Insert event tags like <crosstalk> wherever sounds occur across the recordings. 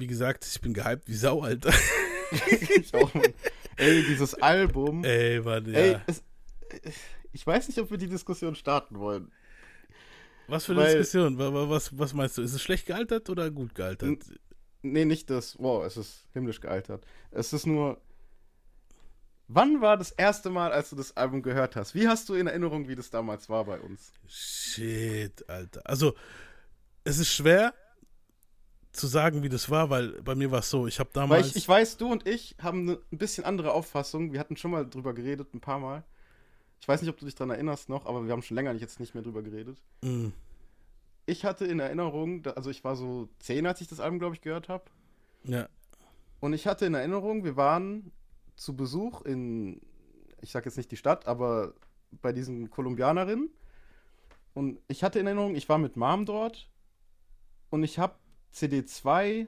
wie gesagt, ich bin gehypt wie Sau, Alter. <laughs> ich auch, Mann. Ey, dieses Album. Ey, warte, ja. Ey, es, ich weiß nicht, ob wir die Diskussion starten wollen. Was für eine Weil- Diskussion? Wa- wa- Was, was meinst du? Ist es schlecht gealtert oder gut gealtert? Nee, nicht das. Wow, es ist himmlisch gealtert. Es ist nur. Wann war das erste Mal, als du das Album gehört hast? Wie hast du in Erinnerung, wie das damals war bei uns? Shit, Alter. Also, es ist schwer zu sagen, wie das war, weil bei mir war es so, ich habe damals. ich, ich weiß, du und ich haben eine ein bisschen andere Auffassung. Wir hatten schon mal drüber geredet, ein paar Mal. Ich weiß nicht, ob du dich daran erinnerst noch, aber wir haben schon länger jetzt nicht mehr drüber geredet. Mm, Ich hatte in Erinnerung, also ich war so zehn, als ich das Album, glaube ich, gehört habe. ja, Und ich hatte in Erinnerung, wir waren zu Besuch in, ich sag jetzt nicht die Stadt, aber bei diesen Kolumbianerinnen. Und ich hatte in Erinnerung, ich war mit Mom dort und ich habe CD2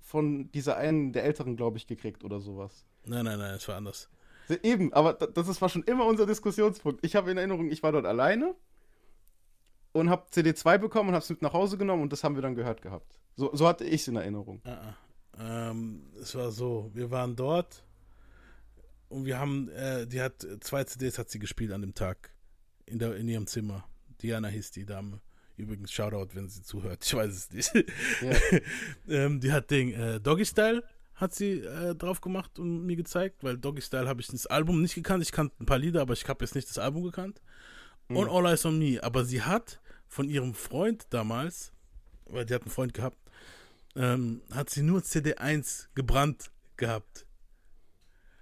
von dieser einen der Älteren, glaube ich, gekriegt oder sowas. nein, nein, nein, es war anders. Eben, aber da- das ist, war schon immer unser Diskussionspunkt. Ich habe in Erinnerung, ich war dort alleine und habe CD2 bekommen und habe es mit nach Hause genommen und das haben wir dann gehört gehabt. So, so hatte ich es in Erinnerung. Ah, ah. Ähm, es war so, wir waren dort und wir haben, äh, die hat zwei CDs hat sie gespielt an dem Tag in, der, in ihrem Zimmer. Diana hieß die Dame. Übrigens, Shoutout, wenn sie zuhört. Ich weiß es nicht. Ja. <laughs> ähm, die hat den äh, Doggy Style hat sie äh, drauf gemacht und mir gezeigt, weil Doggy Style habe ich das Album nicht gekannt. Ich kannte ein paar Lieder, aber ich habe jetzt nicht das Album gekannt. Und All Eyes on Me. Aber sie hat von ihrem Freund damals, weil die hat einen Freund gehabt, ähm, hat sie nur CD1 gebrannt gehabt.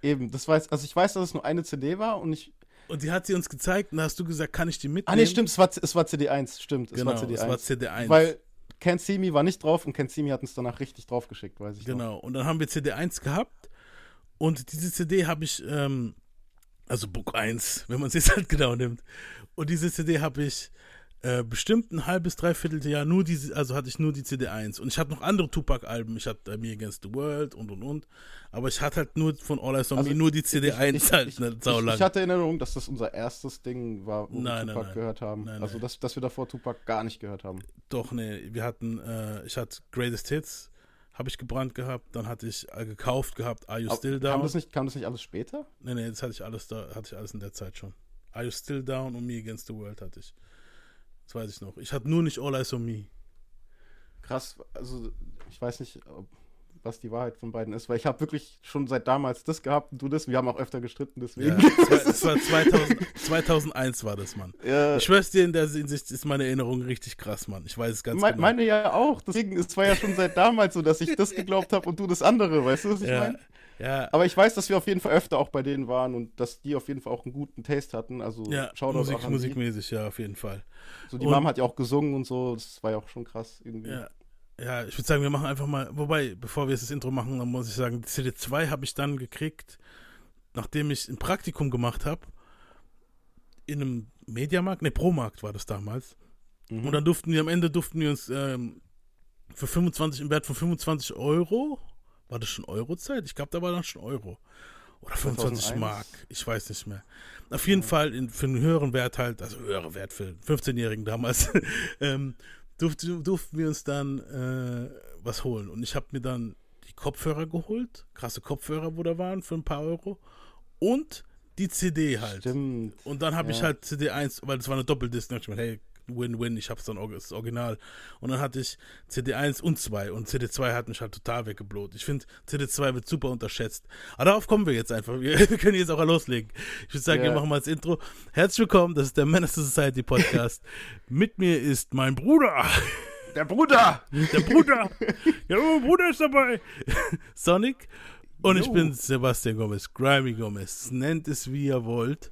Eben, das weiß, also ich weiß, dass es nur eine CD war und ich. Und die hat sie uns gezeigt und da hast du gesagt, kann ich die mitnehmen? Ah, nee, stimmt, es war, es war CD1, stimmt, es Genau, war CD1. es war CD1. Weil Can't See Me war nicht drauf und Can't See Me hat uns danach richtig draufgeschickt, weiß ich noch. Genau, und dann haben wir CD1 gehabt und diese CD habe ich, ähm, also Book 1, wenn man es jetzt halt genau nimmt. Und diese CD habe ich äh, bestimmt ein halbes, dreiviertel Jahr nur diese, also hatte ich nur die CD1. Und ich hatte noch andere Tupac-Alben, ich hatte Me Against the World und und und. Aber ich hatte halt nur von All Eyes on Also Me nur die CD1 ich, halt, ich, ne, ich, saulang. ich hatte in Erinnerung, dass das unser erstes Ding war, wo Nein, wir nein, Tupac nein. gehört haben. Nein, also, nein. Dass, dass wir davor Tupac gar nicht gehört haben. Doch, nee, wir hatten, äh, ich hatte Greatest Hits, habe ich gebrannt gehabt, dann hatte ich äh, gekauft gehabt, Are You Aber Still kam, Down? das nicht, kam das nicht alles später? Nee, nee, das hatte ich alles da, hatte ich alles in der Zeit schon. Are You Still Down und Me Against the World hatte ich. Das weiß ich noch. Ich hatte nur nicht All Eyes on Me. Krass, also ich weiß nicht, was die Wahrheit von beiden ist, weil ich habe wirklich schon seit damals das gehabt und du das. Wir haben auch öfter gestritten, deswegen. Ja, das war, <laughs> das war 2000, 2001 war das, Mann. Ja, Ich schwör's dir, in der Hinsicht ist meine Erinnerung richtig krass, Mann. Ich weiß es ganz me genau. Meine ja auch. Deswegen, es war ja schon seit damals so, dass ich das geglaubt habe und du das andere, weißt du, was ich ja, meine? Ja, Aber ich weiß, dass wir auf jeden Fall öfter auch bei denen waren und dass die auf jeden Fall auch einen guten Taste hatten. Also ja, Shoutout Musik, auch an musikmäßig, ja, auf jeden Fall. die. So, die und- Mom hat ja auch gesungen und so. Das war ja auch schon krass irgendwie. Ja, ja ich würde sagen, wir machen einfach mal, wobei, bevor wir jetzt das Intro machen, dann muss ich sagen, die CD2 habe ich dann gekriegt, nachdem ich ein Praktikum gemacht habe, in einem Mediamarkt, ne, Promarkt war das damals. Mhm. Und dann durften wir, am Ende durften wir uns ähm, für 25, im Wert von 25 Euro, war das schon Eurozeit? Ich glaube, da war dann schon Euro. Oder 25 2001? Mark, ich weiß nicht mehr. Auf jeden Fall in, für einen höheren Wert halt, also höherer Wert für einen 15-Jährigen damals, <laughs> ähm, durfte, durften wir uns dann äh, was holen. Und ich habe mir dann die Kopfhörer geholt, krasse Kopfhörer, wo da waren, für ein paar Euro. Und die CD halt. Stimmt. Und dann habe ich Ja. halt CD1, weil das war eine Doppeldisc, da dachte ich mir, hey, Win-Win, ich hab's dann das Original. Und dann hatte ich CD1 und 2 und CD2 hat mich halt total weggeblot. Ich finde, CD2 wird super unterschätzt. Aber darauf kommen wir jetzt einfach. Wir, wir <laughs> können jetzt auch loslegen. Ich würde sagen, Ja. wir machen mal das Intro. Herzlich willkommen, das ist der Menace Society Podcast. <laughs> Mit mir ist mein Bruder. Der Bruder! Der Bruder. ja, mein Bruder ist dabei. <laughs> Sonic. Und ich Jo. bin Sebastian Gomez, Grimy Gomez. Nennt es wie ihr wollt.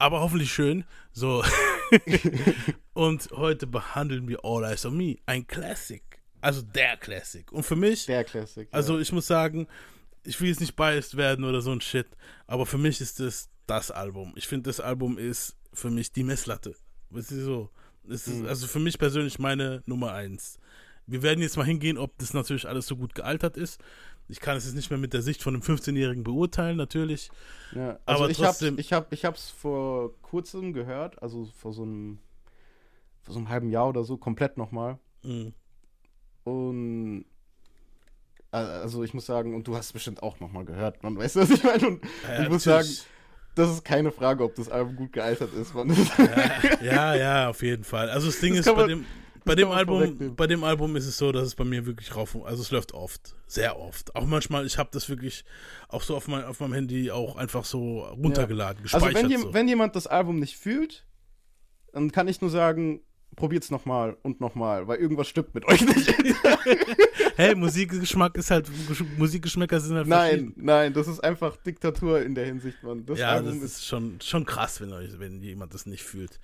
Aber hoffentlich schön. So. <laughs> Und heute behandeln wir All Eyes on Me. Ein Classic. Also der Classic. Und für mich, Der Classic. also ich muss sagen, ich will jetzt nicht biased werden oder so ein Shit. Aber für mich ist das das Album. Ich finde, das Album ist für mich die Messlatte. Weißt du so? Es ist Mhm. also für mich persönlich meine Nummer eins. Wir werden jetzt mal hingehen, ob das natürlich alles so gut gealtert ist. Ich kann es jetzt nicht mehr mit der Sicht von einem 15-Jährigen beurteilen, natürlich. Ja, also Aber ich habe trotzdem- ich hab, ich hab's vor kurzem gehört, also vor so einem vor so einem halben Jahr oder so, komplett nochmal. Mhm. Und Also ich muss sagen, und du hast es bestimmt auch nochmal gehört, man weiß, was ich meine. Und Ja, ich muss sagen, das ist keine Frage, ob das Album gut gealtert ist. Ja, ja, ja, auf jeden Fall. Also das Ding Das ist, bei man- dem, bei dem Album, bei dem Album ist es so, dass es bei mir wirklich rauf also es läuft oft, sehr oft. Auch manchmal, ich habe das wirklich auch so auf, mein, auf meinem Handy auch einfach so runtergeladen, Also gespeichert. wenn, jem- so. wenn jemand das Album nicht fühlt, dann kann ich nur sagen, probiert's nochmal und nochmal, weil irgendwas stimmt mit <laughs> euch nicht. hey, Musikgeschmack ist halt, Gesch- Musikgeschmäcker sind halt nein, nein, das ist einfach Diktatur in der Hinsicht, Mann. Das Ja, das Album ist schon, schon krass, wenn, euch, wenn jemand das nicht fühlt.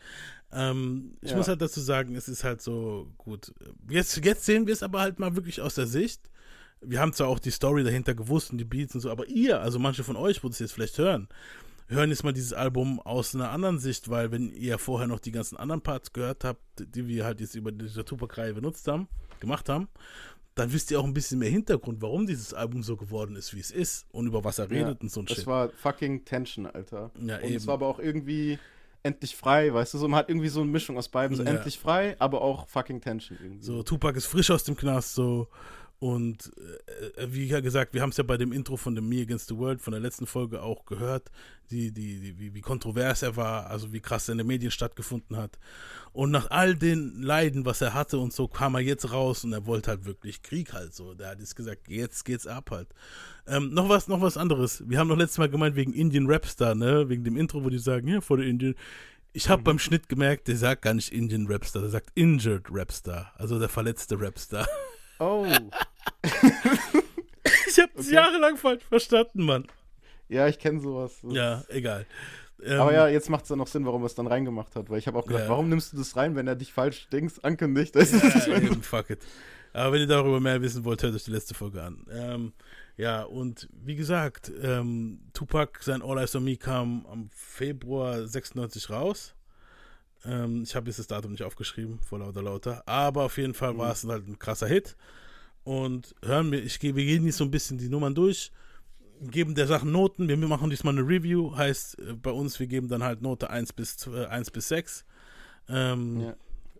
Ähm, ich Ja. muss halt dazu sagen, es ist halt so gut. Jetzt, jetzt sehen wir es aber halt mal wirklich aus der Sicht. Wir haben zwar auch die Story dahinter gewusst und die Beats und so, aber ihr, also manche von euch, wo das jetzt vielleicht hören, hören jetzt mal dieses Album aus einer anderen Sicht, weil wenn ihr vorher noch die ganzen anderen Parts gehört habt, die wir halt jetzt über diese Tupac-Reihe benutzt haben, gemacht haben, dann wisst ihr auch ein bisschen mehr Hintergrund, warum dieses Album so geworden ist, wie es ist und über was er Ja, redet und so ein Das Shit. war fucking Tension, Alter. Ja, und eben. es war aber auch irgendwie endlich frei, weißt du, so man hat irgendwie so eine Mischung aus beiden, so Ja. endlich frei, aber auch fucking Tension irgendwie. So, Tupac ist frisch aus dem Knast, so. Und äh, wie ja gesagt, wir haben es ja bei dem Intro von dem Me Against the World von der letzten Folge auch gehört, die, die, die, wie, wie kontrovers er war, also wie krass er in den Medien stattgefunden hat. Und nach all den Leiden, was er hatte und so, kam er jetzt raus und er wollte halt wirklich Krieg halt so. Der hat jetzt gesagt, jetzt geht's ab halt. Ähm, noch was, noch was anderes. Wir haben noch letztes Mal gemeint wegen Indian Rapstar, ne? Wegen dem Intro, wo die sagen, ja, vor der Indian. Ich habe beim Schnitt gemerkt, der sagt gar nicht Indian Rapstar, der sagt Injured Rapstar, also der verletzte Rapstar. Oh. <laughs> Ich habe es jahrelang falsch verstanden, Mann. ja, ich kenne sowas. Das- Ja, egal. Ähm, Aber ja, jetzt macht es dann noch Sinn, warum er es dann reingemacht hat, weil ich habe auch gedacht, Ja. warum nimmst du das rein, wenn er dich falsch Dings ankündigt? Das ist, ja, <laughs> eben, fuck it. Aber wenn ihr darüber mehr wissen wollt, hört euch die letzte Folge an. Ähm, ja, und wie gesagt, ähm, Tupac, sein All Eyes on Me kam am Februar 96 raus. Ähm, ich habe jetzt das Datum nicht aufgeschrieben, vor lauter lauter. Aber auf jeden Fall war es halt ein krasser Hit. Und hören wir, ich, wir gehen jetzt so ein bisschen die Nummern durch, geben der Sachen Noten. Wir machen diesmal eine Review, heißt äh, bei uns, wir geben dann halt Note 1 bis, äh, 1 bis 6. Ähm, Ja.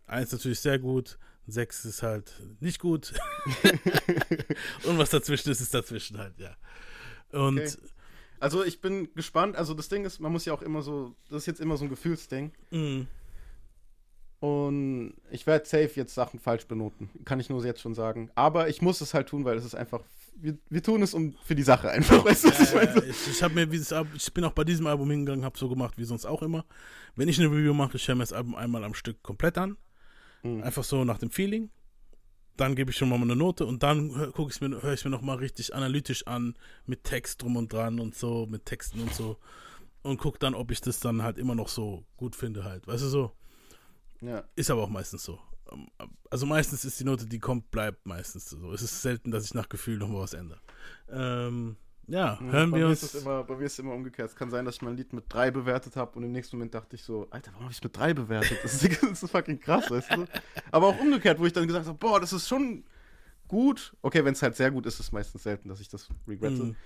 1 natürlich sehr gut, 6 ist halt nicht gut. <laughs> <laughs> Und was dazwischen ist, ist dazwischen halt, ja. Und Okay. Also ich bin gespannt. Also das Ding ist, man muss ja auch immer so, das ist jetzt immer so ein Gefühlsding. mh, Und ich werde safe jetzt Sachen falsch benoten. Kann ich nur jetzt schon sagen. Aber ich muss es halt tun, weil es ist einfach, wir, wir tun es um für die Sache einfach. Weißt du, was ich meine? äh, ich, ich, hab mir dieses, Al- ich bin auch bei diesem Album hingegangen, habe so gemacht wie sonst auch immer. Wenn ich eine Review mache, ich höre mir das Album einmal am Stück komplett an. Mhm. Einfach so nach dem Feeling. Dann gebe ich schon mal eine Note und dann hör, guck ich's mir, höre ich mir nochmal richtig analytisch an, mit Text drum und dran und so, mit Texten und so. Und guck dann, ob ich das dann halt immer noch so gut finde halt. Weißt du so? Ja. Ist aber auch meistens so. Ähm, Also meistens ist die Note, die kommt, bleibt meistens so. Es ist selten, dass ich nach Gefühl noch mal was ändere. Ähm, ja, hören bei wir mir uns. Ist es immer, bei mir ist es immer umgekehrt. Es kann sein, dass ich mein Lied mit drei bewertet habe und im nächsten Moment dachte ich so, Alter, warum habe ich es mit drei bewertet? Das ist, <laughs> das ist fucking krass, weißt du? Aber auch umgekehrt, wo ich dann gesagt habe, boah, das ist schon gut. Okay, wenn es halt sehr gut ist, ist es meistens selten, dass ich das regrette. Mhm.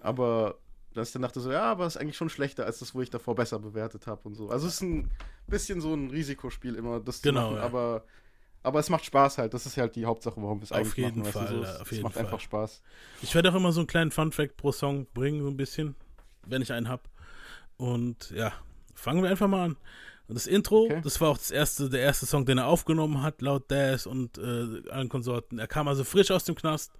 Aber dass ich dann dachte so, ja, aber es ist eigentlich schon schlechter als das, wo ich davor besser bewertet habe und so. Also es ist ein bisschen so ein Risikospiel immer, das Genau, zu machen, ja. aber, aber es macht Spaß halt. Das ist halt die Hauptsache, warum wir es Auf eigentlich jeden machen. weißt Fall, du, so. ja, Es, auf es jeden macht Fall. einfach Spaß. Ich werde auch immer so einen kleinen Fun-Fact pro Song bringen, so ein bisschen, wenn ich einen habe. Und ja, fangen wir einfach mal an. Und das Intro, Okay. das war auch das erste, der erste Song, den er aufgenommen hat, laut Daz und äh, allen Konsorten. Er kam also frisch aus dem Knast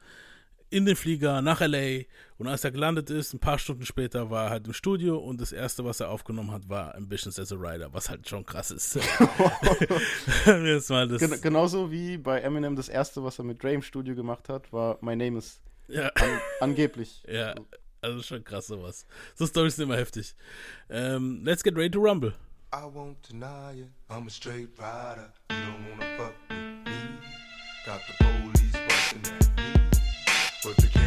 in den Flieger nach LA und als er gelandet ist, ein paar Stunden später war er halt im Studio und das erste, was er aufgenommen hat, war Ambitions as a Rider, was halt schon krass ist. <laughs> Jetzt mal das, Gen genauso wie bei Eminem das erste, was er mit Dre im Studio gemacht hat, war My Name is ja. an angeblich. <laughs> Ja, also schon krass sowas. So Storys sind immer heftig. Ähm, let's get ready to rumble. I won't deny it. I'm a straight rider. You don't wanna fuck with me. Got the me, but they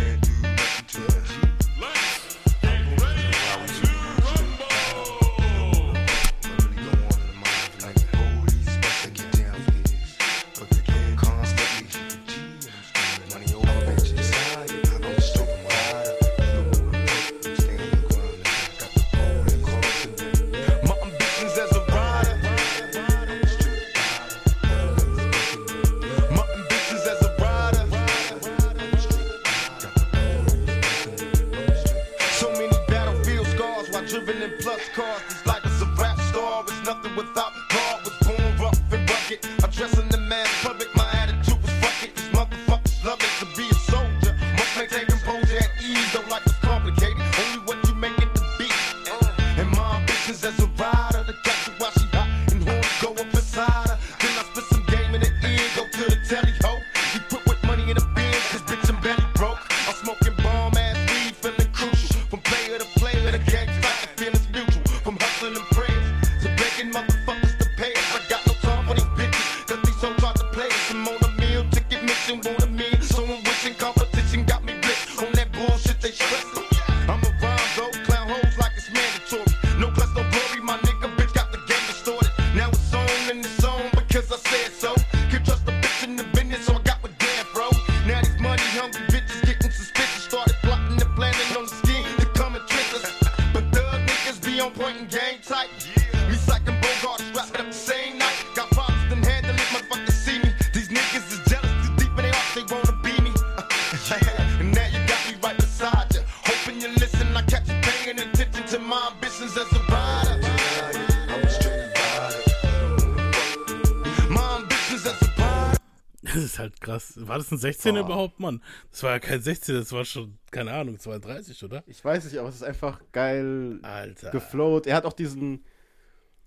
War das ein 16er Boah. überhaupt, Mann? Das war ja kein 16, das war schon, keine Ahnung, 32, oder? Ich weiß nicht, aber es ist einfach geil Alter. geflowt. Er hat auch diesen,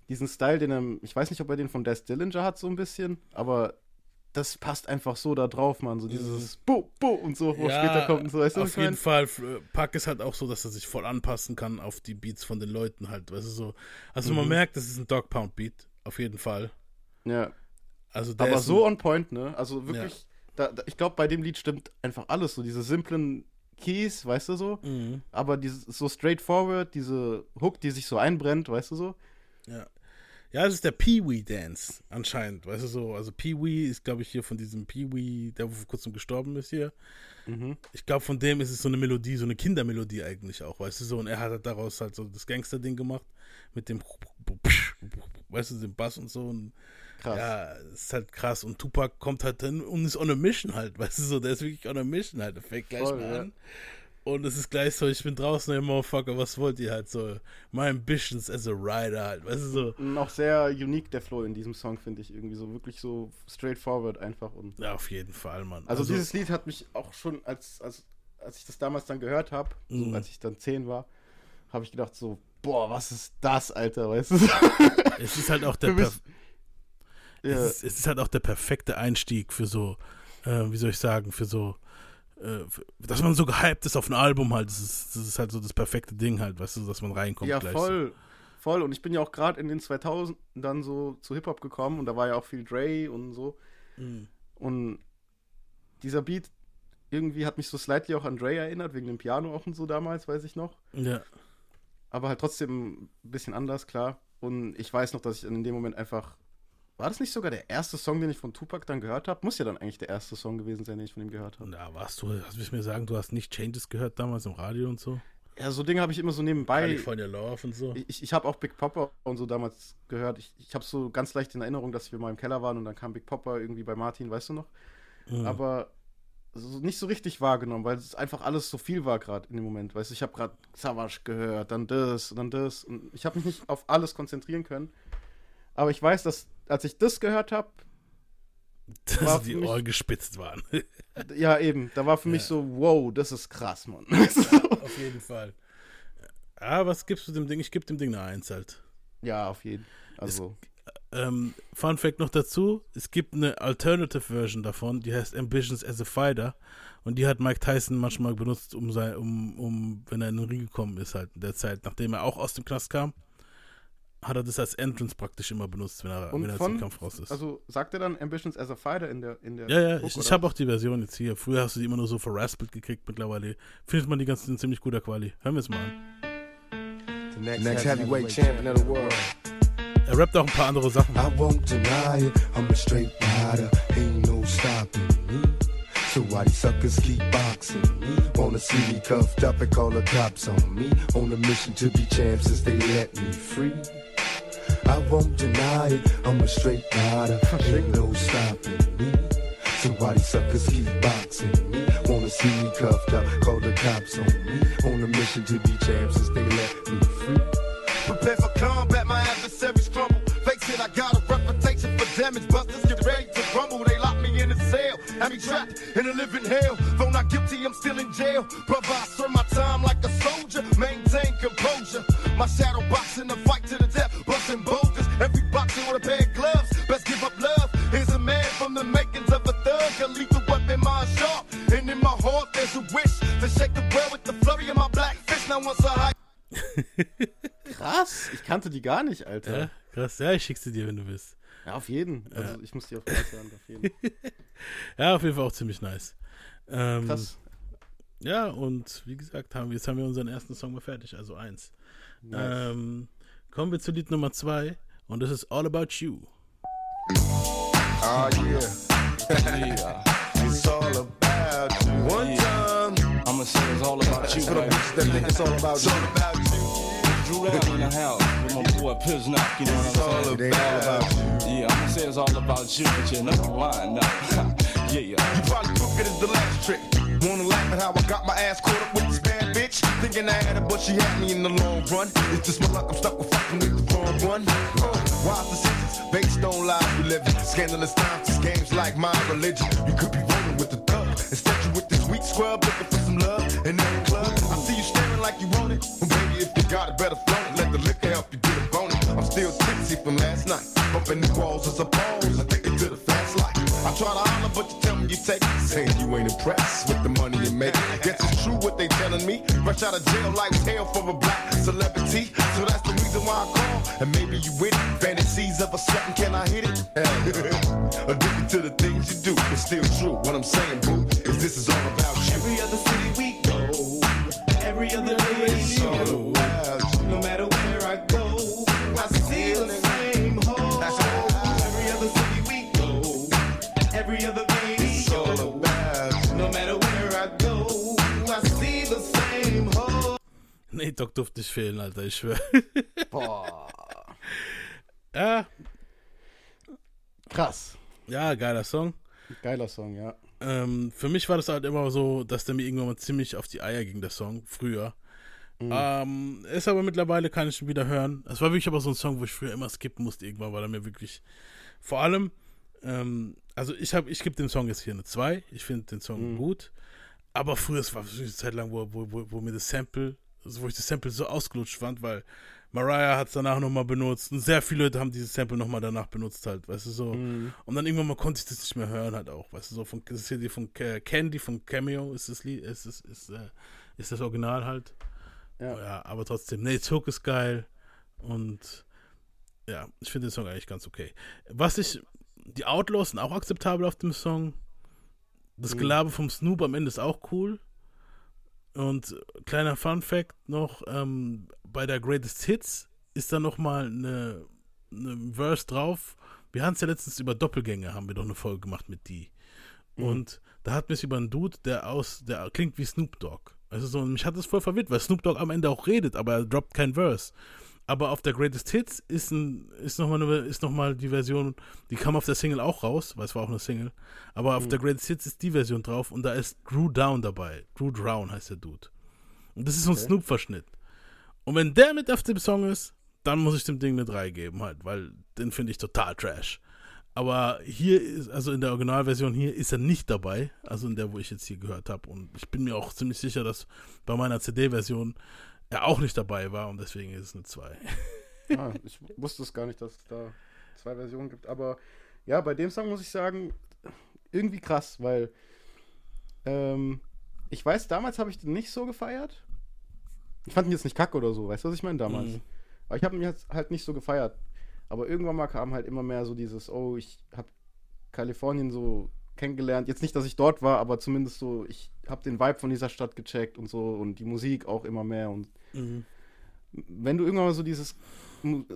diesen Style, den er, ich weiß nicht, ob er den von Des Dillinger hat, so ein bisschen, aber das passt einfach so da drauf, Mann. So dieses Bu, Bu und so, wo später kommt und so. Weißt du, auf jeden mein? Fall. Äh, Pack ist halt auch so, dass er sich voll anpassen kann auf die Beats von den Leuten halt. Weißt du, so. Also Mhm. man merkt, das ist ein Dog Pound Beat. Auf jeden Fall. Ja. Also der Aber so on point, ne? Also wirklich, da, da, ich glaube, bei dem Lied stimmt einfach alles. So diese simplen Keys, weißt du so? Mhm. Aber dieses so straightforward, diese Hook, die sich so einbrennt, weißt du so? Ja. Ja, das ist der Pee-Wee Dance anscheinend, weißt du so. Also Pee-Wee ist, glaube ich, hier von diesem Pee-Wee, der vor kurzem gestorben ist hier. Mhm. Ich glaube, von dem ist es so eine Melodie, so eine Kindermelodie eigentlich auch, weißt du so. Und er hat halt daraus halt so das Gangster-Ding gemacht mit dem, weißt du, dem Bass und so. Und Krass. ja, ist halt krass. Und Tupac kommt halt dann und ist on a mission halt, <laughs> weißt du so. Der ist wirklich on a mission halt. Der fängt gleich Voll, mal ja. an. Und es ist gleich so, ich bin draußen, ey, Motherfucker, was wollt ihr halt so? My ambitions as a rider halt, weißt du so. Und auch sehr unique der Flow in diesem Song, finde ich irgendwie so wirklich so straightforward einfach und Ja, auf jeden Fall, Mann. also, dieses Lied hat mich auch schon als als als ich das damals dann gehört habe, so Mhm. als ich dann 10 war, habe ich gedacht so, boah, was ist das, Alter, weißt du? es ist halt auch <laughs> der perf- ja, es, ist, es ist halt auch der perfekte Einstieg für so, äh, wie soll ich sagen, für so, äh, für, dass man so gehypt ist auf ein Album halt. Das ist, das ist halt so das perfekte Ding halt, weißt du, dass man reinkommt ja gleich. voll. Voll und ich bin ja auch gerade in den 2000 dann so zu Hip Hop gekommen und da war ja auch viel Dre und so So. Mhm. und dieser Beat irgendwie hat mich so slightly auch an Dre erinnert wegen dem Piano auch und so damals, weiß ich noch. Ja. aber halt trotzdem ein bisschen anders, klar. Und ich weiß noch, dass ich in dem Moment einfach. War das nicht sogar der erste Song, den ich von Tupac dann gehört habe? Muss ja dann eigentlich der erste Song gewesen sein, den ich von ihm gehört habe. Da warst du, hast du mir sagen, du hast nicht Changes gehört damals im Radio und so? Ja, so Dinge habe ich immer so nebenbei. California Love und so. Ich, ich habe auch Big Popper und so damals gehört. Ich, ich habe so ganz leicht in Erinnerung, dass wir mal im Keller waren und dann kam Big Popper irgendwie bei Martin, weißt du noch? Mhm. Aber so nicht so richtig wahrgenommen, weil es einfach alles so viel war gerade in dem Moment. Weißt du, ich habe gerade Savage gehört, dann das und dann das und ich habe mich nicht auf alles konzentrieren können. Aber ich weiß, dass als ich das gehört habe, <laughs> dass die mich- Ohren gespitzt waren. <laughs> ja eben, da war für mich Ja. so, wow, das ist krass, Mann. <laughs> auf jeden Fall. Ja, was gibst du dem Ding? Ich gebe dem Ding eine Eins halt. ja, auf jeden. Also, Ähm, Fun Fact noch dazu: Es gibt eine Alternative Version davon, die heißt Ambitions as a Fighter. Und die hat Mike Tyson manchmal benutzt, um, sein, um, um wenn er in den Ring gekommen ist, halt in der Zeit, nachdem er auch aus dem Knast kam, hat er das als Entrance praktisch immer benutzt, wenn er, Und wenn er von- zum Kampf raus ist. also sagt er dann Ambitions as a Fighter in der in der ja, ja, Hook, ich, ich habe auch die Version jetzt hier. Früher hast du die immer nur so verraspelt gekriegt, mittlerweile findet man die ganzen in ziemlich guter Quali. Hören wir es mal an. The next, next heavyweight champion of the world. Er rappt auch ein paar andere Sachen. I won't deny it, I'm a straight rider, ain't no stopping me. So why these suckers keep boxing me? Wanna see me cuffed up and call the cops on me? On a mission to be champ since they let me free. I won't deny it, I'm a straight rider, ain't no stopping me. So why these suckers keep boxing me? Wanna see me cuffed up, call the cops on me? On a mission to be champ since they let me free. Prepare for combat, my adversaries crumble. Face it, I got a reputation for damage. Busters get ready to rumble. They lock me in a cell. Have me trapped in a living hell. Though not guilty, I'm still in jail. Brother, I serve my time like a soldier. Maintain composure. My shadow boxing the fight to the Here's a man from the makings of a thug. A lethal weapon, my sharp. And in my heart, there's a wish to shake the world with the flurry of my black fist. Now once I. <laughs> Krass, ich kannte die gar nicht, Alter. Ja, krass. Ja, ich schick sie dir, wenn du willst. Ja, auf jeden. Also ich muss die auf jeden Fall hören, auf jeden. <laughs> Ja, auf jeden Fall auch ziemlich nice. Ähm, Krass. Ja, und wie gesagt, haben wir, jetzt haben wir unseren ersten Song mal fertig, also eins. Nice. Ähm, kommen wir zu Lied Nummer zwei und das ist All About You. Oh yeah. <laughs> yeah. It's all about you. One time. I'ma say it's all about you, For the baby. bitches that think it's all about It's you. all about you. Drew down in the house with my boy Piznock, you know It's what I'm saying? it ain't all about you. Yeah, I'ma say it's all about you, but you're not lying now. yeah, yeah. You probably took it as the last trick. Wanna laugh at how I got my ass caught up with this bad bitch? Thinking I had her, but she had me in the long run. It's just my luck, I'm stuck with fucking with the wrong one. Uh, the sentence? Based on lies we live in. Scandalous times, this game's like my religion. You could be rolling with the thug. Instead, you with this weak scrub looking for some love in every club. I see you staring like you want it. Well, baby, if you got it, better flaunt it. Let the liquor help you get a bonus. I'm still tipsy from last night. Bumping the walls as a pose. I'm addicted to the fast life. I try to holler, but you tell me you take it. Saying you ain't impressed with the money you make. Guess it's true what they telling me. Fresh out of jail like hell for a black celebrity. So that's the reason why I. And maybe you with it. Fantasies of a sweating, can I hit it? <laughs> Addicted to the things you do. It's still true. What I'm saying, boo, is this is all about you. Every other city we go, every other It's all radio, about you. no matter where I go, I see the same hole. Every other city we go, every other It's <laughs> all radio, about you. no matter where I go, I see the same hole. Nee, Doc durfte nicht fehlen, Alter, ich schwör. Boah. Ja, Krass. ja, geiler Song. Geiler Song, ja. Ähm, für mich war das halt immer so, dass der mir irgendwann mal ziemlich auf die Eier ging, der Song, früher. Ähm, ist aber mittlerweile, kann ich ihn wieder hören. Es war wirklich aber so ein Song, wo ich früher immer skippen musste, irgendwann, weil er mir wirklich, vor allem, ähm, also ich habe, ich gebe dem Song jetzt hier eine 2. Ich finde den Song gut. Aber früher, es war eine Zeit lang, wo, wo, wo, wo mir das Sample, also wo ich das Sample so ausgelutscht fand, weil Mariah hat es danach nochmal benutzt und sehr viele Leute haben dieses Sample nochmal danach benutzt halt, weißt du, so. Und dann irgendwann mal konnte ich das nicht mehr hören halt auch, weißt du, so von, das ist hier die von Ca- Candy, von Cameo ist das Lied, ist, ist, ist, äh, ist das Original halt. Ja. ja, aber trotzdem, nee, Hook ist geil und ja, ich finde den Song eigentlich ganz okay. Was ich, die Outlaws sind auch akzeptabel auf dem Song. Das Gelaber vom Snoop am Ende ist auch cool. Und kleiner Fun Fact noch, ähm, bei der Greatest Hits ist da nochmal eine, eine Verse drauf. Wir haben es ja letztens über Doppelgänger, haben wir doch eine Folge gemacht mit die. Und da hat mich über einen Dude, der aus, der klingt wie Snoop Dogg. Also so, und mich hat das voll verwirrt, weil Snoop Dogg am Ende auch redet, aber er droppt kein Verse. Aber auf der Greatest Hits ist, ein, ist nochmal noch mal die Version, die kam auf der Single auch raus, weil es war auch eine Single. Aber auf der Greatest Hits ist die Version drauf und da ist Drew Down dabei. Drew Drown heißt der Dude. Und das ist so ein Snoop-Verschnitt. Und wenn der mit auf dem Song ist, dann muss ich dem Ding eine 3 geben, halt, weil den finde ich total trash. Aber hier ist, also in der Originalversion hier ist er nicht dabei, also in der, wo ich jetzt hier gehört habe. Und ich bin mir auch ziemlich sicher, dass bei meiner CD-Version er auch nicht dabei war und deswegen ist es eine 2. <laughs> Ah, ich wusste es gar nicht, dass es da zwei Versionen gibt. Aber ja, bei dem Song muss ich sagen, irgendwie krass, weil ähm, ich weiß, damals habe ich den nicht so gefeiert. Ich fand ihn jetzt nicht kacke oder so, weißt du, was ich meine damals? Mhm. Aber ich habe ihn jetzt halt nicht so gefeiert. Aber irgendwann mal kam halt immer mehr so dieses, oh, ich habe Kalifornien so kennengelernt. Jetzt nicht, dass ich dort war, aber zumindest so, ich habe den Vibe von dieser Stadt gecheckt und so und die Musik auch immer mehr und wenn du irgendwann mal so dieses,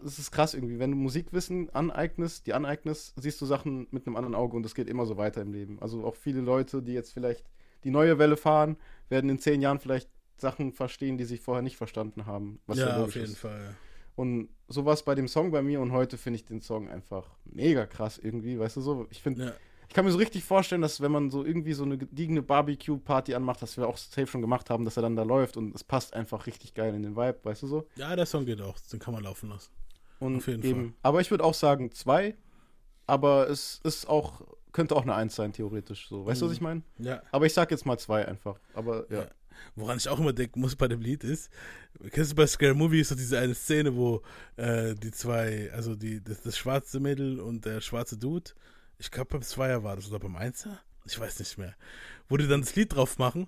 es ist krass irgendwie, wenn du Musikwissen aneignest, die aneignest, siehst du Sachen mit einem anderen Auge und das geht immer so weiter im Leben. Also auch viele Leute, die jetzt vielleicht die neue Welle fahren, werden in zehn Jahren vielleicht Sachen verstehen, die sie vorher nicht verstanden haben. Was ja, auf jeden ist. Fall. Und sowas bei dem Song bei mir und heute finde ich den Song einfach mega krass irgendwie, weißt du so? Ich finde, Ja. Ich kann mir so richtig vorstellen, dass wenn man so irgendwie so eine gediegene Barbecue-Party anmacht, dass wir auch safe schon gemacht haben, dass er dann da läuft und es passt einfach richtig geil in den Vibe, weißt du so? Ja, der Song geht auch. Den kann man laufen lassen. Und Auf jeden eben, Aber ich würde auch sagen zwei, aber es ist auch, könnte auch eine Eins sein, theoretisch. So, weißt du, was ich meine? Ja. Aber ich sag jetzt mal zwei einfach. Aber ja. Ja. Woran ich auch immer denken muss bei dem Lied ist, kennst du bei Scare Movie ist so diese eine Szene, wo äh, die zwei, also die, das, das schwarze Mädel und der schwarze Dude, ich glaube beim Zweier war das oder beim Einser? Ich weiß nicht mehr. Wo die dann das Lied drauf machen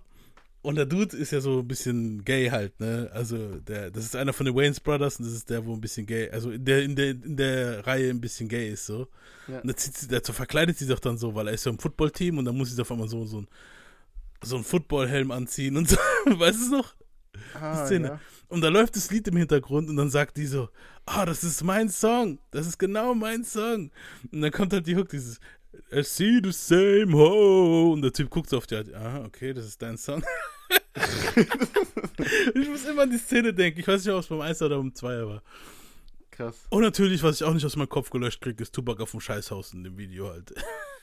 und der Dude ist ja so ein bisschen gay halt, ne? Also der, das ist einer von den Wayne's Brothers und das ist der, wo ein bisschen gay, also in der, in der, in der Reihe ein bisschen gay ist so. Ja. Und da zieht sie, dazu verkleidet sie doch dann so, weil er ist ja im Footballteam und dann muss sie auf einmal so, so ein so einen Footballhelm anziehen und so. <laughs> Weißt du es noch? Ah, Szene. ja. Und da läuft das Lied im Hintergrund und dann sagt die so, ah, das ist mein Song. Das ist genau mein Song. Und dann kommt halt die Hook, dieses I see the same ho. Und der Typ guckt so auf die, ah, okay, das ist dein Song. <laughs> ich muss immer an die Szene denken. Ich weiß nicht, ob es beim 1 oder beim 2 war. Krass. Und natürlich, was ich auch nicht aus meinem Kopf gelöscht kriege, ist Tupac auf dem Scheißhaus in dem Video halt.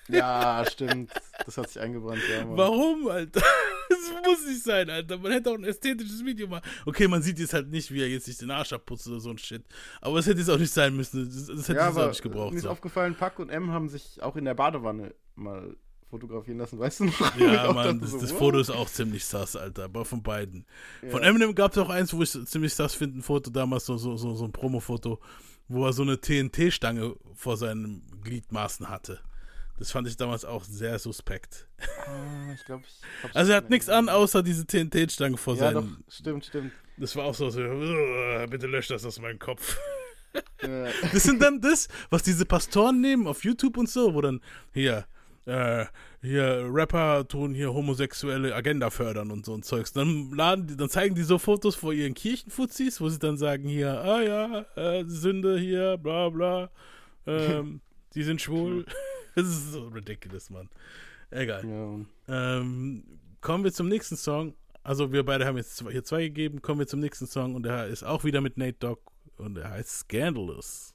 Ja, stimmt. Das hat sich eingebrannt, ja. Warum, Alter? <laughs> Das muss nicht sein, Alter. Man hätte auch ein ästhetisches Video machen. Okay, man sieht jetzt halt nicht, wie er jetzt sich den Arsch abputzt oder so ein Shit. Aber es hätte jetzt auch nicht sein müssen. Das, das hätte Ja, es auch nicht gebraucht. mir ist So. aufgefallen, Pack und M haben sich auch in der Badewanne mal fotografieren lassen, weißt du noch? Ja, <laughs> Mann, das, so, das. Foto ist auch ziemlich sass, Alter. Aber von beiden. Von Ja. Eminem gab es auch eins, wo ich ziemlich sass finde, ein Foto damals, so, so, so, so ein Promo-Foto, wo er so eine TNT-Stange vor seinen Gliedmaßen hatte. Das fand ich damals auch sehr suspekt. Ah, ich glaube, ich Also er hat nicht nichts an, außer diese TNT-Stange vor Ja, doch, seinen. stimmt, stimmt. Das war auch so, so "Ugh, bitte lösch das aus meinem Kopf. Ja. <laughs> Das sind dann das, was diese Pastoren nehmen auf YouTube und so, wo dann hier, äh, hier Rapper tun hier homosexuelle Agenda fördern und so ein Zeugs. Dann laden die, dann zeigen die so Fotos vor ihren Kirchenfuzis, wo sie dann sagen hier, ah ja, äh, Sünde hier, bla bla, <laughs> ähm, die sind schwul. <laughs> <laughs> Das ist so ridiculous, Mann. Egal. ja. Ähm, kommen wir zum nächsten Song. Also wir beide haben jetzt zwei, hier zwei gegeben. Kommen wir zum nächsten Song und der ist auch wieder mit Nate Dogg und der heißt Scandalous.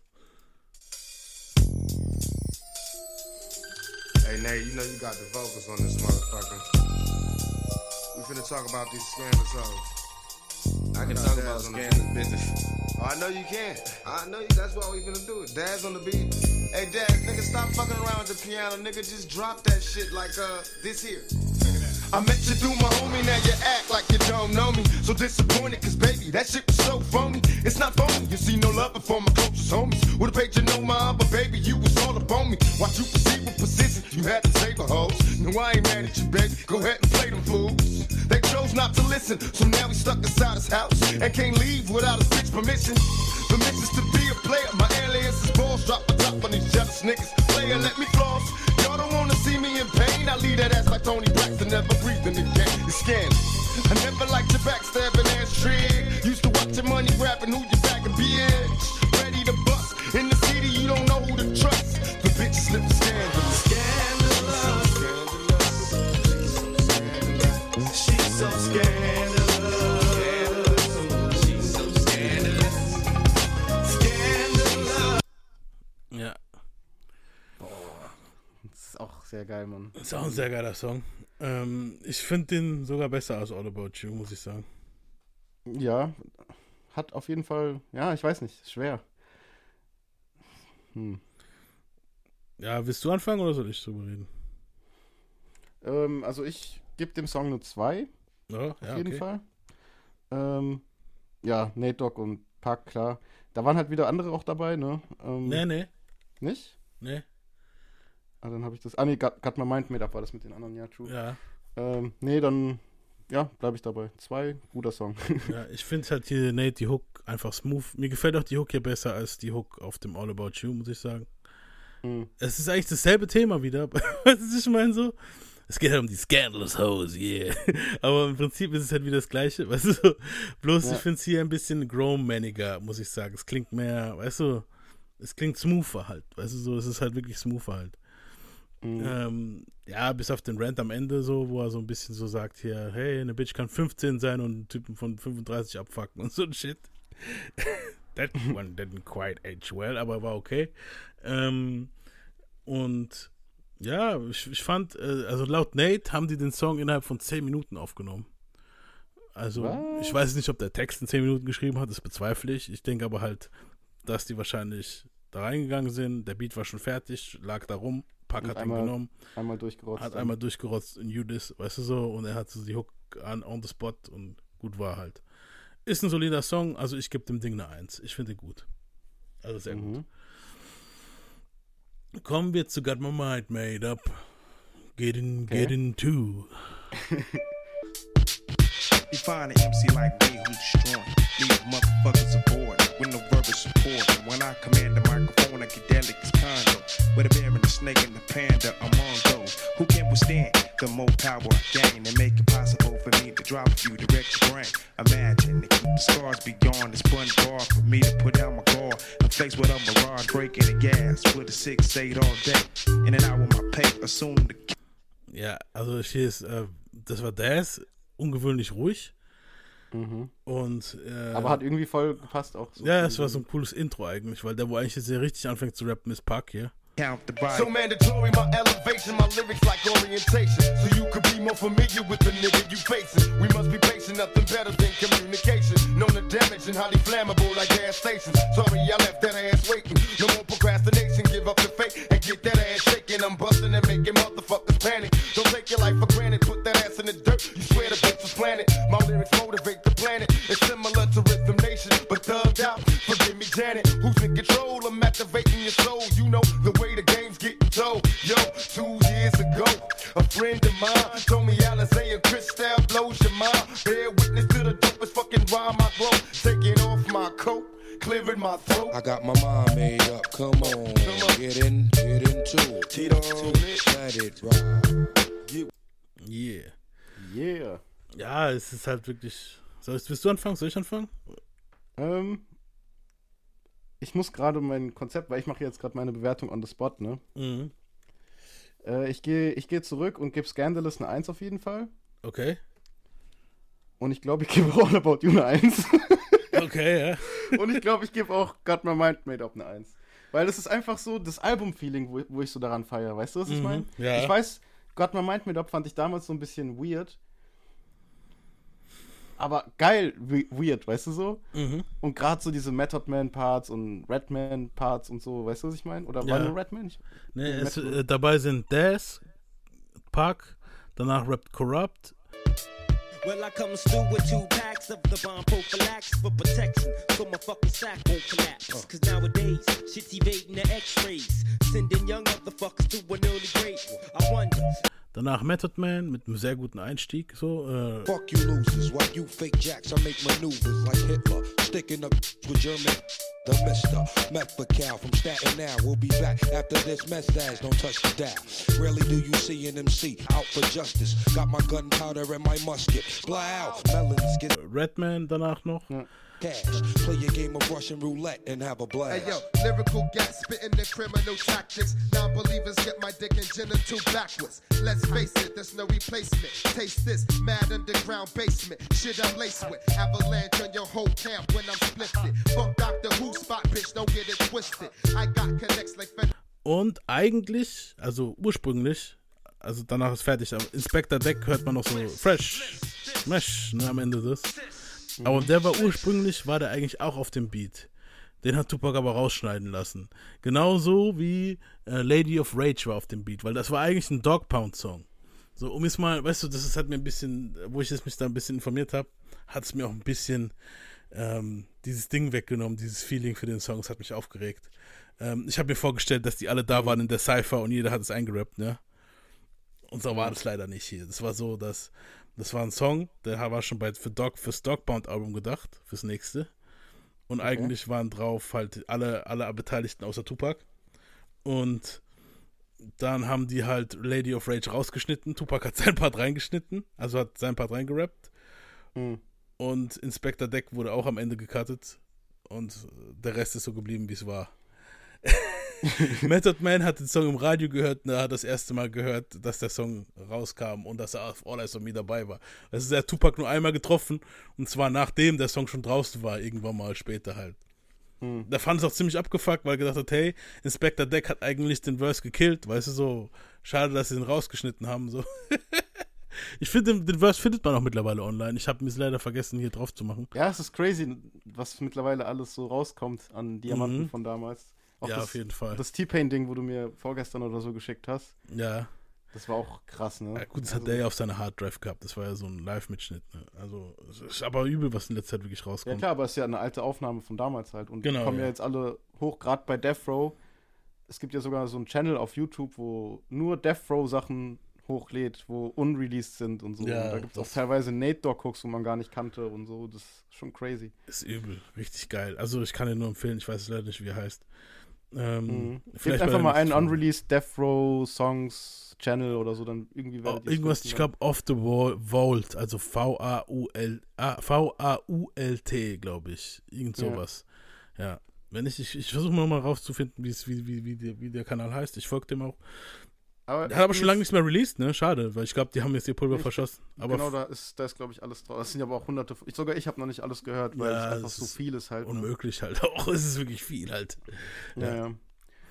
Hey, Nate, you know you got the vocals on this motherfucker. We finna talk about these scandalous hoes. I can talk about scandalous business. Oh, I know you can. I know you. That's why we finna do it. Dad's on the beat. Hey, Dad, nigga, stop fucking around with the piano. Nigga, just drop that shit like uh this here. I met you through my homie, now you act like you don't know me. So disappointed, cause baby, that shit was so phony. It's not phony, you see no love before my closest homies. Would've paid you no mind, but baby, you was all up on me. Watch you proceed with precision, you had to save a hoes. No, I ain't mad at you, baby. Go ahead and play them fools. They chose not to listen, so now we stuck inside his house and can't leave without his bitch permission. Permissions to be a player, my alias is balls. Drop the top on these jealous niggas. Player, let me floss. Y'all don't wanna see me in pain. I leave that ass like Tony Braxton, never breathing again. It's scandal. I never liked your backstabbing ass trick. Used to watch your money grabbing who you back a bitch. Sehr geil, Mann. ist auch ein sehr geiler Song. Ähm, ich finde den sogar besser als All About You, muss ich sagen. Ja, hat auf jeden Fall, ja, ich weiß nicht, schwer. Hm. Ja, willst du anfangen oder soll ich drüber reden? Ähm, also ich gebe dem Song eine 2, Ja, auf ja jeden okay. Fall. Ähm, ja, Nate Dogg und Pack, klar. Da waren halt wieder andere auch dabei, ne? Ähm, Nee, nee, Nicht? nee. Ah, dann habe ich das. Ah, nee, Got My Mind Made Up war das mit den anderen, ja, true. Ja, Ähm, nee, dann, ja, bleibe ich dabei. Zwei, guter Song. <laughs> ja ich finde halt hier Nate die Hook einfach smooth. Mir gefällt auch die Hook hier besser als die Hook auf dem All About You, muss ich sagen. Hm. Es ist eigentlich dasselbe Thema wieder. <laughs> Weißt du, was ich meine so? Es geht halt um die Scandalous Hose, yeah. <laughs> Aber im Prinzip ist es halt wieder das Gleiche, weißt du? Bloß Ja. ich finde es hier ein bisschen grown-maniger, muss ich sagen. Es klingt mehr, weißt du, es klingt smoother halt, weißt du so, es ist halt wirklich smoother halt. Mhm. Ähm, ja, bis auf den Rant am Ende so, wo er so ein bisschen so sagt hier, hey, eine Bitch kann 15 sein und einen Typen von 35 abfucken und so ein Shit. <laughs> That one didn't quite age well, aber war okay. Ähm, und Ja, ich, ich fand, äh, also laut Nate haben die den Song innerhalb von 10 Minuten aufgenommen. Also, Was? ich weiß nicht, ob der Text in 10 Minuten geschrieben hat, das bezweifle ich. Ich denke aber halt, dass die wahrscheinlich da reingegangen sind. Der Beat war schon fertig, lag da rum, Pack Und hat ihn einmal genommen, Einmal durchgerotzt. hat dann. einmal durchgerotzt in Judas, weißt du so, und er hat so die Hook an on the spot und gut war halt. Ist ein solider Song, also ich gebe dem Ding eine 1. Ich finde ihn gut. Also sehr gut. Mhm. Kommen wir zu Got My Mind Made Up. Get in, Okay. get in two. <laughs> You find an MC like me who's destroying. Leave motherfuckers aboard with no verbal support. And when I command the microphone, I get delicate condo. With a bear and a snake and a panda among those who can withstand the more power I gain and make it possible for me to drop few direct brain. Imagine to keep the scars beyond this bun bar for me to put down my guard and face with a mirage breaking the gas with a six eight all day. In and out with my pay, assume the Ja, also hier ist, äh, das war Daz, ungewöhnlich ruhig. Mhm. Und, äh, Aber hat irgendwie voll gepasst auch. So ja, es war so ein cooles Intro eigentlich, weil der, wo eigentlich jetzt hier richtig anfängt zu rappen, ist Park hier. the. So mandatory, my elevation, my lyrics like orientation. So you could be more familiar with the nigga you facing. We must be patient, nothing better than communication. Known to damage and highly flammable like gas stations. Sorry, I left that ass waiting. No more procrastination, give up the fake and get that ass shaking. I'm busting and making motherfuckers panic. Don't take your life for granted, that ass in the dirt. You swear the bitch was planet. My lyrics motivate the planet. It's similar to Rhythm Nation, but thugged out. Forgive me, Janet. Who's in control? I'm activating your soul. You know the way the game's getting told. Yo, two years ago, a friend of mine told me Alizé and Cristal blows your mind. Bear witness to the dopest fucking rhyme I grow. Taking off my coat, clearing my throat. I got my mind made up. Come on, get in, get into it. Tito, Let it ride. Yeah. Yeah. Ja, es ist halt wirklich. Soll ich, willst du anfangen? Soll ich anfangen? Ähm, ich muss gerade mein Konzept, weil ich mache jetzt gerade meine Bewertung on the spot, ne? Mhm. Äh, ich gehe ich geh zurück und gebe Scandalous eine 1 auf jeden Fall. Okay. Und ich glaube, ich gebe All About You eine 1. <laughs> Okay, ja. und ich glaube, ich gebe auch Got My Mind Made Up eine 1. Weil es ist einfach so das Album-Feeling, wo, wo ich so daran feiere. Weißt du, was ich Mhm, meine? ja. Ich weiß, Got My Mind Made Up fand ich damals so ein bisschen weird. Aber geil we- weird, weißt du so? Mhm. Und gerade so diese Method Man Parts und Redman Parts und so, weißt du, was ich meine? Oder war Ja. nur Redman? Ich, Nee, es, äh, dabei sind Daz, Park, danach rappt Corrupt. Well, I comes through with two packs of the bomb prophylaxis for protection, so my fucking sack won't collapse. Oh. Cause nowadays, shit's evading the x-rays, sending young motherfuckers to an early grave. I wonder, Danach Method Man mit einem sehr guten Einstieg. So, äh, Fuck you losers, while you fake jacks, I make maneuvers like Hitler, sticking up with German. The Mister, Methacal from Staten Now. We'll be back after this message. Don't touch the dial. Rarely do you see an MC out for justice. Got my gunpowder and my musket. Fly out, melons get Redman danach noch. Cash. Play a game of Russian roulette and have a blast. Hey yo, lyrical gas spitting the criminal tactics. Non-believers get my dick and genital backwards. Let's face it, there's no replacement. Taste this mad underground basement. Shit I'm laced with. Avalanche on your whole camp when I'm splifted. Fuck Doctor Who spot, bitch, don't get it twisted. I got connects like Und eigentlich, also ursprünglich, also danach ist fertig, aber Inspector Deck hört man noch so fresh, mesh, ne, am Ende des. Aber der war ursprünglich, war der eigentlich auch auf dem Beat. Den hat Tupac aber rausschneiden lassen. Genauso wie äh, Lady of Rage war auf dem Beat, weil das war eigentlich ein Dog Pound Song. So, um jetzt mal, weißt du, das ist, hat mir ein bisschen, wo ich jetzt mich da ein bisschen informiert habe, hat es mir auch ein bisschen ähm, dieses Ding weggenommen, dieses Feeling für den Song, es hat mich aufgeregt. Ähm, ich habe mir vorgestellt, dass die alle da waren in der Cypher und jeder hat es eingerappt, ne? Und so war das leider nicht hier. Das war so, dass das war ein Song, der war schon bei für Dog fürs Dogbound Album gedacht, fürs nächste. Und eigentlich waren drauf halt alle alle Beteiligten außer Tupac. Und dann haben die halt Lady of Rage rausgeschnitten. Tupac hat <laughs> sein Part reingeschnitten, also hat sein Part reingerappt. Mhm. Und Inspector Deck wurde auch am Ende gecuttet. Und der Rest ist so geblieben, wie es war. <laughs> <laughs> Method Man hat den Song im Radio gehört und er hat das erste Mal gehört, dass der Song rauskam und dass er auf All Eyes on Me dabei war. Das ist der Tupac nur einmal getroffen und zwar nachdem der Song schon draußen war, irgendwann mal später halt. Da fand es auch ziemlich abgefuckt, weil er gedacht hat, hey, Inspector Deck hat eigentlich den Verse gekillt, weißt du, so, schade, dass sie den rausgeschnitten haben, so. <laughs> ich finde, den, den Verse findet man auch mittlerweile online. Ich habe es leider vergessen, hier drauf zu machen. Ja, es ist crazy, was mittlerweile alles so rauskommt an Diamanten Mhm. von damals. Auch ja, das, auf jeden Fall. Das T-Pain-Ding, wo du mir vorgestern oder so geschickt hast, ja. das war auch krass, ne? ja, gut, das Also, hat der ja auf seiner Harddrive gehabt. Das war ja so ein Live-Mitschnitt. Ne? Also, es ist aber übel, was in letzter Zeit wirklich Ja rauskommt. klar, aber es ist ja eine alte Aufnahme von damals halt. Und Genau, die kommen ja. ja. jetzt alle hoch, gerade bei Death Row. Es gibt ja sogar so einen Channel auf YouTube, wo nur Death Row Sachen hochlädt, wo unreleased sind und so. Ja, und da gibt es auch teilweise Nate Dogg Hooks, wo man gar nicht kannte und so. Das ist schon crazy. Ist übel. Richtig geil. Also, ich kann dir nur empfehlen. Ich weiß leider nicht, wie er heißt. Ähm, Mhm. Vielleicht einfach mal einen unreleased Death Row Songs Channel oder so, dann irgendwie Oh, irgendwas, finden, ich ne? glaube, Off the Wall, Vault, also V-A-U-L, ah, V-A-U-L-T, glaube ich. Irgend Ja. sowas. Ja. Wenn ich, ich, ich versuche mal, mal rauszufinden, wie, wie, wie, der, wie der Kanal heißt. Ich folge dem auch. Aber Der hat aber schon lange nichts mehr released, ne? Schade, weil ich glaube, die haben jetzt ihr Pulver Ich- verschossen. Aber genau, da ist, da ist glaube ich, alles drauf. Das sind ja aber auch hunderte. Ich, sogar ich habe noch nicht alles gehört, weil Ja, es einfach so viel ist halt. ne? unmöglich halt <laughs> auch. Es ist wirklich viel halt. Ja, ja.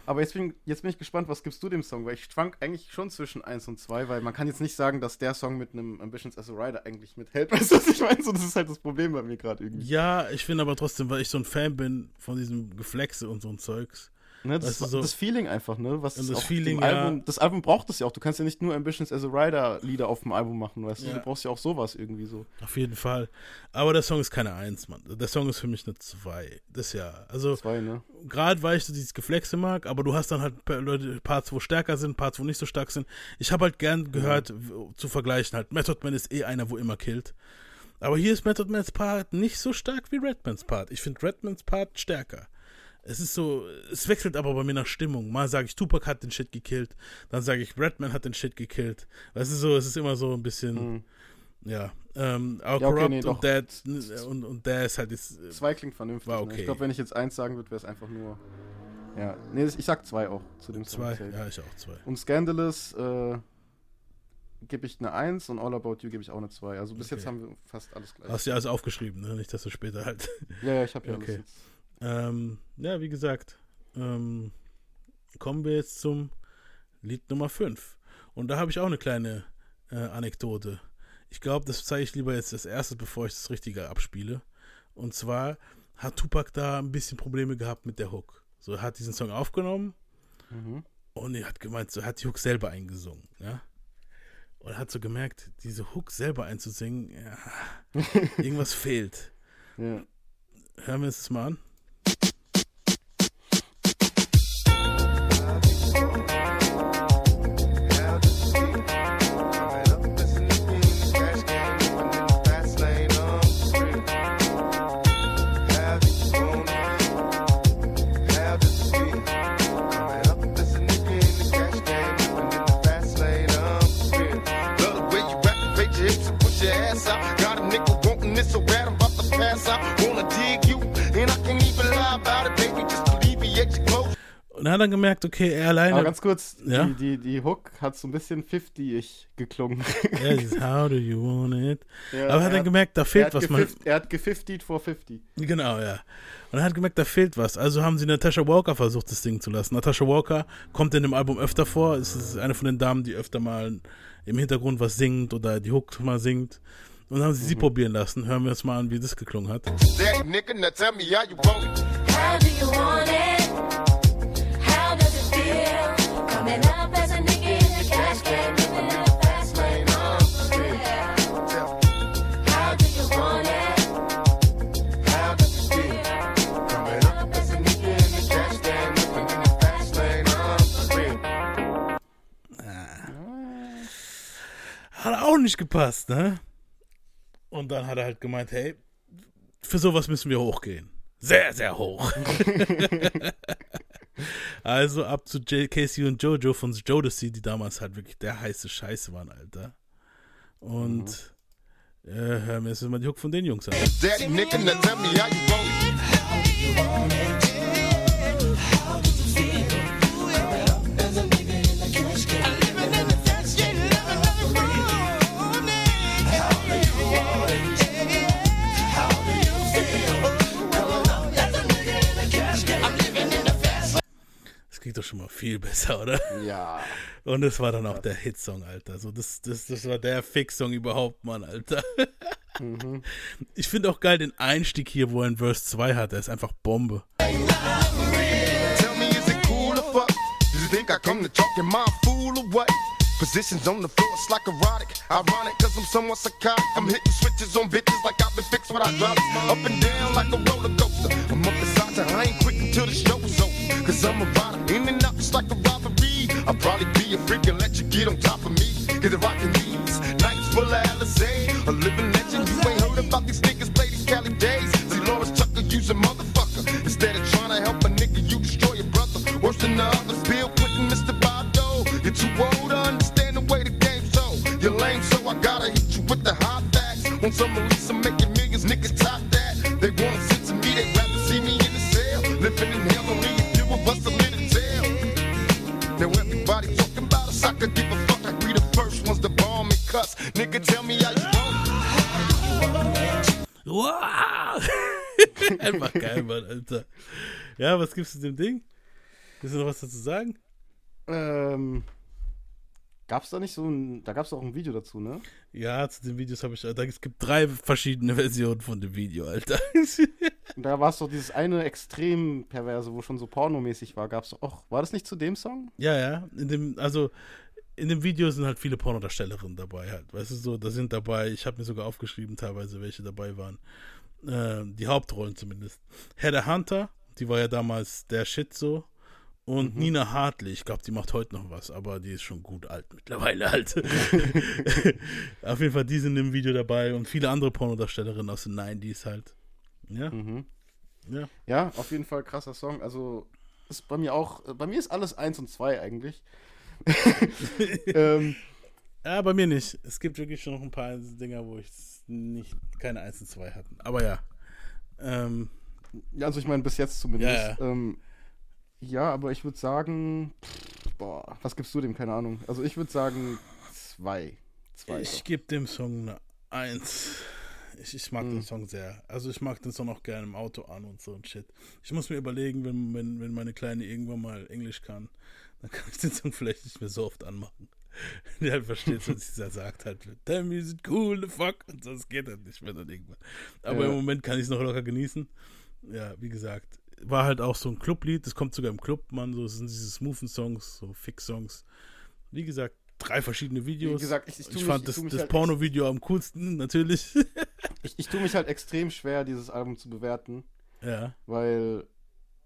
Aber jetzt bin, jetzt bin ich gespannt, was gibst du dem Song? Weil ich schwank eigentlich schon zwischen 1 und 2, weil man kann jetzt nicht sagen, dass der Song mit einem Ambitions as a Rider eigentlich mithält. <laughs> Weißt du, was ich meine? So, das ist halt das Problem bei mir gerade irgendwie. Ja, ich finde aber trotzdem, weil ich so ein Fan bin von diesem Geflexe und so ein Zeugs. Ne, das, Weißt du, so- das Feeling einfach, ne? Was Und das Feeling, ja. Album, das Album braucht es ja auch. Du kannst ja nicht nur Ambitions as a Rider Lieder auf dem Album machen, weißt du? Ja. Du brauchst ja auch sowas irgendwie so. Auf jeden Fall. Aber der Song ist keine Eins, Mann. Der Song ist für mich eine Zwei. Das ja. Also, Zwei, ne? gerade weil ich so dieses Geflexe mag, aber du hast dann halt Leute, Parts, wo stärker sind, Parts, wo nicht so stark sind. Ich habe halt gern gehört, w- zu vergleichen halt. Method Man ist eh einer, wo immer killt. Aber hier ist Method Mans Part nicht so stark wie Redmans Part. Ich finde Redmans Part stärker. Es ist so, es wechselt aber bei mir nach Stimmung. Mal sage ich, Tupac hat den Shit gekillt, dann sage ich, Redman hat den Shit gekillt. Weißt du so, es ist immer so ein bisschen, Mhm. ja. Ähm, aber Ja, okay, Corrupt nee, und Dad und, und der ist halt jetzt, äh, Zwei klingt vernünftig. War Ne? okay. Ich glaube, wenn ich jetzt eins sagen würde, wäre es einfach nur. Ja, nee, ich sag zwei auch zu dem zwei. Ja, ich auch zwei. Und Scandalous äh, gebe ich eine 1 und All About You gebe ich auch eine 2. Also bis Okay. jetzt haben wir fast alles gleich. Hast du ja alles aufgeschrieben, ne? Nicht, dass du später halt. Ja, ja, ich habe ja <laughs> Okay. alles jetzt. Ähm, ja, wie gesagt, ähm, kommen wir jetzt zum Lied Nummer 5. Und da habe ich auch eine kleine äh, Anekdote. Ich glaube, das zeige ich lieber jetzt als erstes, bevor ich das Richtige abspiele. Und zwar hat Tupac da ein bisschen Probleme gehabt mit der Hook. So, er hat diesen Song aufgenommen Mhm. und er hat gemeint, so er hat die Hook selber eingesungen, ja. Und er hat so gemerkt, diese Hook selber einzusingen, ja, <laughs> irgendwas fehlt. Ja. Hören wir uns das mal an. Und er hat dann gemerkt, okay, er alleine. Aber ganz kurz, Ja? die, die, die Hook hat so ein bisschen 50-ig geklungen. ja, dieses How do you want it? Ja, Aber er hat dann gemerkt, da fehlt was. Man, er hat gefiftied vor 50. genau, ja. Und er hat gemerkt, da fehlt was. Also haben sie Natasha Walker versucht, das Ding zu lassen. Natasha Walker kommt in dem Album öfter vor. Es ist eine von den Damen, die öfter mal im Hintergrund was singt oder die Hook mal singt. Und dann haben sie sie probieren lassen. Hören wir uns mal an, wie das geklungen hat. Daddy, nigga, now tell me how you want it. How do you want it? Nicht gepasst, ne? Und dann hat er halt gemeint, hey, für sowas müssen wir hochgehen. Sehr, sehr hoch. <laughs> also ab zu J Casey und Jojo von Jodeci, die damals halt wirklich der heiße Scheiße waren, Alter. Und äh, hören wir jetzt mal die Hook von den Jungs an. Daddy, want it. schon mal viel <laughs> besser, oder? Ja. Und es war dann auch der Hitsong, Alter. So, das, das, das war der Fix-Song überhaupt, Mann, Alter. Mhm. Ich finde auch geil den Einstieg hier, wo er in Verse 2 hat. Der ist einfach Bombe. I? Positions on the floor, it's like erotic. Ironic, cause I'm somewhat psychotic. I'm hitting switches on bitches like I've been fixed with hydraulics. Up and down like a roller coaster. I'm up beside I ain't quick until the show's over. Cause I'm a rider, in and out, it's like a robbery. I'll probably be a freak and let you get on top of me. Get the rockin' these nights full of Alizé. A living legend, you ain't heard about these niggas these Cali days. See, Lawrence Tucker, use a motherfucker. Instead of trying to help a nigga, you destroy your brother. Worse than the others, Bill Clinton, Mr. Bado. You're too old to understand the way the game's so. You're lame, so I gotta hit you with the hot facts. Want some release, I'm making millions, Living in hell, only if you a bust a little tail. Now everybody talking about us, I could give a fuck. I be the first ones to bomb and cuss. Nigga, tell me how you want. Wow! <laughs> einfach geil, Mann, Alter. Ja, was gibst du dem Ding? Willst du noch was dazu sagen? Ähm, gab's da nicht so ein, da gab's auch ein Video dazu, ne? Ja, zu den Videos habe ich, da, es gibt drei verschiedene <laughs> Versionen von dem Video, Alter. Und da war es doch dieses eine extrem perverse, wo schon so pornomäßig war, gab's doch auch, war das nicht zu dem Song? Ja, ja. In dem, also in dem Video sind halt viele Pornodarstellerinnen dabei halt. Weißt du so, da sind dabei, ich habe mir sogar aufgeschrieben teilweise, welche dabei waren. Äh, die Hauptrollen zumindest. Heather Hunter, die war ja damals der Shit so. Und Nina Hartley, ich glaube, die macht heute noch was, aber die ist schon gut alt mittlerweile halt. <laughs> Auf jeden Fall, die sind im Video dabei und viele andere Pornodarstellerinnen aus den 90s halt. Ja, Mhm. ja. Ja, auf jeden Fall krasser Song. Also ist bei mir auch, bei mir ist alles 1 und 2 eigentlich. <laughs> ähm, Ja, bei mir nicht. Es gibt wirklich schon noch ein paar Dinger, wo ich nicht keine 1 und 2 hatten. Aber ja. Ähm, ja, also ich meine bis jetzt zumindest. Ja, ja. Ähm, ja aber ich würde sagen, pff, boah, was gibst du dem? Keine Ahnung. Also ich würde sagen 2. 2. ich gebe dem Song eine 1. Ich, ich mag Mhm. den Song sehr. Also ich mag den Song auch gerne im Auto an und so und shit. Ich muss mir überlegen, wenn, wenn, wenn meine Kleine irgendwann mal Englisch kann, dann kann ich den Song vielleicht nicht mehr so oft anmachen. <laughs> Der halt versteht, was sie da sagt halt. Me is it cool, the fuck. Und sonst geht das nicht mehr dann irgendwann. Aber Ja. im Moment kann ich es noch locker genießen. Ja, wie gesagt, war halt auch so ein Clublied. Das kommt sogar im Club, man. So sind diese smoothen Songs, so Fix-Songs. Wie gesagt, drei verschiedene Videos. Wie gesagt, ich- ich tu mich- fand ich das, mich das halt Porno-Video am coolsten, natürlich. <laughs> Ich, ich tue mich halt extrem schwer, dieses Album zu bewerten, ja. weil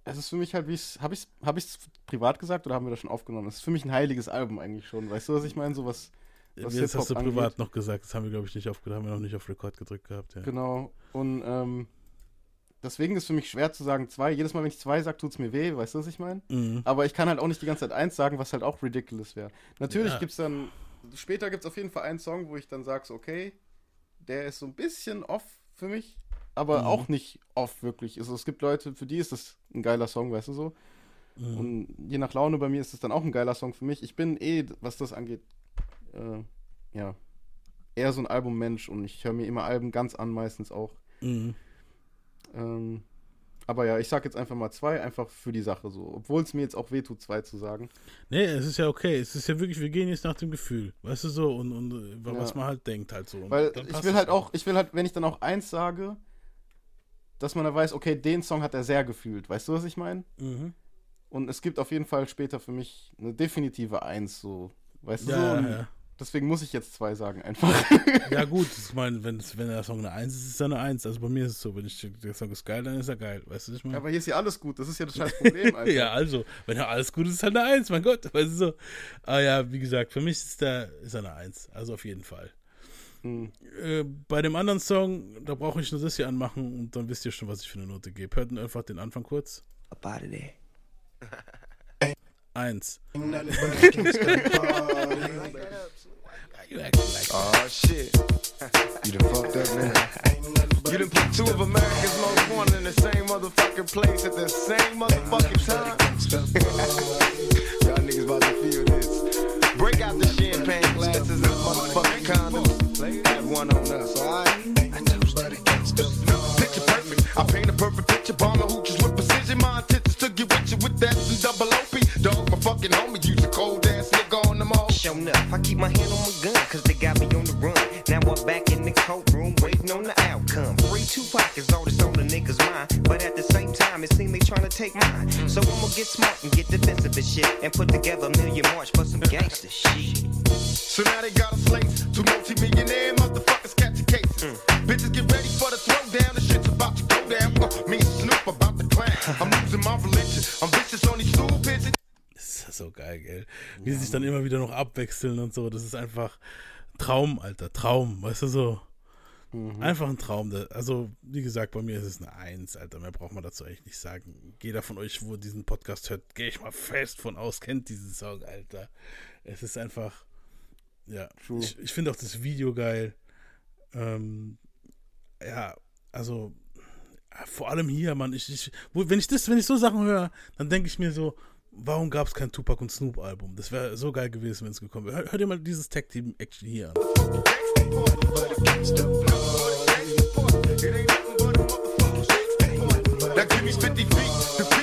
es ist für mich halt, wie ich habe ich habe ich privat gesagt oder haben wir das schon aufgenommen? Es ist für mich ein heiliges Album eigentlich schon. Weißt du, was ich meine? So was, was Jetzt hast du privat angeht. noch gesagt. Das haben wir, glaube ich, nicht aufgenommen. Haben wir noch nicht auf Rekord gedrückt gehabt. Ja. Genau. Und ähm, deswegen ist für mich schwer zu sagen zwei. Jedes Mal, wenn ich zwei sage, tut es mir weh. Weißt du, was ich meine? Mhm. Aber ich kann halt auch nicht die ganze Zeit eins sagen, was halt auch ridiculous wäre. Natürlich Ja. gibt es dann, später gibt es auf jeden Fall einen Song, wo ich dann sage, so, okay, der ist so ein bisschen off für mich, aber Mhm. auch nicht off wirklich. Also, es gibt Leute, für die ist das ein geiler Song, weißt du so. Mhm. Und je nach Laune bei mir ist es dann auch ein geiler Song für mich. Ich bin eh, was das angeht, äh, ja, eher so ein Albummensch und ich höre mir immer Alben ganz an, meistens auch. Mhm. Ähm, aber ja, ich sag jetzt einfach mal zwei, einfach für die Sache so. Obwohl es mir jetzt auch wehtut, zwei zu sagen. Nee, es ist ja okay. Es ist ja wirklich, wir gehen jetzt nach dem Gefühl. Weißt du so? Und, und äh, was Ja. man halt denkt halt so. Und Weil ich will es halt auch, ich will halt, wenn ich dann auch eins sage, dass man dann weiß, okay, den Song hat er sehr gefühlt. Weißt du, was ich meine? Mhm. Und es gibt auf jeden Fall später für mich eine definitive Eins, so. Weißt du so? Ja, ja, ja. Deswegen muss ich jetzt zwei sagen, einfach. <laughs> Ja, gut, ich meine, wenn, es- wenn der Song eine 1 ist, ist er eine 1. Also bei mir ist es so, wenn ich der Song ist geil, dann ist er geil. Weißt du, was ich meine? aber hier ist ja alles gut, das ist ja das scheiß Problem, <laughs> Alter. ja, also, wenn ja alles gut ist, ist halt eine 1, mein Gott. Weißt du so. Aber ja, wie gesagt, für mich ist der ist er eine 1. Also auf jeden Fall. Hm. Äh, bei dem anderen Song, da brauche ich nur das hier anmachen und dann wisst ihr schon, was ich für eine Note gebe. Hört einfach den Anfang kurz. Up out of there. Eins. Oh shit. You done fucked up now. You done put two of America's most wanted in the same motherfucking place at the same motherfucking time. Y'all niggas about to feel this. Break out the champagne glasses and motherfucking condoms. Have one on us, alright? Picture perfect. I paint a perfect picture. Bomber hooches with precision. My intentions to get with you with that and double OP fucking homies use the cold ass nigga on the mall. Showing up, I keep my hand on my gun, cause they got me on the run. Now I'm back in the courtroom, waiting on the outcome. Free two pockets all this on the nigga's mind. But at the same time, it seems they trying to take mine. So I'ma get smart and get defensive and shit. And put together a million march for some gangster shit. So now they got a slate to multi-millionaire motherfuckers catch cases. Mm. Bitches get ready for the throwdown, the shit's about to go down. Uh, me and Snoop about to clown. <laughs> I'm losing my religion, I'm vicious on these stool pigeons. So geil, gell? Wie sie sich dann immer wieder noch abwechseln und so. Das ist einfach Traum, Alter. Traum, weißt du so. Einfach ein Traum. Also, wie gesagt, bei mir ist es eine Eins, Alter. Mehr braucht man dazu eigentlich nicht sagen. Jeder von euch, wo diesen Podcast hört, gehe ich mal fest von aus, kennt diesen Song, Alter. Es ist einfach, ja. True. Ich, ich finde auch das Video geil. Ähm, ja, also, ja, vor allem hier, Mann. Ich, ich, wo, wenn ich das, wenn ich so Sachen höre, dann denke ich mir so, warum gab es kein Tupac und Snoop Album? Das wäre so geil gewesen, wenn es gekommen wäre. Hör, hör dir mal dieses Tag Team Action hier an. Now give me 50 feet.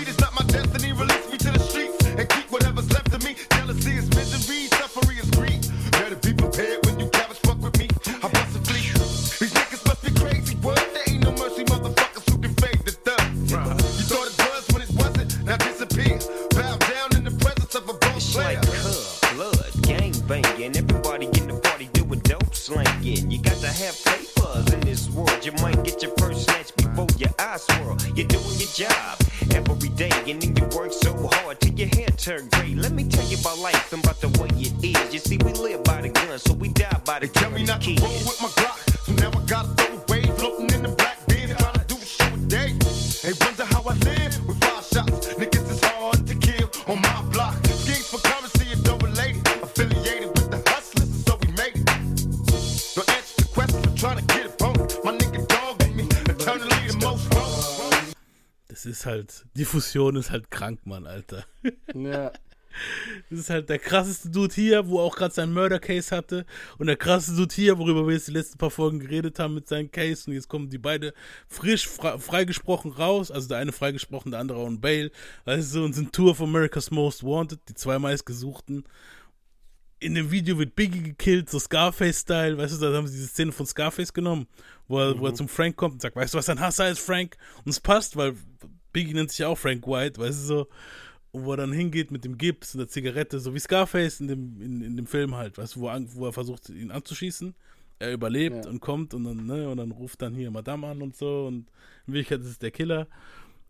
Die Fusion ist halt krank, Mann, Alter. Ja, <laughs> Das ist halt der krasseste Dude hier, wo auch gerade sein Murder Case hatte. Und der krasseste Dude hier, worüber wir jetzt die letzten paar Folgen geredet haben mit seinem Case. Und jetzt kommen die beide frisch fre freigesprochen raus. Also der eine freigesprochen, der andere on Bail. Weißt du, und sind Tour of America's Most Wanted, die zwei meistgesuchten. In dem Video wird Biggie gekillt, so Scarface-Style. Weißt du, da haben sie diese Szene von Scarface genommen, wo er, wo er zum Frank kommt und sagt, weißt du, was dein Hasser ist, Frank? Und es passt, weil Biggie nennt sich ja auch Frank White, weißt du, so. Und wo er dann hingeht mit dem Gips und der Zigarette, so wie Scarface in dem, in, in dem Film halt, weißt du, wo, er wo er versucht, ihn anzuschießen. Er überlebt Ja. und kommt und dann, ne, und dann ruft dann hier Madame an und so und in Wirklichkeit ist es der Killer.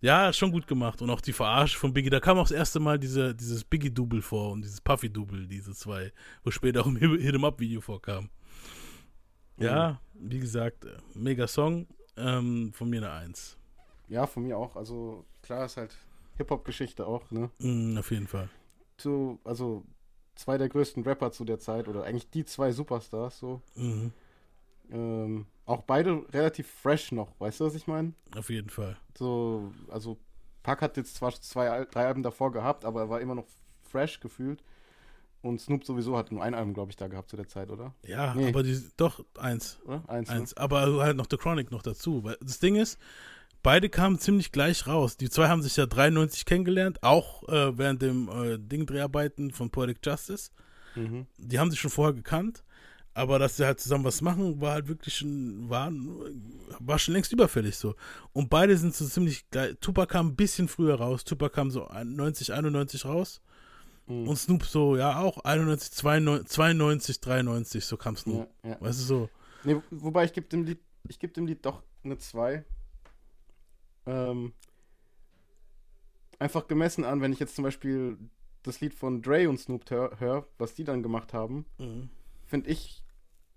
Ja, schon gut gemacht. Und auch die Verarsche von Biggie, da kam auch das erste Mal diese, dieses Biggie-Double vor und dieses Puffy-Double, diese zwei, wo später auch im Hit 'em Up-Video vorkam. Ja, wie gesagt, äh, mega Song. Ähm, von mir eine Eins. Ja, von mir auch. Also klar ist halt Hip-Hop-Geschichte auch, ne? Mm, auf jeden Fall. Zu, also zwei der größten Rapper zu der Zeit oder eigentlich die zwei Superstars so. Mhm, Ähm, auch beide relativ fresh noch, weißt du, was ich meine? auf jeden Fall. So, also Pac hat jetzt zwar zwei, drei Alben davor gehabt, aber er war immer noch fresh gefühlt. Und Snoop sowieso hat nur ein Album, glaube ich, da gehabt zu der Zeit, oder? Ja, Nee. aber die, doch, eins. Oder? Eins. Eins. Aber halt noch The Chronic noch dazu. Weil das Ding ist, beide kamen ziemlich gleich raus. Die zwei haben sich ja 93 kennengelernt, auch äh, während dem äh, Ding-Dreharbeiten von Poetic Justice. Mhm. Die haben sich schon vorher gekannt. Aber dass sie halt zusammen was machen, war halt wirklich schon, war, war schon längst überfällig so. Und beide sind so ziemlich gleich. Tupac kam ein bisschen früher raus. Tupac kam so 90, 91 raus. Mhm. Und Snoop so, ja, auch 91, 92, 92 93, so kam Snoop. Ja, ja. Weißt du so? Nee, wobei ich gebe dem Lied, ich gebe dem Lied doch eine 2. Ähm, einfach gemessen an, wenn ich jetzt zum Beispiel das Lied von Dre und Snoop höre, hör, was die dann gemacht haben, Mhm. finde ich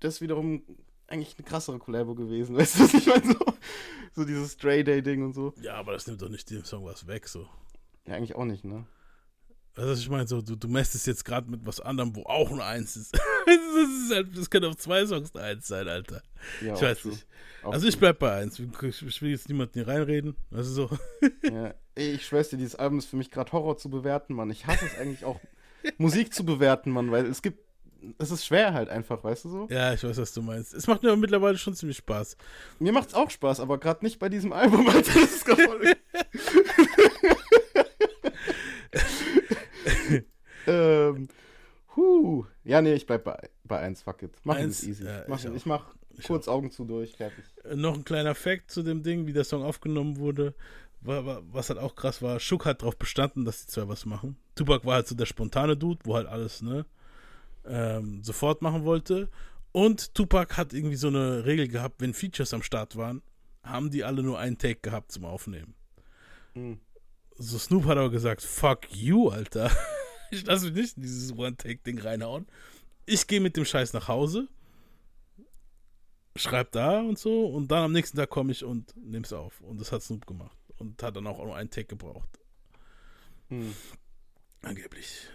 das wiederum eigentlich eine krassere Collabo gewesen. <laughs> Weißt du, was ich meine? So, so dieses Dre Day-Ding und so. Ja, aber das nimmt doch nicht dem Song was weg, so. Ja, eigentlich auch nicht, ne? Weißt du, was ich meine? So, du, du messt es jetzt gerade mit was anderem, wo auch eine Eins ist. <laughs> das, ist halt, das könnte auf zwei Songs eine Eins sein, Alter. Ja, ich weiß true. nicht. Auch Also ich true. bleib bei Eins. Ich, ich will jetzt niemanden hier reinreden. Du so? <laughs> Ja, ich schwör's dir, dieses Album ist für mich gerade Horror zu bewerten, Mann. Ich hasse es eigentlich auch, <laughs> Musik zu bewerten, Mann, weil es gibt, es ist schwer halt einfach, weißt du so? Ja, ich weiß, was du meinst. Es macht mir aber mittlerweile schon ziemlich Spaß. Mir macht's auch Spaß, aber gerade nicht bei diesem Album, Alter. Das ist voll... ähm, huh. Ja, nee, ich bleib bei, bei 1, fuck it. Mach es easy. ja, mach, ich ich, auch. ich mach kurz Augen zu durch, fertig. Äh, Noch ein kleiner Fact zu dem Ding, wie der Song aufgenommen wurde. War, war, was halt auch krass war, Shook hat darauf bestanden, dass die zwei was machen. Tupac war halt so der spontane Dude, wo halt alles, ne, ähm, sofort machen wollte. Und Tupac hat irgendwie so eine Regel gehabt, wenn Features am Start waren, haben die alle nur einen Take gehabt zum Aufnehmen. Mhm. So Snoop hat aber gesagt, fuck you, Alter. <laughs> Ich lasse mich nicht in dieses One-Take-Ding reinhauen. Ich gehe mit dem Scheiß nach Hause, schreib da und so und dann am nächsten Tag komme ich und nehm's auf. Und das hat Snoop gemacht. Und hat dann auch nur einen Take gebraucht. Hm. Angeblich.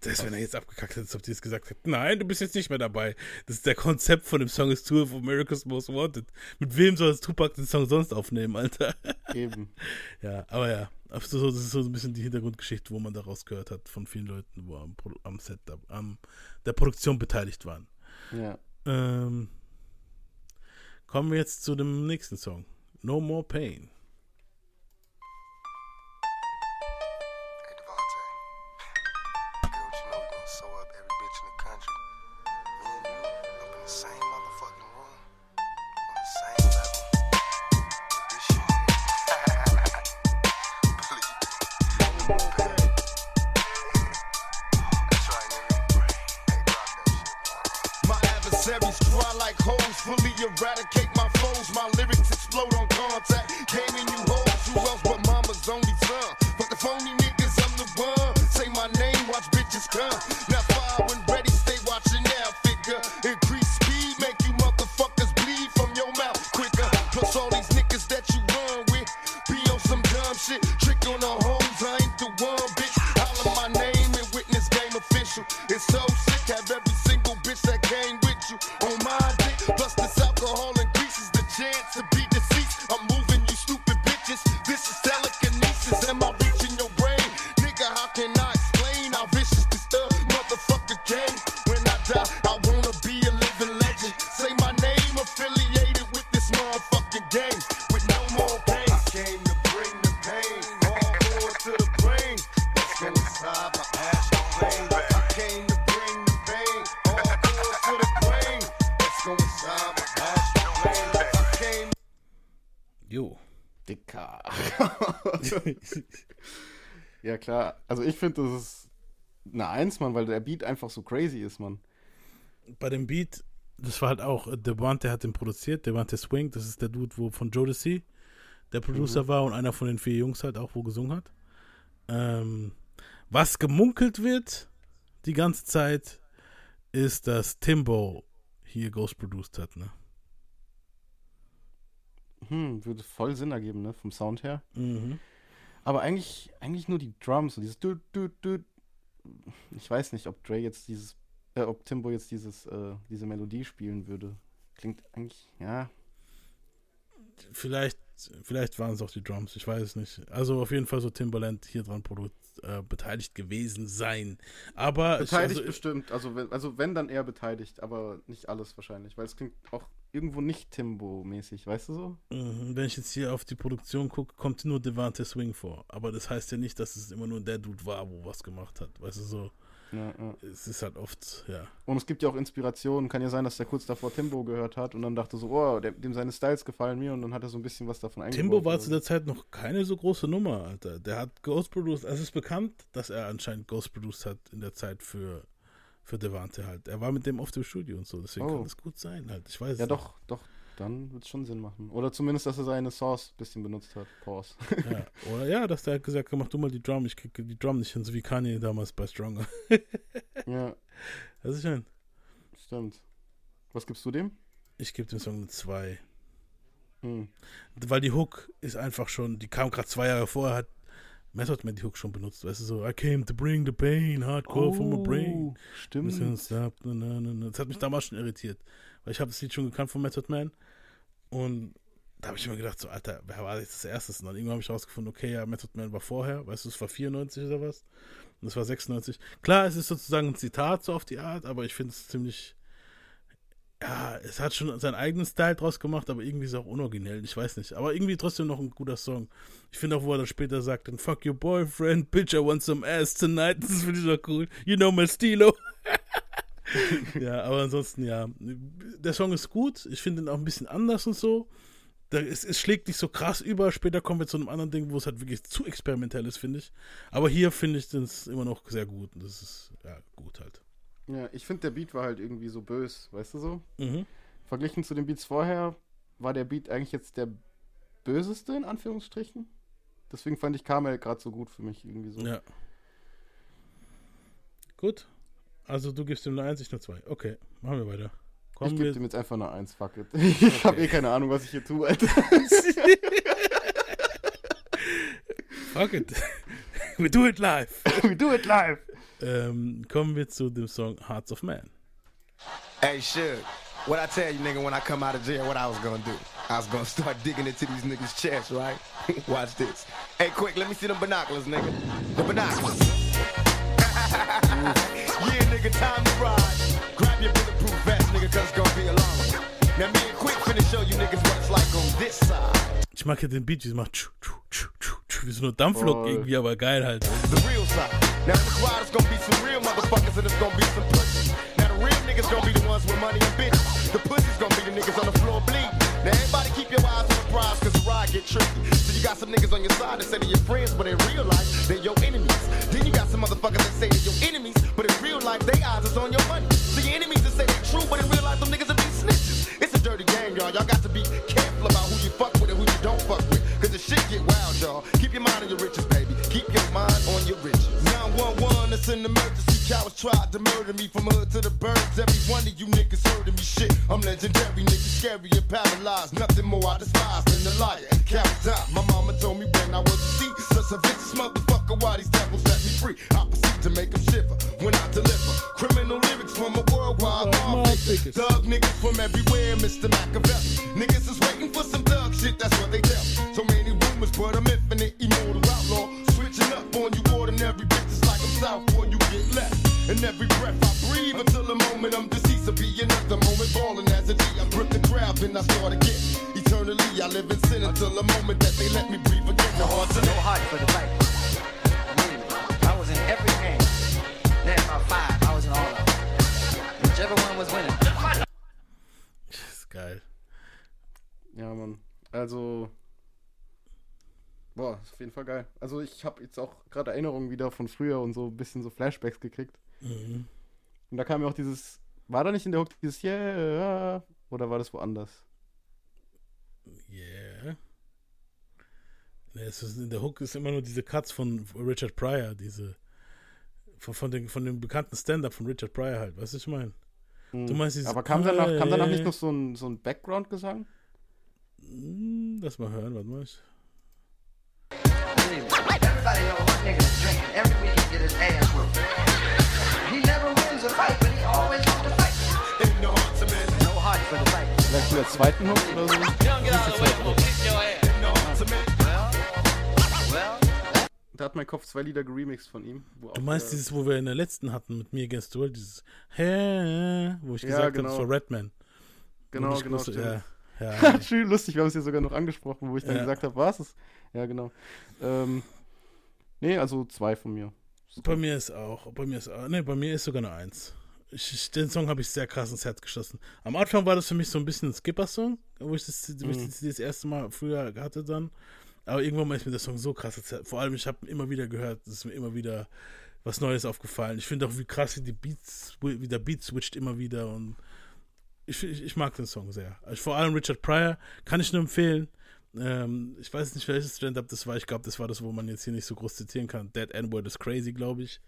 Das, wenn er jetzt abgekackt hätte, ob die es gesagt hätten. Nein, du bist jetzt nicht mehr dabei. Das ist der Konzept von dem Song ist Tour of America's Most Wanted. Mit wem soll das Tupac den Song sonst aufnehmen, Alter? Eben. <laughs> Ja, aber ja. Aber so- Das ist so ein bisschen die Hintergrundgeschichte, wo man daraus gehört hat von vielen Leuten, wo am, am Set, am der Produktion beteiligt waren. Ja. Ähm, kommen wir jetzt zu dem nächsten Song. No More Pain. Klar. Also ich finde, das ist eine Eins, Mann, weil der Beat einfach so crazy ist, Mann. Bei dem Beat, das war halt auch, äh, Devante hat den produziert, Devante Swing, das ist der Dude, wo von Jodeci der Producer war und einer von den vier Jungs halt auch, wo gesungen hat. Ähm, was gemunkelt wird die ganze Zeit, ist, dass Timbo hier Ghost produced hat, ne? Hm, würde voll Sinn ergeben, ne, vom Sound her. Mhm. Aber eigentlich, eigentlich nur die Drums und dieses du, du, du. Ich weiß nicht, ob Dre jetzt dieses, äh, ob Timbo jetzt dieses, äh, diese Melodie spielen würde. Klingt eigentlich, ja. Vielleicht, vielleicht waren es auch die Drums, ich weiß es nicht. Also auf jeden Fall so Timbaland hier dran produ- äh, beteiligt gewesen sein. Aber ich- Beteiligt also, bestimmt. Also wenn, also wenn, dann eher beteiligt, aber nicht alles wahrscheinlich, weil es klingt auch irgendwo nicht Timbo-mäßig, weißt du so? Mhm, Wenn ich jetzt hier auf die Produktion gucke, kommt nur Devante Swing vor. Aber das heißt ja nicht, dass es immer nur der Dude war, wo was gemacht hat. Weißt du so, Ja, ja. es ist halt oft, ja. Und es gibt ja auch Inspirationen. Kann ja sein, dass der kurz davor Timbo gehört hat und dann dachte so, oh, der, dem seine Styles gefallen mir und dann hat er so ein bisschen was davon eingebaut. Timbo war zu der Zeit noch keine so große Nummer, Alter. Der hat Ghost produced, also es ist bekannt, dass er anscheinend Ghost produced hat in der Zeit für, für Devante halt. Er war mit dem oft im Studio und so, deswegen Oh. kann es gut sein halt. Ich weiß Ja, doch, doch, dann wird es schon Sinn machen. Oder zumindest, dass er seine Source ein bisschen benutzt hat. Pause. nicht. Ja. <laughs> Oder ja, dass der halt gesagt hat, mach du mal die Drum, ich krieg die Drum nicht hin, so wie Kanye damals bei Stronger. ja, Das ist schön. stimmt. Was gibst du dem? Ich gebe dem Song eine 2. Hm. Weil die Hook ist einfach schon, die kam gerade zwei Jahre vorher, hat Method Man die Hook schon benutzt, weißt du, so, I came to bring the pain, hardcore from my brain. Stimmt. Das hat mich damals schon irritiert, weil ich habe das Lied schon gekannt von Method Man und da habe ich immer gedacht, so, Alter, wer war jetzt das Erste? Und dann irgendwann habe ich rausgefunden, okay, ja, Method Man war vorher, weißt du, es war 94 oder was? Und es war 96. Klar, es ist sozusagen ein Zitat so auf die Art, aber ich finde es ziemlich, ja, es hat schon seinen eigenen Style draus gemacht, aber irgendwie ist es auch unoriginell, ich weiß nicht. Aber irgendwie trotzdem noch ein guter Song. Ich finde auch, wo er dann später sagt, dann fuck your boyfriend, bitch, I want some ass tonight. Das finde ich auch cool. You know my stilo. <laughs> ja, aber ansonsten, ja. Der Song ist gut. Ich finde ihn auch ein bisschen anders und so. Da, es, es schlägt nicht so krass über. Später kommen wir zu einem anderen Ding, wo es halt wirklich zu experimentell ist, finde ich. Aber hier finde ich es immer noch sehr gut. Und das ist, ja, gut halt. Ja, ich finde, der Beat war halt irgendwie so bös, weißt du so? Mhm. Verglichen zu den Beats vorher war der Beat eigentlich jetzt der böseste, in Anführungsstrichen. Deswegen fand ich Carmel gerade so gut für mich irgendwie so. Ja. Gut. Also du gibst ihm eine 1, ich nur 2. Okay, machen wir weiter. Ich Kommen gebe wir. dem jetzt einfach eine 1, fuck it. <laughs> Ich habe eh keine Ahnung, was ich hier tue, Alter. <laughs> Fuck it. <laughs> We do it live. We do it live. Ähm, kommen wir zu dem Song Hearts of Man. Hey, Suge, what I tell you, nigga, when I come out of jail, what I was gonna do? I was gonna <laughs> start digging into these niggas' chests, right? <laughs> Watch this. Hey, quick, let me see them binoculars, nigga. The binoculars. <laughs> yeah, nigga, time to ride. Grab your bulletproof vest, nigga, cause it's gonna be a long one. Now, me and Quick finna show you niggas what it's like on this side. Ich mag ja den Beat, die macht tschu, tschu, tschu, tschu, tschu, wie so eine Dampflok Voll. irgendwie, aber geil halt. the real side. Now the crowd is gonna be some real motherfuckers and it's gonna be some pussies. Now the real niggas gonna be the ones with money and bitches. The pussies gonna be the niggas on the floor bleeding. Now everybody keep your eyes on the prize cause the ride get tricky. So you got some niggas on your side that say they're your friends, but in real life, they're your enemies. Then you got some motherfuckers that say they're your enemies, but in real life, they eyes is on your money. So your enemies that say they true, but in real life, them niggas will be snitches. It's dirty game, y'all. Y'all got to be careful about who you fuck with and who you don't fuck with. Cause the shit get wild, y'all. Keep your mind on your riches, baby. Keep your mind on your riches. 911, it's an emergency. Cowards tried to murder me from hood to the birds. Every one of you niggas heard of me shit. I'm legendary, niggas scary and paralyzed. Nothing more I despise than the liar and coward die. My mama told me when I was a seed. Such a vicious motherfucker, why these devils set me free? I proceed to make them shiver when I deliver. Criminal lyrics from a worldwide mob. Thug niggas from everywhere, Mr. Machiavelli. Niggas is waiting for some thug shit, that's what they tell me. So many rumors, but I'm infinite, immortal outlaw. Switching up on you ordinary bitches like I'm south boy, you. And every breath I breathe until the moment I'm deceased will be another moment balling as a G. I grip the crowd, then I start again. Eternally, I live in sin until the moment that they let me breathe again. The heart's no heart for the fight. I was in every game. There about five. I was in all of them. Whichever one was winning. Das ist geil. Ja, Mann. Also. Boah, ist auf jeden Fall geil. Also ich habe jetzt auch gerade Erinnerungen wieder von früher und so ein bisschen so Flashbacks gekriegt. Mhm. Und da kam ja auch dieses. War da nicht in der Hook dieses Yeah? Oder war das woanders? Yeah. Nee, es ist, in der Hook ist immer nur diese Cuts von Richard Pryor, diese. Von, von, den, von dem bekannten Stand-up von Richard Pryor halt, weißt du, was ich meine? Du meinst dieses. Aber kam danach, kam danach nicht noch so ein, so ein Background-Gesang? Hm, Lass mal hören, warte mal. Ich, Everybody know what nigga is drinking. Every week he get his ass whooped. Wins a fight, but he always wants to fight. No heart for the fight. Vielleicht in der zweiten Hook oder so? Da hat mein Kopf zwei Lieder geremixed von ihm. wo du auch meinst dieses, wo wir in der letzten hatten mit mir against the World, dieses Hä, wo ich Ja, gesagt habe, genau. das war Redman. Genau, genau, wusste, ja, ja, <laughs> Schön lustig, wir haben es hier sogar noch angesprochen, wo ich dann Ja. gesagt habe, was ist? Ja, genau. Ähm, nee, also zwei von mir. Bei mir ist auch, bei mir ist auch, nee, bei mir ist sogar eine Eins. Ich, den Song habe ich sehr krass ins Herz geschossen. Am Anfang war das für mich so ein bisschen ein Skipper-Song, wo ich das, wo ich Mhm. das, das erste Mal früher hatte dann. Aber irgendwann mal ist mir der Song so krass ins Herz. Vor allem, ich habe immer wieder gehört, es ist mir immer wieder was Neues aufgefallen. Ich finde auch, wie krass wie die Beats, wie der Beat switcht immer wieder und ich, ich, ich mag den Song sehr. Also vor allem Richard Pryor kann ich nur empfehlen. Ähm, ich weiß nicht, welches Stand-Up das war. Ich glaube, das war das, wo man jetzt hier nicht so groß zitieren kann. Dead N-Word is crazy, glaube ich.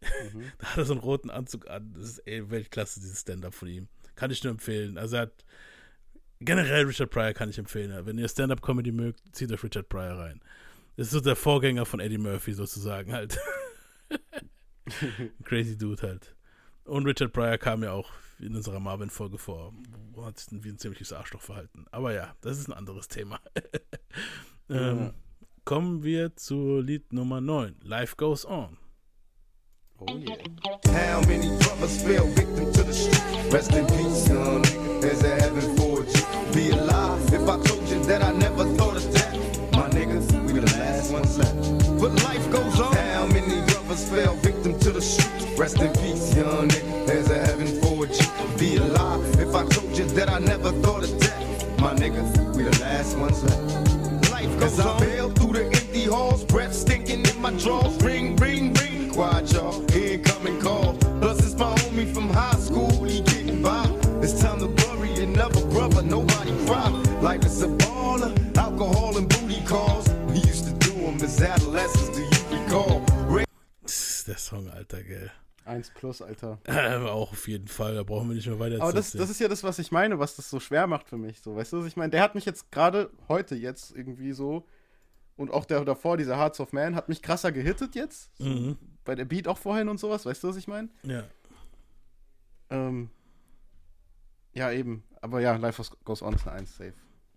<laughs> da hat er so einen roten Anzug an. Das ist ey, Weltklasse, dieses Stand-Up von ihm. Kann ich nur empfehlen. Also er hat generell Richard Pryor kann ich empfehlen. Wenn ihr Stand-Up-Comedy mögt, zieht euch Richard Pryor rein. Das ist so der Vorgänger von Eddie Murphy sozusagen halt. <laughs> <laughs> Crazy Dude halt. Und Richard Pryor kam ja auch in unserer Marvin-Folge vor. Wo hat sich denn wie ein ziemliches Arschloch verhalten. Aber ja, das ist ein anderes Thema. <laughs> ähm, Ja. Kommen wir zu Lied Nummer 9. Life Goes On. Oh yeah. How many brothers fell victim to the street? Rest in peace, young nigga. There's a heaven for you. Be alive if I told you that I never thought of that. My niggas, we the last ones left. But life goes on. How many brothers fell victim to the street? Rest in peace, young nigga. soldiers that I never thought of death. My niggas, we the last ones left. Life goes As I bail through the empty halls, breath stinking in my drawers. Ring, ring, ring. Quiet, y'all. Here coming calls. Plus, it's my homie from high school. He getting by. It's time to bury another brother. Nobody cry. Life is a baller. Alcohol and booty calls. We used to do them as adolescents. Do you recall? Ray- das Song, Alter, gell. 1 plus, Alter. <laughs> Auch auf jeden Fall, da brauchen wir nicht mehr weiter Aber zu das, das ist ja das, was ich meine, was das so schwer macht für mich. So, weißt du, was ich meine? Der hat mich jetzt gerade heute jetzt irgendwie so und auch der davor, dieser Hearts of Man, hat mich krasser gehittet jetzt. So, Mhm. Bei der Beat auch vorhin und sowas, weißt du, was ich meine? Ja. Ähm, ja, eben. Aber ja, Life Goes On ist eine 1 safe.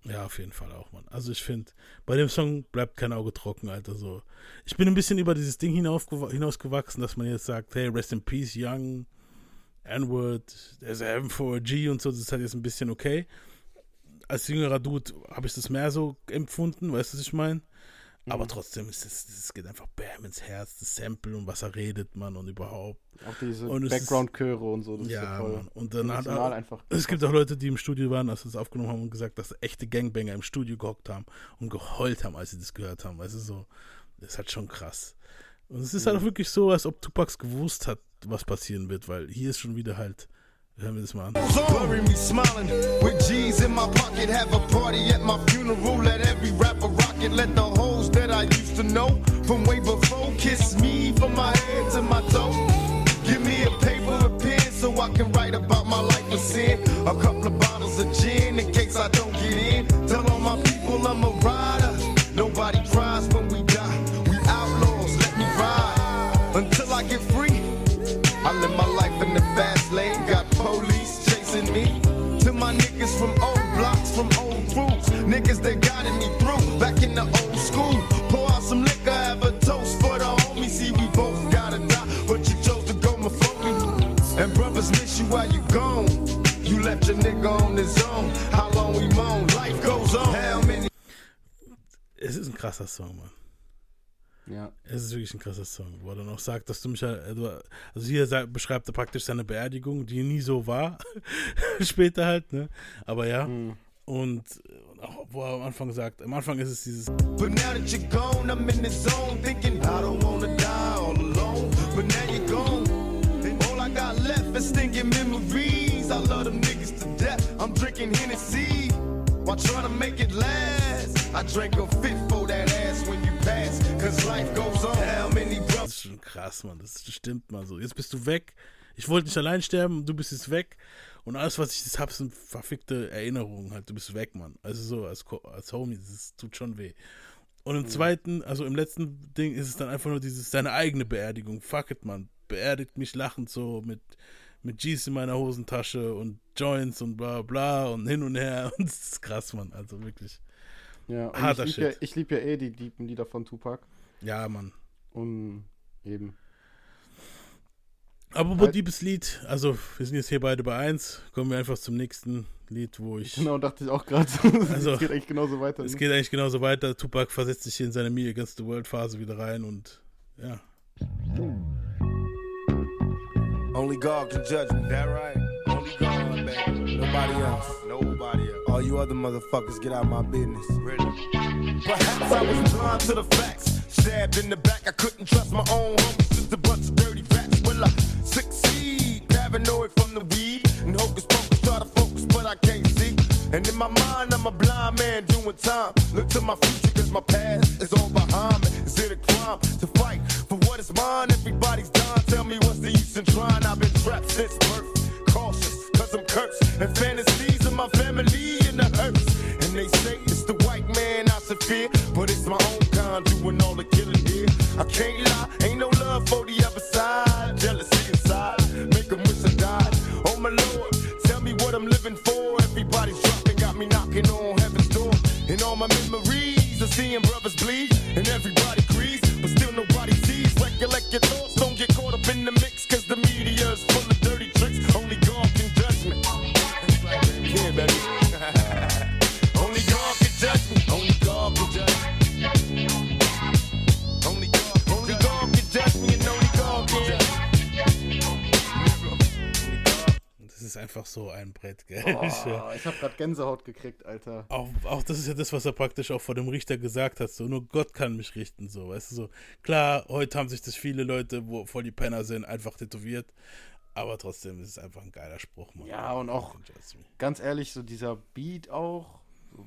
Ja, auf jeden Fall auch, Mann. Also ich finde, bei dem Song bleibt kein Auge trocken, Alter. So. Ich bin ein bisschen über dieses Ding hinausgewachsen, dass man jetzt sagt, hey, rest in peace, Young, N-Word, there's heaven for a G und so, das ist halt jetzt ein bisschen okay. Als jüngerer Dude habe ich das mehr so empfunden, weißt du, was ich meine? Aber trotzdem ist es, es geht einfach bam ins Herz, das Sample und was er redet, Mann, und überhaupt. Auch diese Background-Chöre und so. Das Ja, ist so Mann. Und dann hat er, einfach. es gibt auch Leute, die im Studio waren, als wir es aufgenommen haben und gesagt, dass echte Gangbanger im Studio gehockt haben und geheult haben, als sie das gehört haben. Weißt du, so, das ist halt schon krass. Und es ist halt auch wirklich so, als ob Tupac gewusst hat, was passieren wird, weil hier ist schon wieder halt, hören wir das. Bury me smiling with G's in my pocket. Have a party at my funeral. Let every rapper rock it. Let the hoes that I used to know from way before kiss me from my head to my toe. Give me a paper and pen so I can write about my life of sin. A couple of bottles of gin in case I don't get in. Niggas that guided me through, back in the old school. Pour out some liquor, have a toast for the homies. See, we both gotta die, but you chose to go before me. And brothers miss you while you gone. You left your nigga on his own. How long we moan? Life goes on. How many? Es ist ein krasser Song, Mann. Ja. Es ist wirklich ein krasser Song, wo er dann auch sagt, dass du mich, du- also hier sagt, beschreibt er praktisch seine Beerdigung, die nie so war, <laughs> später halt, ne, aber ja, und äh, auch, wo er am Anfang sagt, am Anfang ist es dieses, But now that you're gone, I'm in the zone thinking I don't wanna die all alone. But now you're gone, and all I got left is thinking memories. I love them niggas to death. I'm drinking Hennessy while trying to make it last. I drank a fifth for that ass when you pass, cause life goes on. How many das ist schon krass, Mann, das stimmt mal so, jetzt bist du weg, ich wollte nicht allein sterben, du bist jetzt weg und alles, was ich jetzt hab, sind verfickte Erinnerungen halt, du bist weg, Mann, also so, als, als Homie, das tut schon weh. Und im zweiten, also im letzten Ding ist es dann einfach nur dieses, seine eigene Beerdigung. Fuck it, man. Beerdigt mich lachend so mit, mit G's in meiner Hosentasche und Joints und bla bla und hin und her. <laughs> Und das ist krass, man. Also wirklich. Ja, Harter ich liebe ja, lieb ja eh die tiefen Lieder von Tupac. Ja, Mann. Und eben. Aber Halt- liebes Lied, also wir sind jetzt hier beide bei 1, kommen wir einfach zum nächsten Lied, wo ich. Genau, dachte ich auch gerade. <laughs> Also, es geht eigentlich genauso weiter. Es ne? geht eigentlich genauso weiter. Tupac versetzt sich hier in seine Me Against the World Phase wieder rein und ja. Only God can judge me. That right? Only God, baby. Nobody else. Nobody else. All you other motherfuckers, get out my business. Really? Perhaps I was blind to the facts. Stabbed in the back, I couldn't trust my own homies. Just a bunch of dirty rats. Will I succeed? Paranoid from the weed. And hocus pocus, try to focus, but I can't see. And in my mind, I'm a blind man doing time. Look to my future, cause my past is all behind me. Is it a crime to fight for what is mine? Everybody's dying. Tell me what's the use in trying? I've been trapped since birth. Cautious, cause I'm cursed. And fantasies of my family in the hearse. And they say it's the white man I should fear. But it's my own kind doing all the killing here. I can't seeing brothers bleed. Einfach so ein Brett, gell? Oh, <laughs> ich habe gerade Gänsehaut gekriegt, Alter. Auch, auch das ist ja das, was er praktisch auch vor dem Richter gesagt hat. So, nur Gott kann mich richten, so, weißt du, so. Klar, heute haben sich das viele Leute, wo voll die Penner sind, einfach tätowiert. Aber trotzdem ist es einfach ein geiler Spruch, Mann. Ja, und auch ganz ehrlich, so dieser Beat auch,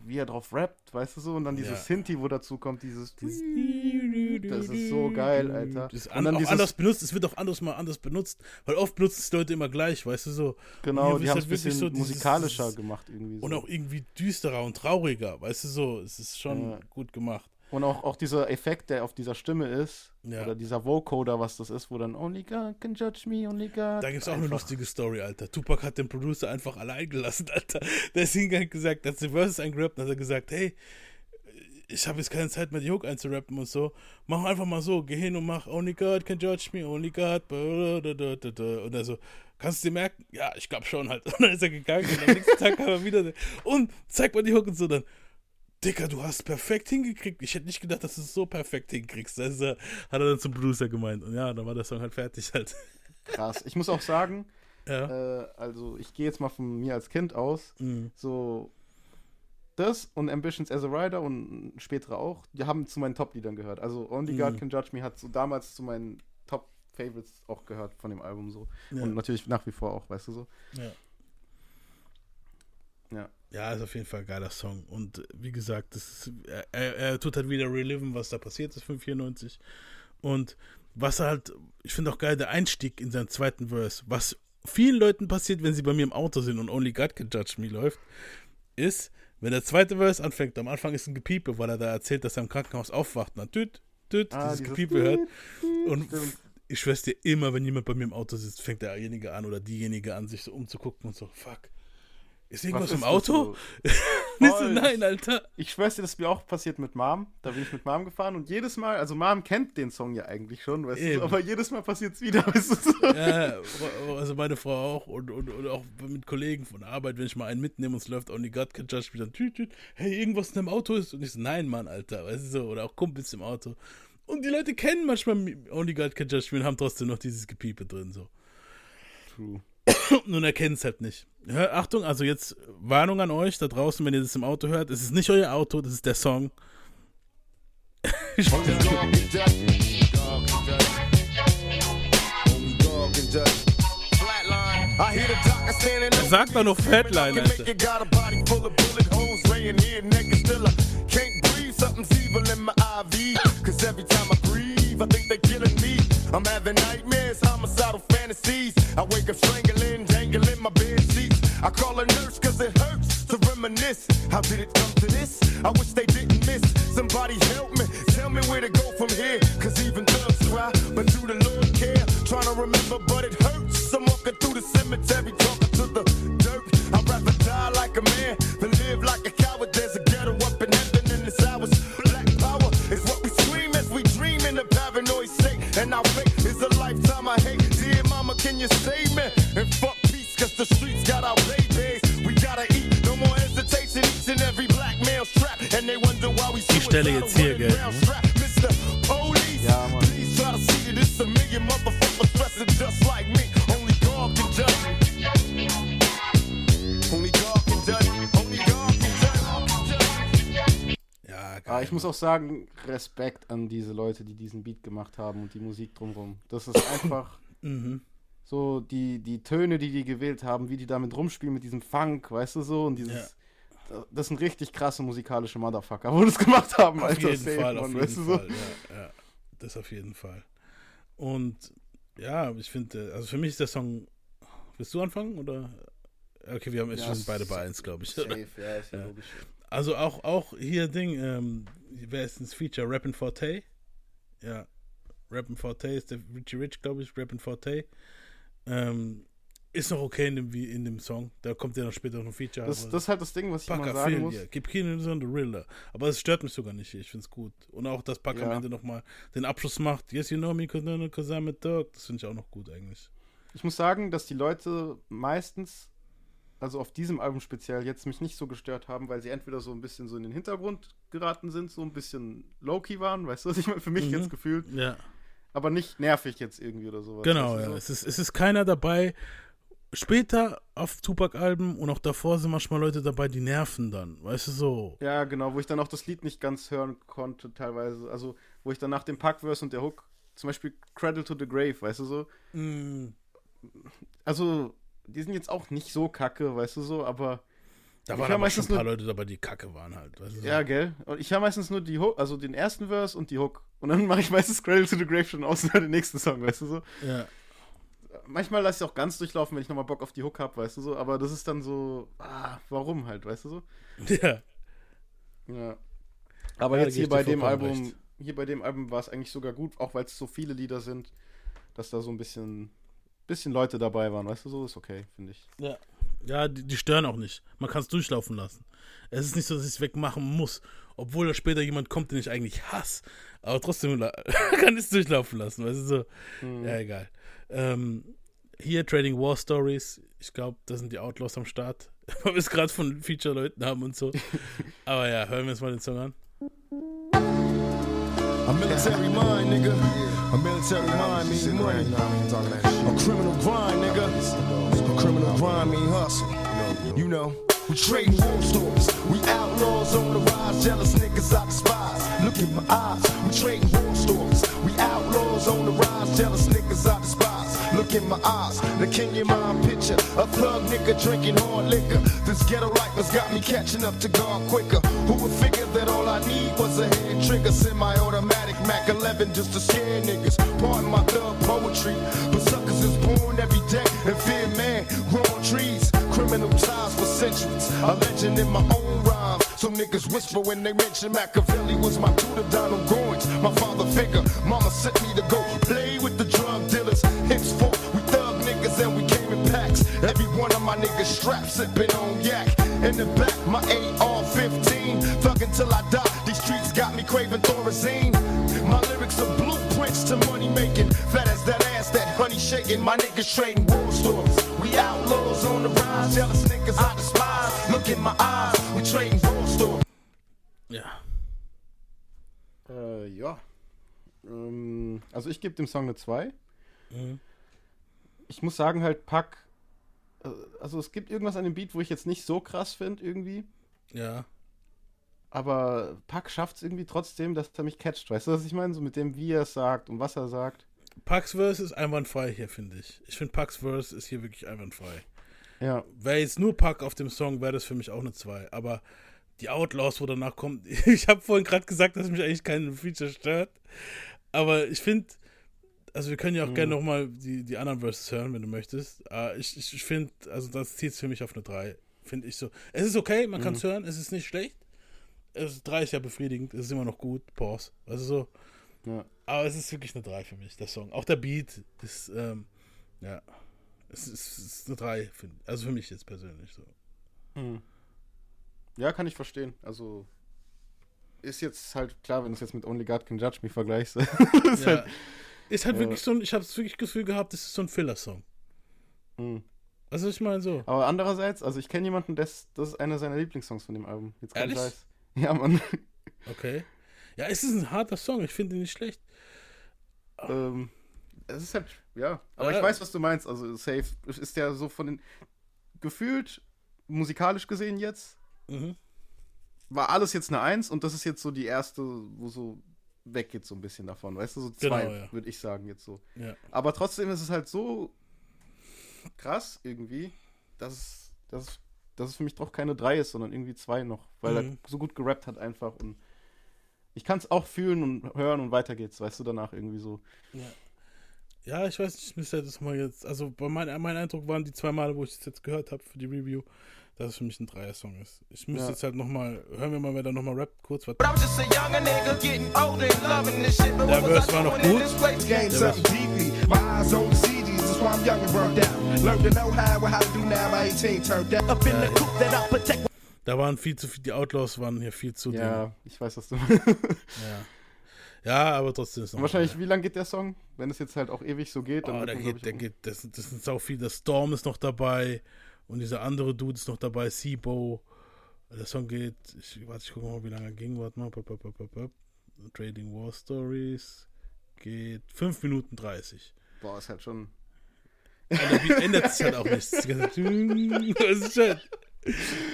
wie er drauf rappt, weißt du so, und dann dieses Ja. Sinti, wo dazu kommt, dieses. Das ist so geil, Alter. Das ist Und an, auch dieses- anders benutzt, es wird auch anders mal anders benutzt, weil oft benutzen es Leute immer gleich, weißt du so. Genau, die haben ist es ein halt wirklich bisschen so dieses- musikalischer dieses- gemacht irgendwie. So. Und auch irgendwie düsterer und trauriger, weißt du so. Es ist schon Ja. gut gemacht. Und auch, auch dieser Effekt, der auf dieser Stimme ist, Ja. oder dieser Vocoder, was das ist, wo dann Only God can judge me, only God. Da gibt es auch eine Einfach- lustige Story, Alter. Tupac hat den Producer einfach allein gelassen, <laughs> Alter. Der ist hingegangen und gesagt, als die Verses eingerappt hat, hat er gesagt, hey, ich habe jetzt keine Zeit mehr, die Hook einzurappen und so. Mach einfach mal so, geh hin und mach Only God can judge me, only God. blablabla. Und er so, kannst du dir merken? Ja, ich glaube schon halt. <laughs> Und dann ist er gegangen und am nächsten Tag kam er wieder und zeig mal die Hook und so dann. Dicker, du hast perfekt hingekriegt. Ich hätte nicht gedacht, dass du es so perfekt hinkriegst. Äh, hat er dann zum Producer gemeint. Und ja, dann war der Song halt fertig halt. Krass. Ich muss auch sagen, Ja. äh, also ich gehe jetzt mal von mir als Kind aus, Mhm. so das und Ambitions as a Rider und spätere auch, die haben zu meinen Top-Liedern gehört. Also Only God Mhm. Can Judge Me hat so damals zu meinen Top-Favorites auch gehört von dem Album so. Ja. Und natürlich nach wie vor auch, weißt du so. Ja. Ja. Ja, ist auf jeden Fall ein geiler Song. Und wie gesagt, das ist, er, er, er tut halt wieder reliven, was da passiert ist, 594. Und was halt, ich finde auch geil, der Einstieg in seinen zweiten Verse, was vielen Leuten passiert, wenn sie bei mir im Auto sind und Only God Can Judge Me läuft, ist, wenn der zweite Verse anfängt, am Anfang ist ein Gepiepe, weil er da erzählt, dass er im Krankenhaus aufwacht, und dann tüt, tüt, Ah, dieses dieses Gepiepe hört. Und stimmt. ich schwör's dir, immer, wenn jemand bei mir im Auto sitzt, fängt derjenige an oder diejenige an, sich so umzugucken und so, fuck. Ist irgendwas Was im Auto? so, <laughs> Voll. nein, Alter. Ich schwör's dir, das ist mir auch passiert mit Mom. Da bin ich mit Mom gefahren und jedes Mal, also Mom kennt den Song ja eigentlich schon, weißt du, Eben. so, aber jedes Mal passiert's wieder, <laughs> weißt du so. Ja, also meine Frau auch und, und, und auch mit Kollegen von Arbeit, wenn ich mal einen mitnehme und es läuft Only God Can Judge dann tüt, tüt, hey, irgendwas in deinem Auto ist. Und ich so, nein, Mann, Alter, weißt du so, oder auch Kumpels im Auto. Und die Leute kennen manchmal Only God Can Judge und haben trotzdem noch dieses Gepiepe drin, so. True. <laughs> Nun erkennen es halt nicht. Hör, Achtung, also jetzt Warnung an euch da draußen, wenn ihr das im Auto hört. Es ist nicht euer Auto, das ist der Song. Sagt doch noch Fatline, Alter. I'm having nightmares homicidal fantasies I wake up strangling dangling my bed sheets I call a nurse cause it hurts to reminisce. How did it come to this? I wish they didn't miss. Somebody help me tell me where to go from here. Cause even thugs cry but do the Lord care trying to remember but it hurts. I'm walking through the cemetery talking to the dirt. I'd rather die like a man than live like a coward. There's a judge me Ja, geil. Aber ich muss auch sagen, Respekt an diese Leute, die diesen Beat gemacht haben und die Musik drumherum. Das ist <coughs> einfach Mhm. so die, die Töne, die die gewählt haben, wie die damit rumspielen mit diesem Funk, weißt du so? Und dieses. Das sind richtig krasse musikalische Motherfucker, wo das gemacht haben, Auf Alter. jeden Safe, Fall, Mann, auf jeden du so? Fall. Ja, ja, das auf jeden Fall. Und ja, ich finde, also für mich ist der Song. Willst du anfangen oder? Okay, wir haben jetzt Ja, sind beide bei eins, glaube ich. Safe, ja, ist Ja. logisch. Also auch, auch hier Ding, ähm, wer ist ins Feature? Rappin' Forte? Ja. Rappin' Forte ist der Richie Rich, glaube ich, Rappin' Forte. Ähm, ist noch okay in dem, in dem Song. Da kommt ja noch später noch ein Feature. Das, das ist halt das Ding, was ich immer Packer sagen Phil, muss. ja. Gib Kino so the Riller. Aber es stört mich sogar nicht. Ich finde es gut. Und auch, dass Packer am Ja. Ende nochmal den Abschluss macht. Yes, you know me, cause I'm a dog. Das finde ich auch noch gut eigentlich. Ich muss sagen, dass die Leute meistens, also auf diesem Album speziell, jetzt mich nicht so gestört haben, weil sie entweder so ein bisschen so in den Hintergrund geraten sind, so ein bisschen low-key waren, weißt du, was ich meine? Für mich Mhm. jetzt gefühlt, Ja. aber nicht nervig jetzt irgendwie oder sowas. Genau, ja. so. Es ist, es ist keiner dabei, später auf Tupac-Alben und auch davor sind manchmal Leute dabei, die nerven dann. Weißt du so? Ja, genau, wo ich dann auch das Lied nicht ganz hören konnte, teilweise. Also, wo ich dann nach dem Packverse und der Hook, zum Beispiel Cradle to the Grave, weißt du so? Mm, Also, die sind jetzt auch nicht so kacke, weißt du so, aber. Da waren aber schon meistens ein paar nur- Leute dabei, die kacke waren halt. Weißt du so? Ja, gell? Und ich höre meistens nur die Hook, also den ersten Verse und die Hook. Und dann <laughs> mache ich meistens Cradle to the Grave schon aus und <laughs> den nächsten Song, weißt du so? ja. Manchmal lasse ich auch ganz durchlaufen, wenn ich nochmal Bock auf die Hook habe, weißt du so? Aber das ist dann so, ah, warum halt, weißt du so? <laughs> ja. Ja. Aber Ja, jetzt hier bei dem Album, recht. hier bei dem Album war es eigentlich sogar gut, auch weil es so viele Lieder sind, dass da so ein bisschen, bisschen Leute dabei waren, weißt du so? Ist okay, finde ich. Ja. Ja, die, die stören auch nicht. Man kann es durchlaufen lassen. Es ist nicht so, dass ich es wegmachen muss. Obwohl da später jemand kommt, den ich eigentlich hasse. Aber trotzdem <laughs> kann ich es durchlaufen lassen. Weißt du so? Ja, egal. Ähm, hier Trading War Stories. Ich glaube, da sind die Outlaws am Start. <laughs> Weil wir es gerade von Feature-Leuten haben und so. Aber ja, hören wir uns mal den Song an. A military mind, nigga. A military mind mean money. A criminal grind, nigga. A criminal grind mean hustle. You know, we trade war stories. We outlaws on the rise. Jealous niggas I despise. Look in my eyes. We trade war stories. We outlaws on the rise. Jealous niggas I despise. Look in my eyes. The king in mind picture. A thug nigga drinking hard liquor. This ghetto life has got me catching up to God quicker. Who would figure that all I need was a head trigger? Semi-automatic Mac 11 just to scare niggas. Pardon my thug poetry, but suckers is born every day and fear man growing trees. Criminal ties for centuries, a legend in my own rhyme. So niggas whisper when they mention Machiavelli was my tutor, Donald Goins, my father figure. Mama sent me to go play with the drug dealers. Henceforth, we thug niggas and we came in packs. Every one of my niggas strapped, sipping on yak. In the back, my AR-15, thug until I die. These streets got me craving Thorazine. My lyrics are blueprints to money making. Fat as that ass, that honey shaking. My niggas trading war stories. We outlaws on the rise. Jealous niggas I despise. Look in my eyes. We trading war. Ja. Äh, ja. Ähm, also ich gebe dem Song eine 2. Mhm. Ich muss sagen, halt, Pack. äh, Also es gibt irgendwas an dem Beat, wo ich jetzt nicht so krass finde, irgendwie. Ja. Aber Pack schafft es irgendwie trotzdem, dass er mich catcht. Weißt du, was ich meine? So mit dem, wie er es sagt und was er sagt. Pax Verse ist einwandfrei hier, finde ich. Ich finde Pax Verse ist hier wirklich einwandfrei. Ja. Wäre jetzt nur Pack auf dem Song, wäre das für mich auch eine 2. Aber die Outlaws, wo danach kommt, <laughs> ich habe vorhin gerade gesagt, dass mich eigentlich kein Feature stört. Aber ich finde, also wir können ja auch gerne nochmal die, die anderen Verses hören, wenn du möchtest. Aber ich, ich, finde, also das zieht es für mich auf eine 3. Finde ich so. Es ist okay, man kann es hören, es ist nicht schlecht. Es, 3 ist ja befriedigend, es ist immer noch gut. Pause. Also so. Ja. Aber es ist wirklich eine 3 für mich, der Song. Auch der Beat ist, ähm, ja, es ist, es ist eine 3, find- also für mich jetzt persönlich so. Ja, kann ich verstehen. Also ist jetzt halt klar, wenn du es jetzt mit Only God Can Judge Me vergleichst. <laughs> ist Ja. halt, Ist halt Ja. wirklich so ein, ich habe das wirklich Gefühl gehabt, das ist so ein Filler-Song. Mhm. Also ich meine so. Aber andererseits, also ich kenne jemanden, das, das ist einer seiner Lieblingssongs von dem Album. Jetzt kein Ehrlich? Scheiß. Ja, Mann. Okay. Ja, es ist ein harter Song, ich finde ihn nicht schlecht. ähm, es ist halt, ja. Aber Ja. ich weiß, was du meinst. Also Safe ist ja so von den gefühlt musikalisch gesehen jetzt Mhm. war alles jetzt eine Eins und das ist jetzt so die erste, wo so weggeht so ein bisschen davon, weißt du, so zwei, Genau, ja. würde ich sagen jetzt so. Ja. Aber trotzdem ist es halt so krass irgendwie, dass es, dass, dass es für mich doch keine drei ist, sondern irgendwie zwei noch, weil Mhm. er so gut gerappt hat einfach und ich kann es auch fühlen und hören und weiter geht's, weißt du, danach irgendwie so. Ja, ich weiß nicht, ich müsste das mal jetzt, also bei mein, mein Eindruck waren die zwei Male, wo ich es jetzt gehört habe für die Review, dass es für mich ein Dreier-Song ist. Ich müsste Ja. jetzt halt nochmal, hören wir mal, wer da nochmal rappt, kurz. Was, But I was just a younger nigga getting older and loving this shit. But Der Verse war noch gut. Der something deeply. My eyes on the CDs, that's why I'm young and burnt out. Learned to know how and how to do now by 18, turned out. Up in the coop that I protect. da waren viel zu viel, die Outlaws waren hier viel zu Ja, ich weiß, was du <laughs> dünn. Ja. ja, aber trotzdem ist noch wahrscheinlich, wie lang geht der Song? Wenn es jetzt halt auch ewig so geht, dann Oh, der geht, der geht, das, das sind sau viel. Der Storm ist noch dabei und dieser andere Dude ist noch dabei, Sibo. Der Song geht, ich, warte, ich gucke mal, wie lange er ging. Warte mal. Trading War Stories geht 5 Minuten 30. Boah, ist halt schon. Und ändert sich halt auch nicht. Das, ganze <laughs> das ist halt.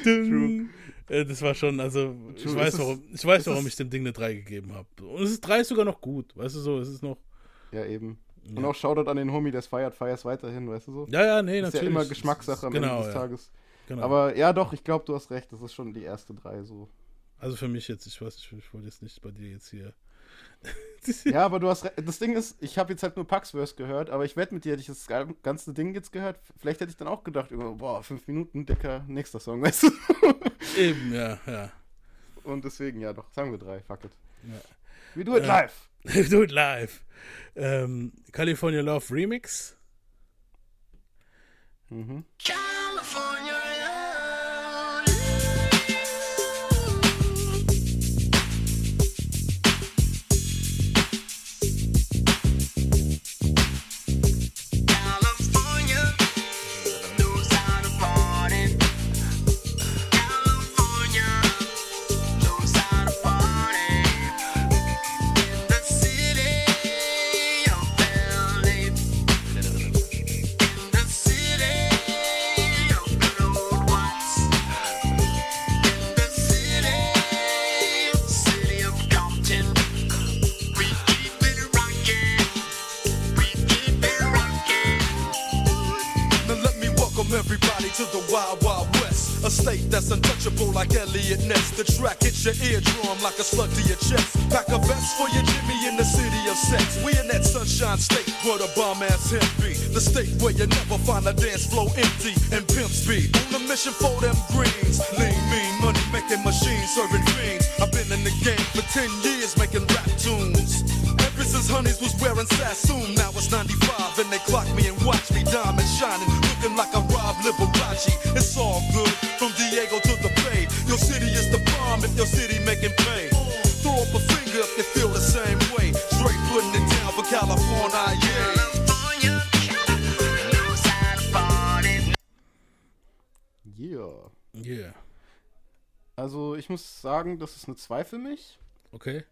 True. Das war schon, also, ich True, weiß, ist- warum, ich weiß, warum ist- ich dem Ding eine 3 gegeben habe. Und es ist 3 sogar noch gut, weißt du so, es ist noch. Ja, eben. Und Ja. auch Shoutout an den Homie, der es feiert, feiert's weiterhin, weißt du so? Ja, ja, nee, ist natürlich. ja immer Geschmackssache am ist- genau, Ende des ja. Tages. Genau. Aber ja, doch, ich glaube, du hast recht. Das ist schon die erste drei so. also für mich jetzt, ich weiß, ich, ich wollte jetzt nicht bei dir jetzt hier. Ja, aber du hast recht. Das Ding ist, ich habe jetzt halt nur Paxverse gehört, aber ich wette mit dir, hätte ich das ganze Ding jetzt gehört. Vielleicht hätte ich dann auch gedacht, boah, fünf Minuten, Dicker, nächster Song, <laughs> weißt du? Eben, ja, ja. Und deswegen, ja, doch, sagen wir drei, fuck it. Ja. We do it Äh, live. <laughs> Do it live. Ähm, California Love Remix. Mhm. Now state where you never find a dance floor empty and pimp speed. On a mission for them greens. Lean, mean, money making machines serving fiends. I've been in the game for 10 years making rap tunes. Ever since Honeys was wearing Sassoon, now it's 95 and they clock me and watch me diamond shining, looking like a Rob Liberace. It's all good from Diego to the Bay. Your city is the bomb if your city making pay. Yeah. Also, ich muss sagen, das ist eine 2 für mich. Okay.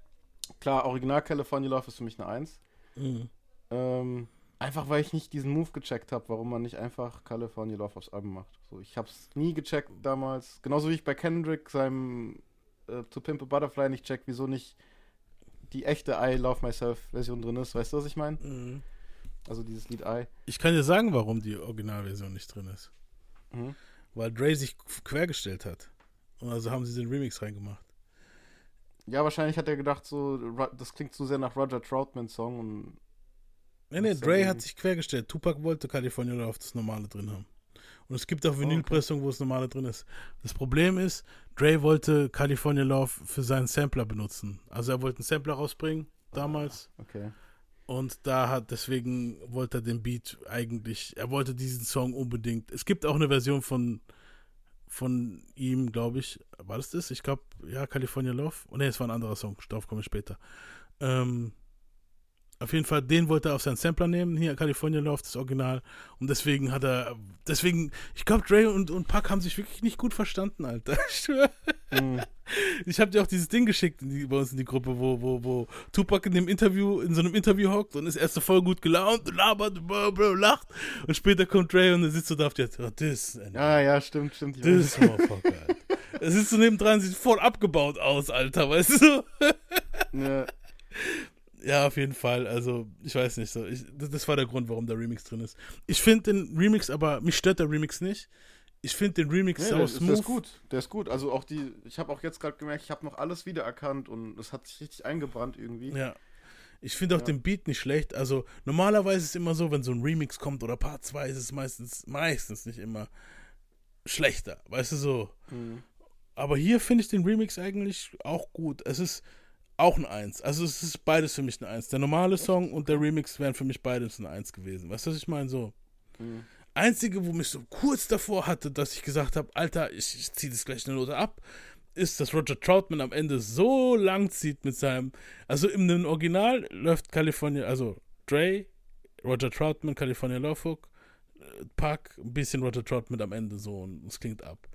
Klar, Original California Love ist für mich eine 1. Mhm. Ähm, einfach weil ich nicht diesen Move gecheckt habe, warum man nicht einfach California Love aufs Album macht. So, ich hab's nie gecheckt damals. Genauso wie ich bei Kendrick seinem äh, To Pimp a Butterfly nicht check, wieso nicht die echte I Love Myself Version drin ist. Weißt du, was ich meine? Mhm. Also dieses Lied I. Ich kann dir sagen, warum die Originalversion nicht drin ist. Mhm. Weil Dre sich quergestellt hat. Und also haben sie den Remix reingemacht. Ja, wahrscheinlich hat er gedacht, so, das klingt zu sehr nach Roger Troutman Song und Nee, nee, Dre hat sich quergestellt. Tupac wollte California Love das normale drin haben. Und es gibt auch Vinylpressungen, wo das normale drin ist. Das Problem ist, Dre wollte California Love für seinen Sampler benutzen. Also er wollte einen Sampler rausbringen damals. okay. Und da hat, deswegen wollte er den Beat eigentlich, er wollte diesen Song unbedingt. Es gibt auch eine Version von, von ihm, glaube ich. War das das? Ich glaube, ja, California Love. Oh ne, es war ein anderer Song, darauf komme ich später. Ähm, auf jeden Fall, den wollte er auf seinen Sampler nehmen, hier California Love, das Original. Und deswegen hat er, deswegen, ich glaube, Dre und, und Pac haben sich wirklich nicht gut verstanden, Alter. <laughs> Ich. Mhm. Ich habe dir auch dieses Ding geschickt die, bei uns in die Gruppe, wo, wo, wo Tupac in dem Interview, in so einem Interview hockt und ist erst so voll gut gelaunt, labert, blah, blah, lacht. Und später kommt Dre und er sitzt so da auf der, oh, das, Ja, ja, stimmt, stimmt. das. Motherfucker, Alter. Er sitzt so nebendran, sieht voll abgebaut aus, Alter, weißt du? Ja. <laughs> Ja, auf jeden Fall. Also, ich weiß nicht so. Ich, das, das war der Grund, warum der Remix drin ist. Ich finde den Remix, aber mich stört der Remix nicht. Ich finde den Remix Nee, sau der, ist- smooth. der ist gut, der ist gut. Also auch die, ich habe auch jetzt gerade gemerkt, ich habe noch alles wiedererkannt und es hat sich richtig eingebrannt irgendwie. Ja. Ich finde auch Ja. den Beat nicht schlecht. Also normalerweise ist es immer so, wenn so ein Remix kommt oder Part 2, ist es meistens, meistens nicht immer schlechter. Weißt du so. Mhm. Aber hier finde ich den Remix eigentlich auch gut. Es ist auch ein Eins. Also es ist beides für mich ein Eins. Der normale Song und der Remix wären für mich beides ein Eins gewesen. Weißt du, was ich meine? So. Mhm. Einzige, wo mich so kurz davor hatte, dass ich gesagt habe, Alter, ich, ich ziehe das gleich eine Note ab, ist, dass Roger Troutman am Ende so lang zieht mit seinem, also im dem Original läuft California, also Dre, Roger Troutman, California Love Hook, äh, Pac, ein bisschen Roger Troutman am Ende so und es klingt ab.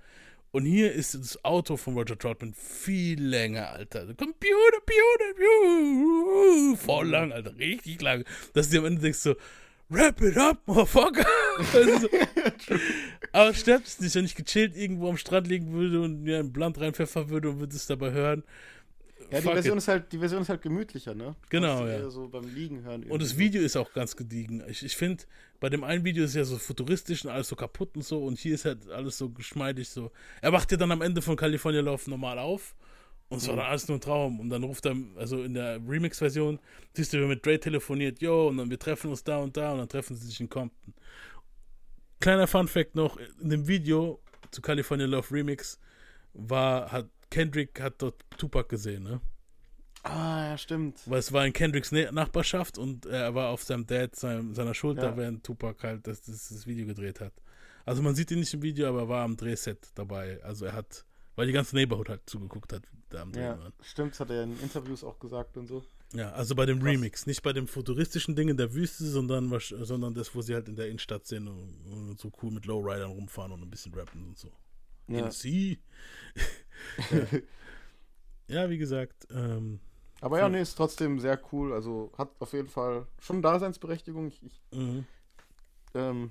Und hier ist das Auto von Roger Troutman viel länger, Alter. Computer, Computer, Computer, voll lang, Alter, richtig lang. Dass du dir am Ende denkst so, Wrap it up, motherfucker. <laughs> Also, aber es nicht, wenn ich gechillt irgendwo am Strand liegen würde und mir ein Blunt reinpfeffern würde und würde es dabei hören. Ja, die Version, it. ist halt, die Version ist halt gemütlicher, ne? Genau, ja. So beim Liegen hören. Und das. Video ist auch ganz gediegen. Ich, ich finde, bei dem einen Video ist ja so futuristisch und alles so kaputt und so. Und hier ist halt alles so geschmeidig so. Er wacht ja dann am Ende von California Love normal auf. Und es war dann alles nur ein Traum. Und dann ruft er, also in der Remix-Version, siehst du, wie er mit Dre telefoniert, yo, und dann wir treffen uns da und da und dann treffen sie sich in Compton. Kleiner Fun-Fact noch: In dem Video zu California Love Remix war, hat Kendrick hat dort Tupac gesehen, ne? Ah, ja, stimmt. Weil es war in Kendricks Nachbarschaft und er war auf seinem Dad, seinem, seiner Schulter, Ja. während Tupac halt das, das, das Video gedreht hat. Also man sieht ihn nicht im Video, aber er war am Drehset dabei. Also er hat, weil die ganze Neighborhood halt zugeguckt hat, da am Drehen Ja, waren. stimmt, das hat er in Interviews auch gesagt und so. Ja, also bei dem Remix, nicht bei dem futuristischen Ding in der Wüste, sondern, sondern das, wo sie halt in der Innenstadt sind und, und so cool mit Lowridern rumfahren und ein bisschen rappen und so. Ja. In sie. ja. ja, wie gesagt, ähm, Aber ja, nee, ist trotzdem sehr cool. Also hat auf jeden Fall schon Daseinsberechtigung. Ich, ich, Mhm. ähm,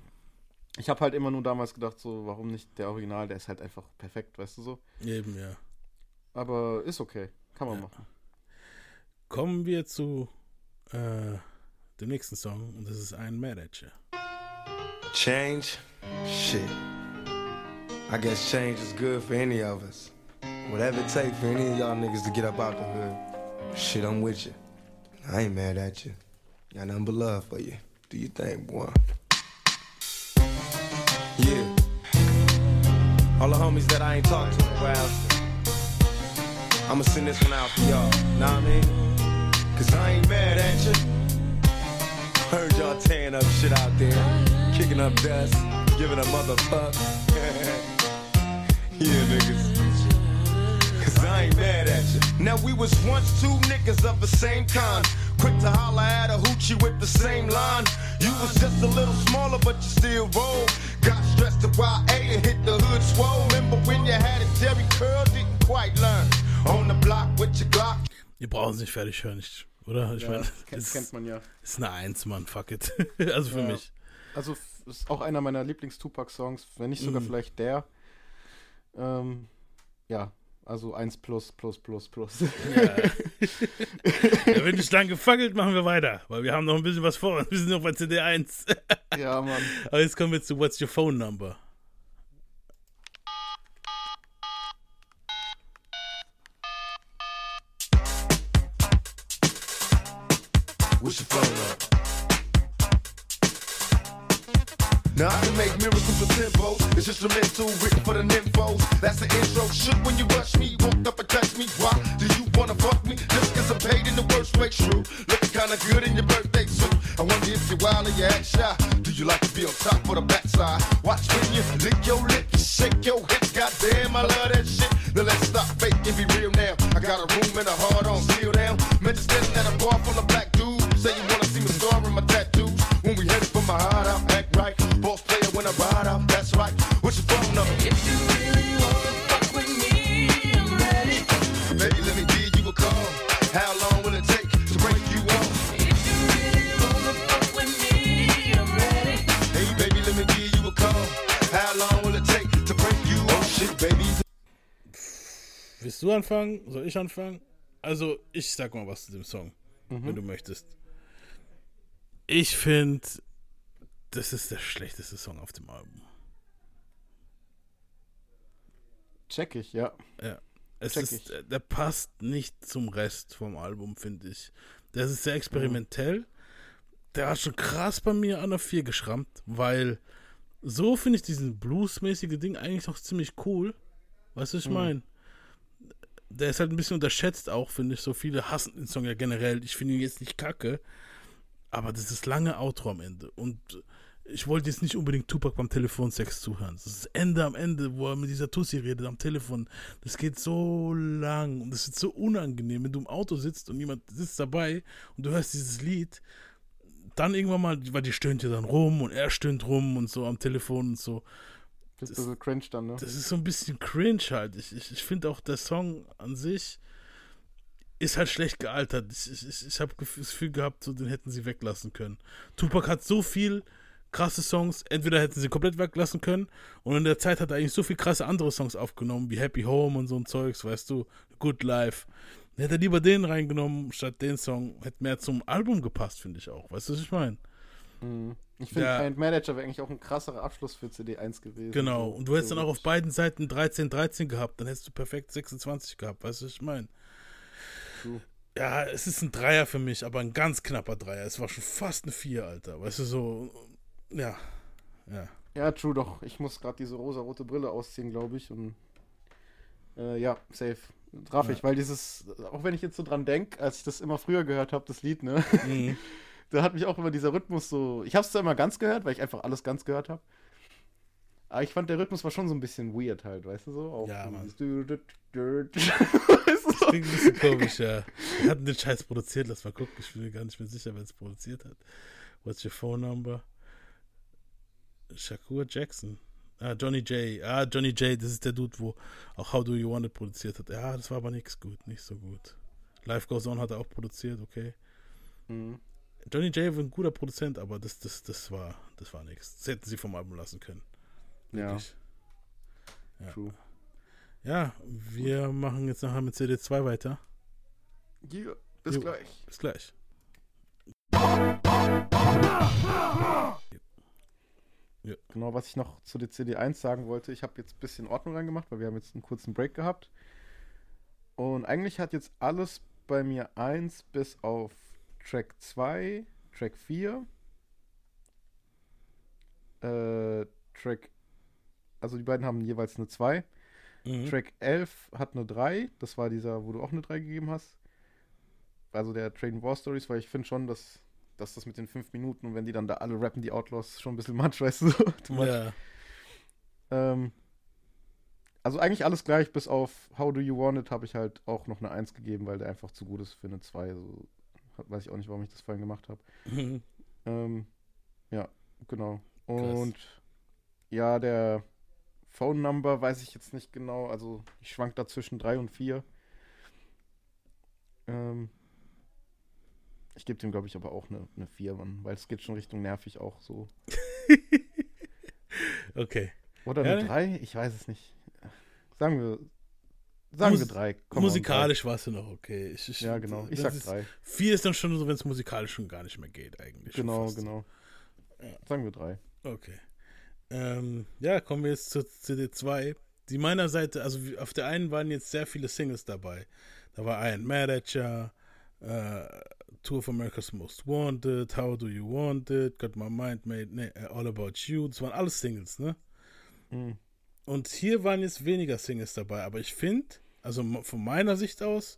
ich habe halt immer nur damals gedacht, so, warum nicht der Original? Der ist halt einfach perfekt, weißt du so. eben, ja. Aber ist okay. Kann man machen. Kommen wir zu äh, dem nächsten Song und das ist ein You. Change? Shit. I guess change is good for any of us. Whatever it takes for any of y'all niggas to get up out the hood. Shit, I'm with you. I ain't mad at you. Got nothing but love for you. Do you think, boy? Yeah. All the homies that I ain't talked to in a while. I'ma send this one out for y'all. Know what I mean? Cause I ain't mad at you. Heard y'all tearing up shit out there, kicking up dust, giving a motherfuck. <laughs> yeah, niggas. Cause I ain't mad at you. Now we was once two niggas of the same kind. Quick to holler at a hoochie with the same line. You was just a little smaller, but you still roll. Got stressed to YA and hit the hood swole. Remember when you had a Jerry curl, didn't quite learn. On the block with your Glock. Wir brauchen es nicht fertig hören, ich, oder? Ich Ja, meine, kennt, es kennt man ja. ist eine Eins, Mann, fuck it. <laughs> also für Ja. mich. Also ist auch einer meiner Lieblings-Tupac-Songs, wenn nicht sogar Mhm. vielleicht der. Ähm, ja, also 1 plus, plus, plus, plus. Ja. <laughs> ja, wenn nicht lang gefackelt, machen wir weiter, weil wir haben noch ein bisschen was vor. Wir sind noch bei CD 1. ja, Mann. Aber jetzt kommen wir zu What's Your Phone Number? What's your phone up? Now I can make miracles with tempos. It's instrumental, written for the nymphos. That's the intro. Shook when you rush me, walked up and touched me. Why do you wanna fuck me? Just cause I'm paid in the worst way, true. Looking kinda good in your birthday suit. I wonder if you're wild or you act shy. Do you like to be on top or the backside? Watch when you lick your lips, shake your hips. Goddamn, I love that shit. Now let's stop fake and be real now. I got a room and a heart on seal down. Man, just standing at a bar full of black dudes. Say you wanna see me scar in my tattoos. When we headed for my hide out, I ride out, that's right. What's your phone number? If you really wanna fuck with me, I'm ready. Baby, let me give you a call. How long will it take to break you off? If you really wanna fuck with me, I'm ready. Hey, baby, let me give you a call. How long will it take to break you off? Shit, baby. Willst du anfangen? Soll ich anfangen? Also, ich sag mal was zu dem Song, Mhm. wenn du möchtest. Ich finde, das ist der schlechteste Song auf dem Album. Check ich, ja. Ja. Es Check ist, äh, der passt nicht zum Rest vom Album, finde ich. Der ist sehr experimentell. Der hat schon krass bei mir an der 4 geschrammt, weil so finde ich diesen Blues-mäßige Ding eigentlich noch ziemlich cool. Weißt du, was ich Mhm. meine? Der ist halt ein bisschen unterschätzt auch, finde ich. So viele hassen den Song ja generell. Ich finde ihn jetzt nicht kacke. Aber das ist lange Outro am Ende. Und ich wollte jetzt nicht unbedingt Tupac beim Telefonsex zuhören. Das ist das Ende am Ende, wo er mit dieser Tussi redet am Telefon. Das geht so lang und das ist so unangenehm, wenn du im Auto sitzt und jemand sitzt dabei und du hörst dieses Lied. Dann irgendwann mal, weil die stöhnt ja dann rum und er stöhnt rum und so am Telefon und so. Das ist ein bisschen cringe dann, ne? Das ist so ein bisschen cringe halt. Ich, ich, ich finde auch der Song an sich, ist halt schlecht gealtert. Ich, ich, ich, ich habe das Gefühl gehabt, so, den hätten sie weglassen können. Tupac hat so viel krasse Songs, entweder hätten sie komplett weglassen können und in der Zeit hat er eigentlich so viel krasse andere Songs aufgenommen, wie Happy Home und so ein Zeugs, weißt du, Good Life. Dann hätte er lieber den reingenommen, statt den Song. Hätte mehr zum Album gepasst, finde ich auch. Weißt du, was ich meine? Mhm. Ich finde, Ja. Client Manager wäre eigentlich auch ein krasserer Abschluss für CD1 gewesen. Genau. Und du hättest so dann auch auf beiden Seiten 13, 13 gehabt. Dann hättest du perfekt 26 gehabt. Weißt du, was ich meine? True. Ja, es ist ein Dreier für mich, aber ein ganz knapper Dreier. Es war schon fast eine Vier, Alter. Weißt du, so. Ja. Ja. Ja, true doch. Ich muss gerade diese rosa-rote Brille ausziehen, glaube ich. Und äh, ja, safe. Traf Ja. ich, weil dieses, auch wenn ich jetzt so dran denke, als ich das immer früher gehört habe, das Lied, ne? Mhm. <laughs> da hat mich auch immer dieser Rhythmus so. Ich habe es zwar immer ganz gehört, weil ich einfach alles ganz gehört habe. Aber ich fand, der Rhythmus war schon so ein bisschen weird halt, weißt du so? Auch Ja, Mann. <laughs> weißt du Das so? klingt ein bisschen komisch, ja. Wir hatten den Scheiß produziert. Lass mal gucken. Ich bin mir gar nicht mehr sicher, wer es produziert hat. What's your phone number? Shakur Jackson. Ah, Johnny J. Ah, Johnny J. Das ist der Dude, wo auch How Do You Want It produziert hat. Ja, das war aber nichts gut. Nicht so gut. Life Goes On hat er auch produziert, okay. Mhm. Johnny J. war ein guter Produzent, aber das, das, das war, das war nichts. Das hätten sie vom Album lassen können. Ja. Ja. true. Ja, wir machen jetzt nachher mit CD2 weiter. Ja, bis Jo. gleich. Bis gleich. Genau, was ich noch zu der CD1 sagen wollte, ich habe jetzt ein bisschen Ordnung reingemacht, weil wir haben jetzt einen kurzen Break gehabt. Und eigentlich hat jetzt alles bei mir 1 bis auf Track 2, Track 4, äh, Track, also die beiden haben jeweils eine 2. Mhm. Track 11 hat eine 3, das war dieser, wo du auch eine 3 gegeben hast. Also der Trading War Stories, weil ich finde schon, dass, dass das mit den 5 Minuten und wenn die dann da alle rappen, die Outlaws, schon ein bisschen <laughs> much, weißt du? Too much. Ja. Ähm, also eigentlich alles gleich, bis auf How Do You Want It habe ich halt auch noch eine 1 gegeben, weil der einfach zu gut ist für eine 2. So, weiß ich auch nicht, warum ich das vorhin gemacht habe. Mhm. Ähm, ja, genau. Und ja, der Phone Number weiß ich jetzt nicht genau. Also ich schwank da zwischen 3 und 4. Ähm, ich gebe dem, glaube ich, aber auch eine, eine 4, Mann, weil es geht schon Richtung nervig auch so. <laughs> Okay. Oder Ja, eine ne? 3? Ich weiß es nicht. Sagen wir, sagen wir Mus- 3. Musikalisch war es ja noch okay. Ich, ich, Ja, genau. Ich sag ist- drei. Vier ist dann schon so, wenn es musikalisch schon gar nicht mehr geht, eigentlich. Genau, genau. Sagen wir 3. Okay. Ähm, ja, kommen wir jetzt zur CD2. Die meiner Seite, also auf der einen waren jetzt sehr viele Singles dabei. Da war ein Mad Ya, äh, Tour of America's Most Wanted, How Do You Want It, Got My Mind Made, nee, äh, All About You. Das waren alles Singles, ne? Mhm. Und hier waren jetzt weniger Singles dabei, aber ich finde, also von meiner Sicht aus,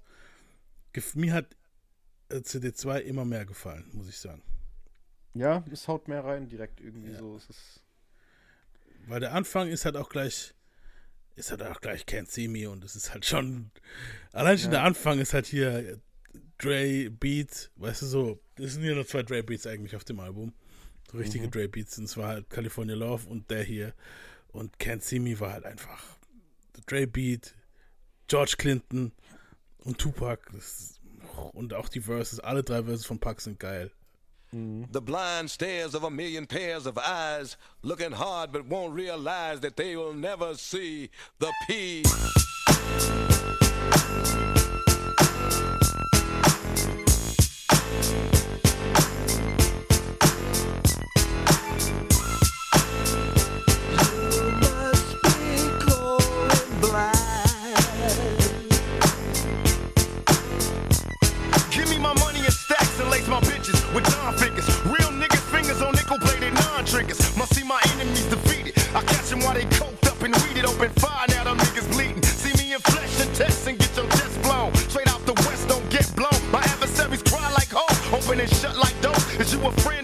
mir hat äh, CD2 immer mehr gefallen, muss ich sagen. Ja, es haut mehr rein, direkt irgendwie so. Es ist, Weil der Anfang ist halt auch gleich, ist halt auch gleich Can't See Me und es ist halt schon, allein schon Ja. der Anfang ist halt hier Dre Beat, weißt du so, es sind hier nur zwei Dre Beats eigentlich auf dem Album. So richtige Mhm. Dre Beats und zwar halt California Love und der hier und Can't See Me war halt einfach Dre Beat, George Clinton und Tupac das, und auch die Verses, alle drei Verses von Pac sind geil. The blind stares of a million pairs of eyes, looking hard but won't realize that they will never see the P. Open fire now, them niggas bleeding. See me in flesh and test and get your chest blown. Straight out the west, don't get blown. My adversaries cry like hoes. Open and shut like doors. Is you a friend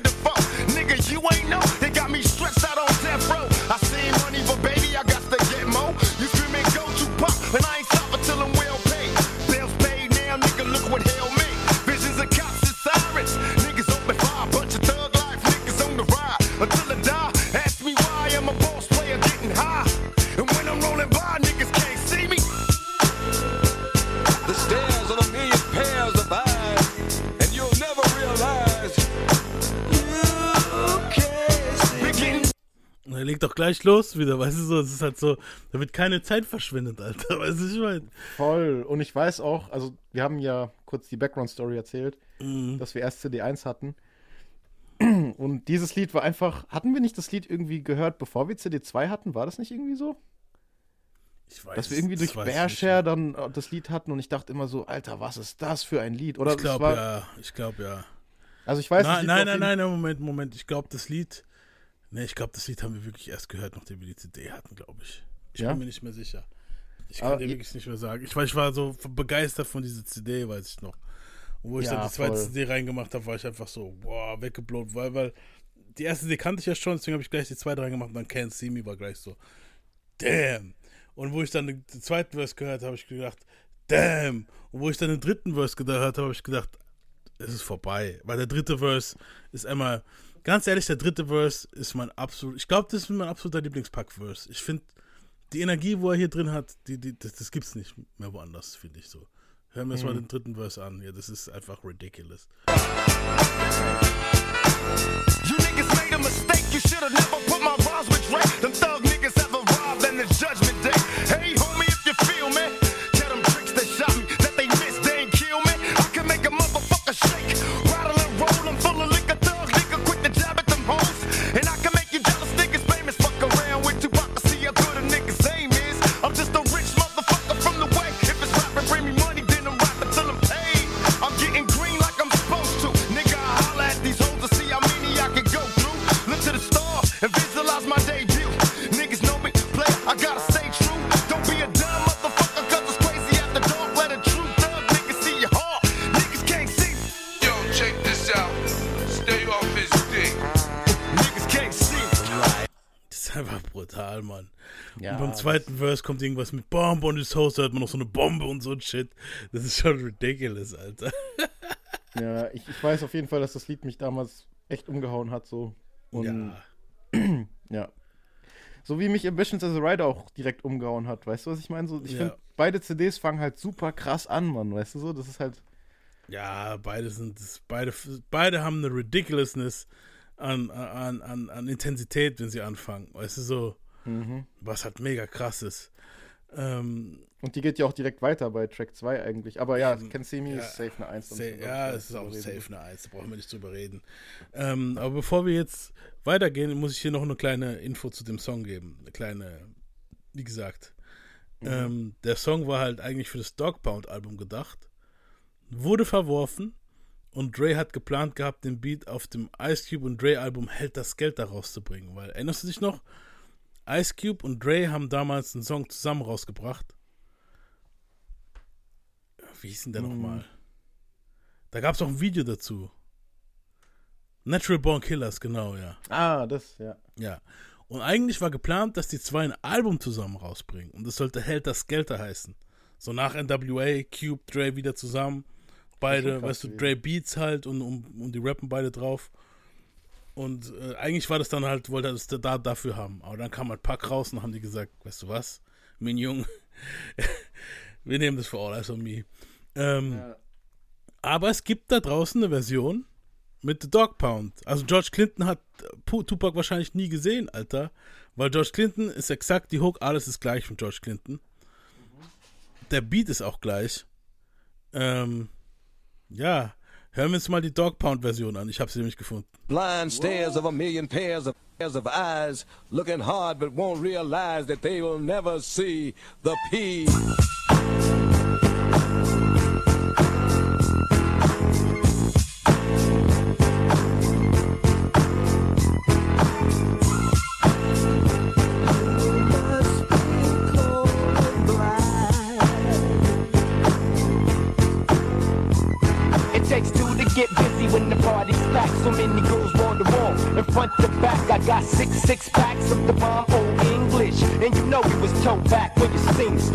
leg doch gleich los wieder, weißt du so, es ist halt so, da wird keine Zeit verschwendet, Alter, <laughs> weißt du, ich mein. Voll. Und ich weiß auch, also wir haben ja kurz die Background-Story erzählt, Mhm. dass wir erst CD1 hatten. <clears throat> Und dieses Lied war einfach, hatten wir nicht das Lied irgendwie gehört, bevor wir CD2 hatten? War das nicht irgendwie so? Ich weiß, Dass wir irgendwie durch Bearshare dann äh, das Lied hatten und ich dachte immer so, Alter, was ist das für ein Lied? Oder Ich glaube ja, ich glaube ja. Also ich weiß das nein, nein, nein, nein, Moment, Moment. Ich glaube, das Lied. Ne, ich glaube, das Lied haben wir wirklich erst gehört, nachdem wir die CD hatten, glaube ich. Ich Ja? bin mir nicht mehr sicher. Ich Aber kann dir ihr- wirklich nicht mehr sagen. Ich war, ich war so begeistert von dieser CD, weiß ich noch. Und wo ich Ja, dann die zweite voll. CD reingemacht habe, war ich einfach so, boah, weggeblowt, weil, weil die erste CD kannte ich ja schon, deswegen habe ich gleich die zweite reingemacht und dann Can't See Me war gleich so, damn. Und wo ich dann den zweiten Verse gehört habe, habe ich gedacht, damn. Und wo ich dann den dritten Verse gehört habe, habe ich gedacht, es ist vorbei. Weil der dritte Verse ist einmal, ganz ehrlich, der dritte Verse ist mein absolut, ich glaube, das ist mein absoluter Lieblingspack-Verse. Ich finde, die Energie, wo er hier drin hat, die, die, das, das gibt's nicht mehr woanders, finde ich so. Hören wir uns mal Mhm. den dritten Verse an. Ja, das ist einfach ridiculous. You niggas made a mistake. You should have never put my rhymes with Drake. Them thug niggas have arrived in the judgment day. Hey, zweiten Verse kommt irgendwas mit Bomb on his house, da hört man noch so eine Bombe und so ein Shit. Das ist schon ridiculous, Alter. Ja, ich, ich weiß auf jeden Fall, dass das Lied mich damals echt umgehauen hat, so. Und ja. <clears throat> ja. So wie mich Ambitions as a Rider auch direkt umgehauen hat, weißt du, was ich meine? So, ich Ja. finde, beide CDs fangen halt super krass an, Mann, weißt du so? Das ist halt. Ja, beide sind, beide, beide haben eine Ridiculousness an, an, an, an Intensität, wenn sie anfangen. Weißt du, so, Mhm. was halt mega krass ist. Ähm, Und die geht ja auch direkt weiter bei Track 2 eigentlich. Aber ja, Can See Me ja, ist safe eine 1. sa- ja, es ist auch safe Ne? eine Eins, da brauchen wir nicht drüber reden. Ähm, aber bevor wir jetzt weitergehen, muss ich hier noch eine kleine Info zu dem Song geben. Eine kleine, wie gesagt. Mhm. Ähm, der Song war halt eigentlich für das Dog Pound Album gedacht, wurde verworfen und Dre hat geplant gehabt, den Beat auf dem Ice Cube und Dre Album Hält das Geld da rauszubringen. Weil, erinnerst du dich noch? Ice Cube und Dre haben damals einen Song zusammen rausgebracht. Wie hieß denn der Hm. nochmal? Da gab es auch ein Video dazu. Natural Born Killers, genau, ja. Ah, das, ja. Ja. Und eigentlich war geplant, dass die zwei ein Album zusammen rausbringen. Und das sollte Geld da heißen. So nach NWA, Cube, Dre wieder zusammen. Beide, weißt du. Dre Beats halt und, und, und die rappen beide drauf. Und äh, eigentlich war das dann halt, wollte er das da dafür haben. Aber dann kam halt Pack raus und haben die gesagt, weißt du was, mein Jung, <laughs> wir nehmen das für All Eyes on Me. Ähm, Ja. aber es gibt da draußen eine Version mit The Dog Pound. Also George Clinton hat Pu- Tupac wahrscheinlich nie gesehen, Alter. Weil George Clinton ist exakt die Hook, alles ist gleich von George Clinton. Der Beat ist auch gleich. Ähm, ja, hören wir uns mal die Dog Pound Version an. Ich habe sie nämlich gefunden. Blind stares of a million pairs of pairs of eyes, looking hard but won't realize that they will never see the P. got six six packs of the bomb old English. And you know we was toe back for your scenes.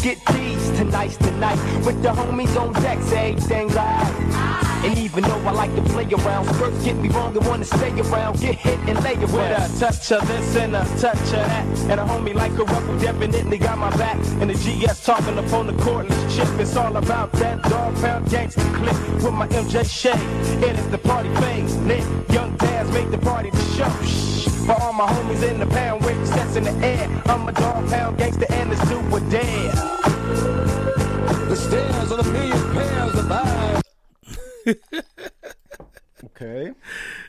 Get teased tonight's tonight. With the homies on deck, everything right. And even though I like to play around, skirts get me wrong and wanna stay around, get hit and lay around. With a touch of this and a touch of that. And a homie like a rebel definitely got my back. And the GS talking up on the cordless chip. It's all about that dog pound gangster clip with my MJ shade. It is the party phase. Lit young dads make the party the show. For all my homies in the pound, weight sets in the air. I'm a dog pound gangster and it's do or dare. The stairs of a million pairs of eyes. <laughs> Okay.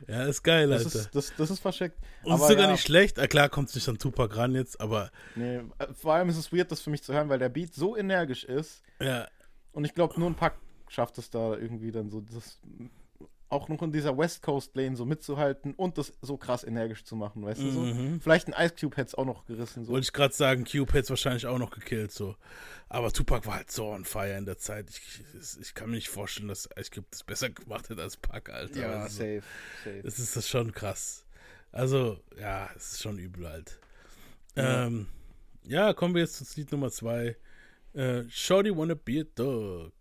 Ja, ist geil, Das Alter. ist, das, das ist verschickt. Und ist sogar nicht schlecht. Ah, klar kommt es nicht an Tupac ran jetzt, aber Nee, äh, vor allem ist es weird, das für mich zu hören, weil der Beat so energisch ist. Ja. Und ich glaube, nur ein Pack schafft es da irgendwie dann so, das auch noch in dieser West Coast Lane so mitzuhalten und das so krass energisch zu machen, weißt du so? Mhm. Vielleicht ein Ice Cube hätte es auch noch gerissen. So. wollte ich gerade sagen, Cube hätte es wahrscheinlich auch noch gekillt, so. Aber Tupac war halt so on fire in der Zeit. Ich, ich, ich kann mir nicht vorstellen, dass Ice Cube das besser gemacht hätte als Pac, Alter. Ja, Also, safe, safe. Das ist das schon krass. Also, ja, es ist schon übel halt. Ja. Ähm, ja, kommen wir jetzt zu Lied Nummer zwei. Äh, Shorty wanna be a dog.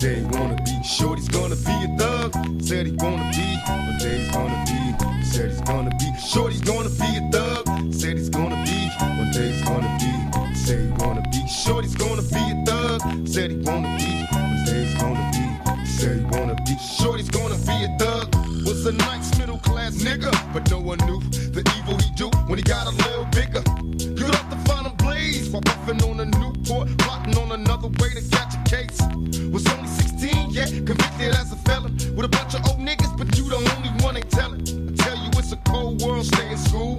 They wanna be, Shorty's gonna be a thug. Said he wanna be, but Jay's gonna be. Said he's gonna be, Shorty's gonna be a thug. Said he's gonna be, but Jay's gonna be. Said he wanna be, Shorty's gonna be a thug. Said he wanna be, but Jay's gonna be. Said he wanna be, Shorty's gonna be a thug. Was a nice middle class nigga, but no one knew the evil he do when he got a little bigger. Have to find him blaze while puffing on a Newport, another way to catch a case. Was only 16, yeah, convicted as a felon with a bunch of old niggas, but you the only one they telling. I tell you it's a cold world, stay in school.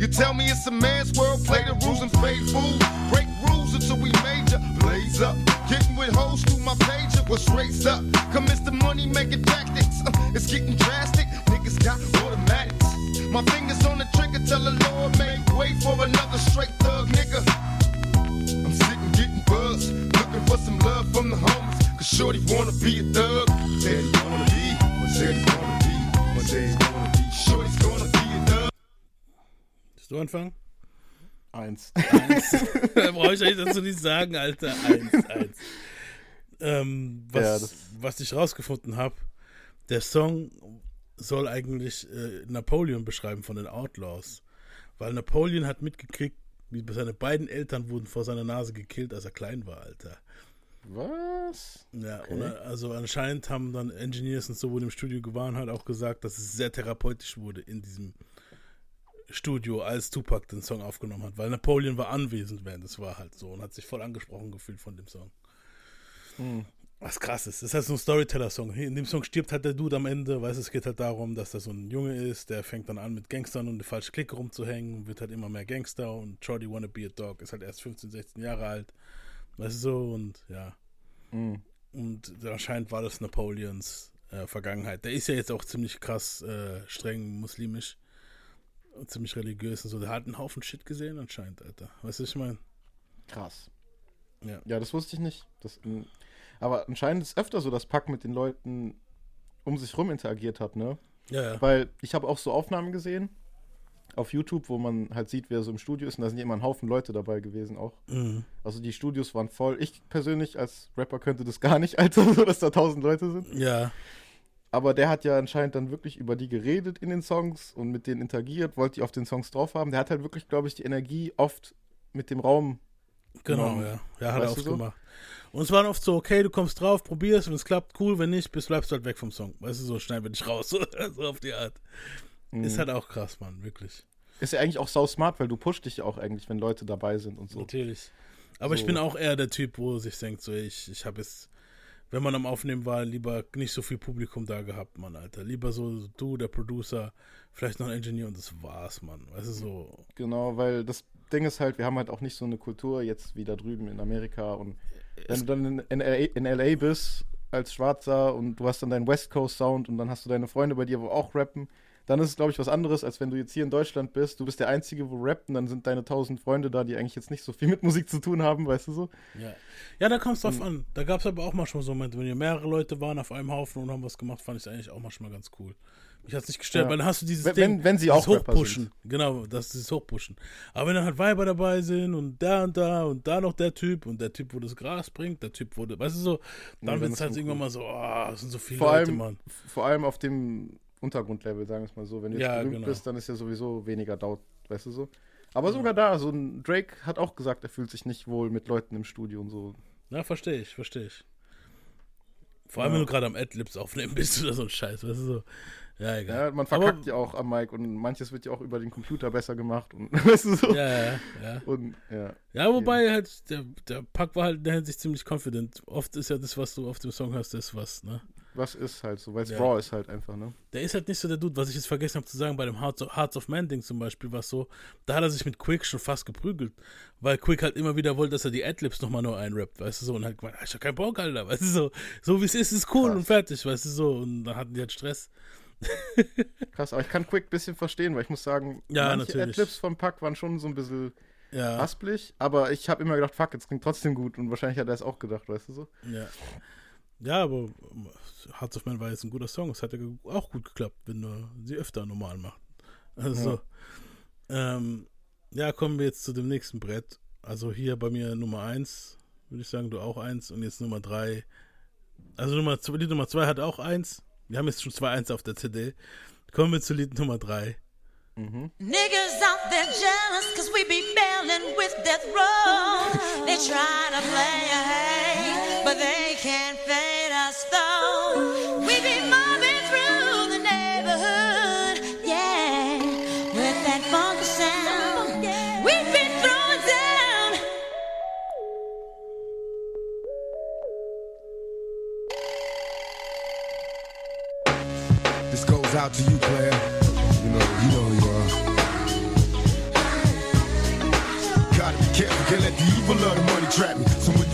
You tell me it's a man's world, play the rules and fade fool. Break rules until we major, blaze up. Getting with hoes through my pager, what's raised up? Commence the money making tactics. Uh, it's getting drastic, niggas got automatics. My fingers on the trigger, tell the Lord make way for another straight thug nigga. I'm sitting getting buzzed, looking for some love from the homies. Cause Shorty wanna be a thug. Said he wanna be, but said he wanna be, but said he wanna be. Shorty's gonna be a thug. Willst du anfangen? Eins. Eins. <laughs> da brauche ich eigentlich dazu nicht sagen, Alter. Eins, eins. Ähm, was, Ja, was ich rausgefunden habe, der Song soll eigentlich äh, Napoleon beschreiben von den Outlaws. Weil Napoleon hat mitgekriegt, seine beiden Eltern wurden vor seiner Nase gekillt, als er klein war, Alter. Was? Ja, Okay. und, äh, also anscheinend haben dann Engineers und so, wo im Studio gewarnt hat, auch gesagt, dass es sehr therapeutisch wurde in diesem Studio, als Tupac den Song aufgenommen hat, weil Napoleon war anwesend, während es war halt so und hat sich voll angesprochen gefühlt von dem Song. Hm. Was krass ist. Das ist halt so ein Storyteller-Song. In dem Song stirbt halt der Dude am Ende, weißt du, es geht halt darum, dass da so ein Junge ist, der fängt dann an mit Gangstern und eine falsche Clique rumzuhängen und wird halt immer mehr Gangster und Shorty Wanna Be a Dog ist halt erst 15, 16 Jahre alt. Weißt du so und ja. Mhm. Und anscheinend war das Napoleons äh, Vergangenheit. Der ist ja jetzt auch ziemlich krass äh, streng muslimisch. Und ziemlich religiös und so. Der hat einen Haufen Shit gesehen anscheinend, Alter. Weißt du, was ich meine? Krass. Ja. Ja, das wusste ich nicht. Das, aber anscheinend ist öfter so, dass Pack mit den Leuten um sich rum interagiert hat, ne? Ja, ja. Weil ich habe auch so Aufnahmen gesehen auf YouTube, wo man halt sieht, wer so im Studio ist und da sind immer ein Haufen Leute dabei gewesen auch. Mhm. Also die Studios waren voll. Ich persönlich als Rapper könnte das gar nicht, <laughs> Alter, so dass da tausend Leute sind. Ja. Aber der hat ja anscheinend dann wirklich über die geredet in den Songs und mit denen interagiert, wollte die auf den Songs drauf haben. Der hat halt wirklich, glaube ich, die Energie oft mit dem Raum. Genau, genommen. ja. Ja, hat er Weißt du oft so? gemacht. Und es waren oft so, okay, du kommst drauf, probierst, wenn es klappt, cool, wenn nicht, bist, bleibst du halt weg vom Song. Weißt du, so schneiden wir dich raus, <laughs> so auf die Art. Ist Mhm. halt auch krass, Mann, wirklich. Ist ja eigentlich auch sau smart, weil du pusht dich ja auch eigentlich, wenn Leute dabei sind und so. Natürlich. Aber ich So. bin auch eher der Typ, wo sich denkt, so, ich, ich habe jetzt, wenn man am Aufnehmen war, lieber nicht so viel Publikum da gehabt, Mann, Alter. Lieber so du, der Producer, vielleicht noch ein Engineer und das war's, Mann. Weißt du, so. Genau, weil das Ding ist halt, wir haben halt auch nicht so eine Kultur jetzt wie da drüben in Amerika und wenn du dann in, LA, in LA bist als Schwarzer und du hast dann deinen West Coast Sound und dann hast du deine Freunde bei dir, wo auch rappen, dann ist es, glaube ich, was anderes, als wenn du jetzt hier in Deutschland bist, du bist der Einzige, wo rappt und dann sind deine tausend Freunde da, die eigentlich jetzt nicht so viel mit Musik zu tun haben, weißt du so? Ja, ja da kommt es drauf an. Da gab es aber auch manchmal so Momente, wenn hier mehrere Leute waren auf einem Haufen und haben was gemacht, fand ich es eigentlich auch manchmal ganz cool. Mich hat es nicht gestört, Ja. weil dann hast du dieses Wenn- Ding, wenn- sie auch Hochpushen. Genau, das ist Hochpushen. Aber wenn dann halt Weiber dabei sind und da und da und da noch der Typ und der Typ, wo das Gras bringt, der Typ, wo, du- weißt du so, Ja, dann wird es halt irgendwann cool. mal so, oh, das sind so viele vor Leute, allem, Mann. Vor allem auf dem Untergrundlevel, sagen wir es mal so. Wenn du jetzt Ja, berühmt genau. bist, dann ist ja sowieso weniger Doubt, weißt du so. Aber sogar da, so ein Drake hat auch gesagt, er fühlt sich nicht wohl mit Leuten im Studio und so. Ja, verstehe ich, verstehe ich. Vor allem, Ja. wenn du gerade am Adlibs aufnehmen bist oder so ein Scheiß, weißt du so. Ja, egal. Ja, man Aber- verkackt ja auch am Mic und manches wird ja auch über den Computer besser gemacht und <laughs> weißt du so. Ja, ja, ja. Und ja. Ja, wobei halt, der, der Pack war halt in der Hinsicht ziemlich confident. Oft ist ja das, was du auf dem Song hast, das was, ne? Was ist halt so, weil es Ja. Raw ist halt einfach, ne? Der ist halt nicht so der Dude, was ich jetzt vergessen habe zu sagen, bei dem Hearts of, Hearts of Man Ding zum Beispiel war es so, da hat er sich mit Quick schon fast geprügelt, weil Quick halt immer wieder wollte, dass er die Adlibs nochmal nur einrappt, weißt du so, und halt gemeint, "Ah, ich hab keinen Bock, Alter, weißt du so, so wie es ist, ist cool und fertig, weißt du so, und dann hatten die halt Stress. <laughs> Krass, aber ich kann Quick ein bisschen verstehen, weil ich muss sagen, Ja, manche natürlich. Adlibs vom Pack waren schon so ein bisschen Ja. haspelig, aber ich habe immer gedacht, fuck, es klingt trotzdem gut und wahrscheinlich hat er es auch gedacht, weißt du so? Ja. Ja, aber ähm, Hearts of Man war jetzt ein guter Song. Es hat ja auch gut geklappt, wenn du sie öfter normal machst. Also, ähm, ja, kommen wir jetzt zu dem nächsten Brett. Also hier bei mir Nummer 1, würde ich sagen, du auch eins und jetzt Nummer 3. Also Nummer zwei, Lied Nummer 2 hat auch eins. Wir haben jetzt schon zwei Eins auf der CD. Kommen wir zu Lied Nummer 3. Niggas out there jealous cause we be bailing with death row. They try to play a hate, but they can't fade us though. We be mobbing through the neighborhood, yeah, with that funky sound. We've been throwing down. This goes out to you, player. You know, you know you are. Gotta be careful, can't let the evil of the money trap me. So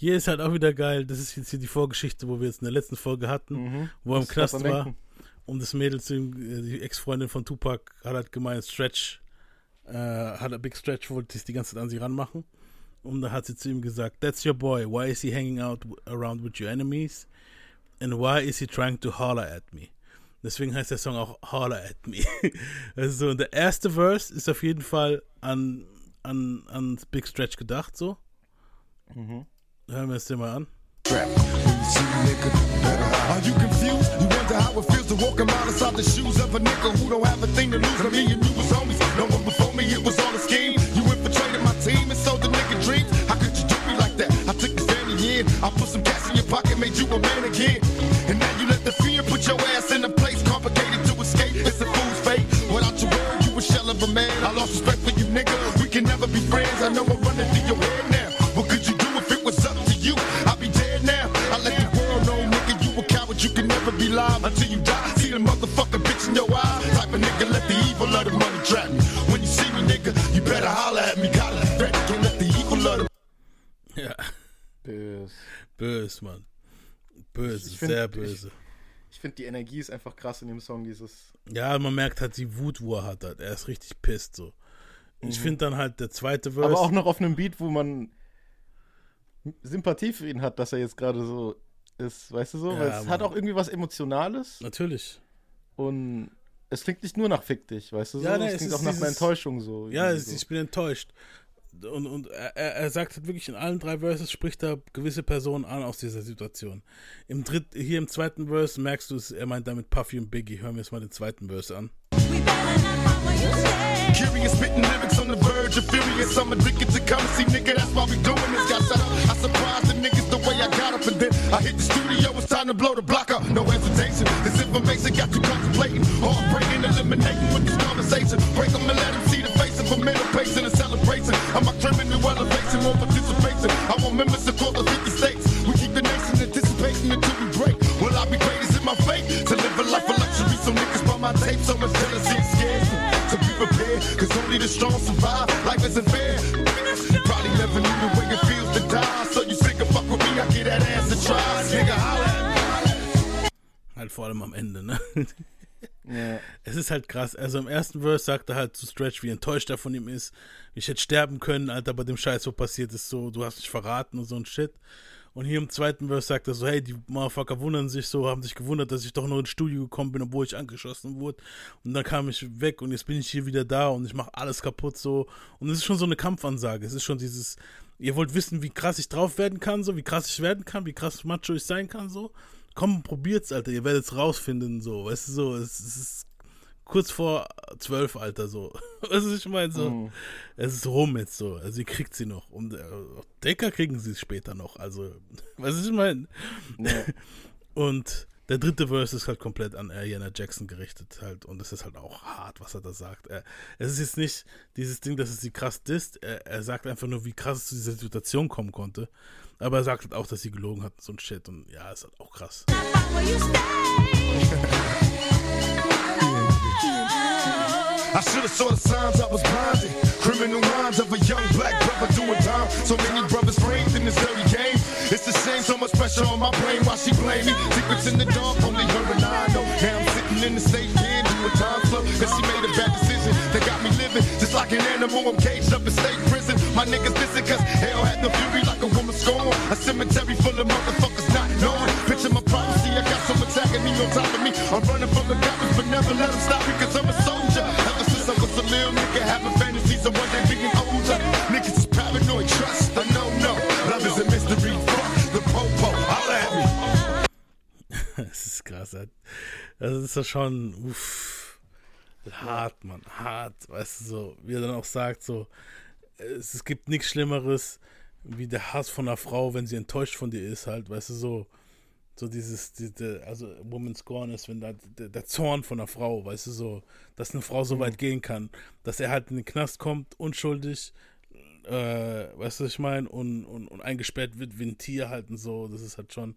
Hier ist halt auch wieder geil. Das ist jetzt hier die Vorgeschichte, wo wir jetzt in der letzten Folge hatten, wo er im Knast war. Und das Mädel zu ihm, äh, die Ex-Freundin von Tupac, hat halt gemeint, Stretch, äh, hat Big Stretch wollte sich die ganze Zeit an sie ranmachen. Und da hat sie zu ihm gesagt, That's your boy. Why is he hanging out around with your enemies? And why is he trying to holler at me? Deswegen heißt der Song auch Holler at Me. <laughs> also der erste Verse ist auf jeden Fall an, an, an Big Stretch gedacht, so. Hören see me, nigga, better. Are you confused? You wonder how it feels to walk a mile inside the shoes of a nigga who don't have a thing to lose. I mean, you was homies. No one before me, it was all a scheme. You infiltrated my team and sold the nigga dreams. How could you do me like that? I took your family in. I put some cash in your pocket, made you a man again. And now you let the fear put your ass in a place complicated to escape. It's a fool's fate. Without your word, you a shell of a man. I lost respect for you, nigga. We can never be friends. I know be live until you die. See the motherfucking bitch in your eyes. Type of nigga, let the evil of the money trap me. When you see me, nigga, you better holler at me. Gotta ready. Can't let the evil of the Ja, Bös. böse, Mann. Böse, Ich find- sehr ich- böse. Ich finde die Energie ist einfach krass in dem Song, dieses. Ja, man merkt halt die Wut, wo er hat. halt. Er ist richtig pisst so. Ich finde dann halt der zweite Verse. Mhm. Aber auch noch auf einem Beat, wo man Sympathie für ihn hat, dass er jetzt gerade so ist, weißt du so? Weil Ja, es hat Mann. auch irgendwie was Emotionales Natürlich. und es klingt nicht nur nach Fick dich, weißt du so? Ja, nee, es es klingt ist auch nach einer dieses- Enttäuschung so. Ja, es, so. ich bin enttäuscht. Und, und er, er sagt halt wirklich in allen drei Verses spricht er gewisse Personen an aus dieser Situation. Im dritt, hier im zweiten Verse merkst du es, er meint damit Puffy und Biggie. Hören wir uns mal den zweiten Verse an. Curious, spitting lyrics on the verge of furious. I'm addicted to currency, nigga. That's why we doing this. Got set up. I surprised the niggas the way I got up, and then I hit the studio. It's time to blow the block up. No hesitation. This information got you contemplating. Heartbreaking, eliminating with this conversation. Break them and let them see the face of a middle pacing and celebration. I'm a criminal elevation, more participation. I want members across the 50 states. We keep the nation anticipating until we break. Will I be great? Is it my fate to live a life of luxury? So niggas buy my tape, so much jealousy only the strong survive. Life isn't fair. Probably never knew the way it feels to die. So you sick of fuck with me, I get that ass and try. Nigga, holla. Halt vor allem am Ende, ne? Ja. Es ist halt krass. Also im ersten Verse sagt er halt zu Stretch, wie enttäuscht er von ihm ist. Ich hätte sterben können, Alter, bei dem Scheiß, wo passiert ist, so, du hast dich verraten und so ein Shit. Und hier im zweiten Verse sagt er so, hey, die Motherfucker wundern sich so, haben sich gewundert, dass ich doch noch ins Studio gekommen bin, obwohl ich angeschossen wurde. Und dann kam ich weg und jetzt bin ich hier wieder da und ich mache alles kaputt so. Und es ist schon so eine Kampfansage. Es ist schon dieses, ihr wollt wissen, wie krass ich drauf werden kann, so, wie krass ich werden kann, wie krass macho ich sein kann, so. Komm, probiert's, Alter, ihr werdet es rausfinden, so. Weißt du, so, es, es ist kurz vor zwölf, Alter, so. <laughs> Was ich meine? So, Mhm. es ist rum jetzt so. Also, ihr kriegt sie noch. Und äh, Decker kriegen sie später noch. Also, <laughs> was ich meine? Ja. <laughs> Und Der dritte Verse ist halt komplett an Ariana Jackson gerichtet halt und es ist halt auch hart, was er da sagt. Er, es ist jetzt nicht dieses Ding, dass es sie krass disst. Er, er sagt einfach nur, wie krass es zu dieser Situation kommen konnte. Aber er sagt halt auch, dass sie gelogen hat und so ein Shit und ja, ist halt auch krass. I should have saw the signs I was blinded. Criminal minds of a young black brother doing time. So many brothers framed in this dirty game. It's a shame, so much pressure on my brain. Why she blame me? Secrets in the dark, only her and I know. Now I'm sitting in the state pen doing time slow. Cause she made a bad decision that got me living just like an animal. I'm caged up in state prison. My niggas listen cause hell had no fury like a woman scorn. A cemetery full of motherfuckers not knowing. Picture my prophecy, I got some attacking me on top of me. I'm running from the cops, but never let them stop me cause I'm a soldier. Of one day being older. Niggas is paranoid, trust, I know, no. Love is a mystery, fuck the popo, holla at me. <laughs> Es ist krass. Das ist ja schon uff, hart, Mann, hart. Weißt du, so, wie er dann auch sagt, so, es, es gibt nichts Schlimmeres wie der Hass von einer Frau, wenn sie enttäuscht von dir ist, halt, weißt du, so, so dieses, diese, also Woman's Scorn ist, wenn da der, der Zorn von einer Frau, weißt du, so, dass eine Frau so weit gehen kann, dass er halt in den Knast kommt, unschuldig, äh, weißt du, was ich meine, und, und, und eingesperrt wird wie ein Tier halt und so, das ist halt schon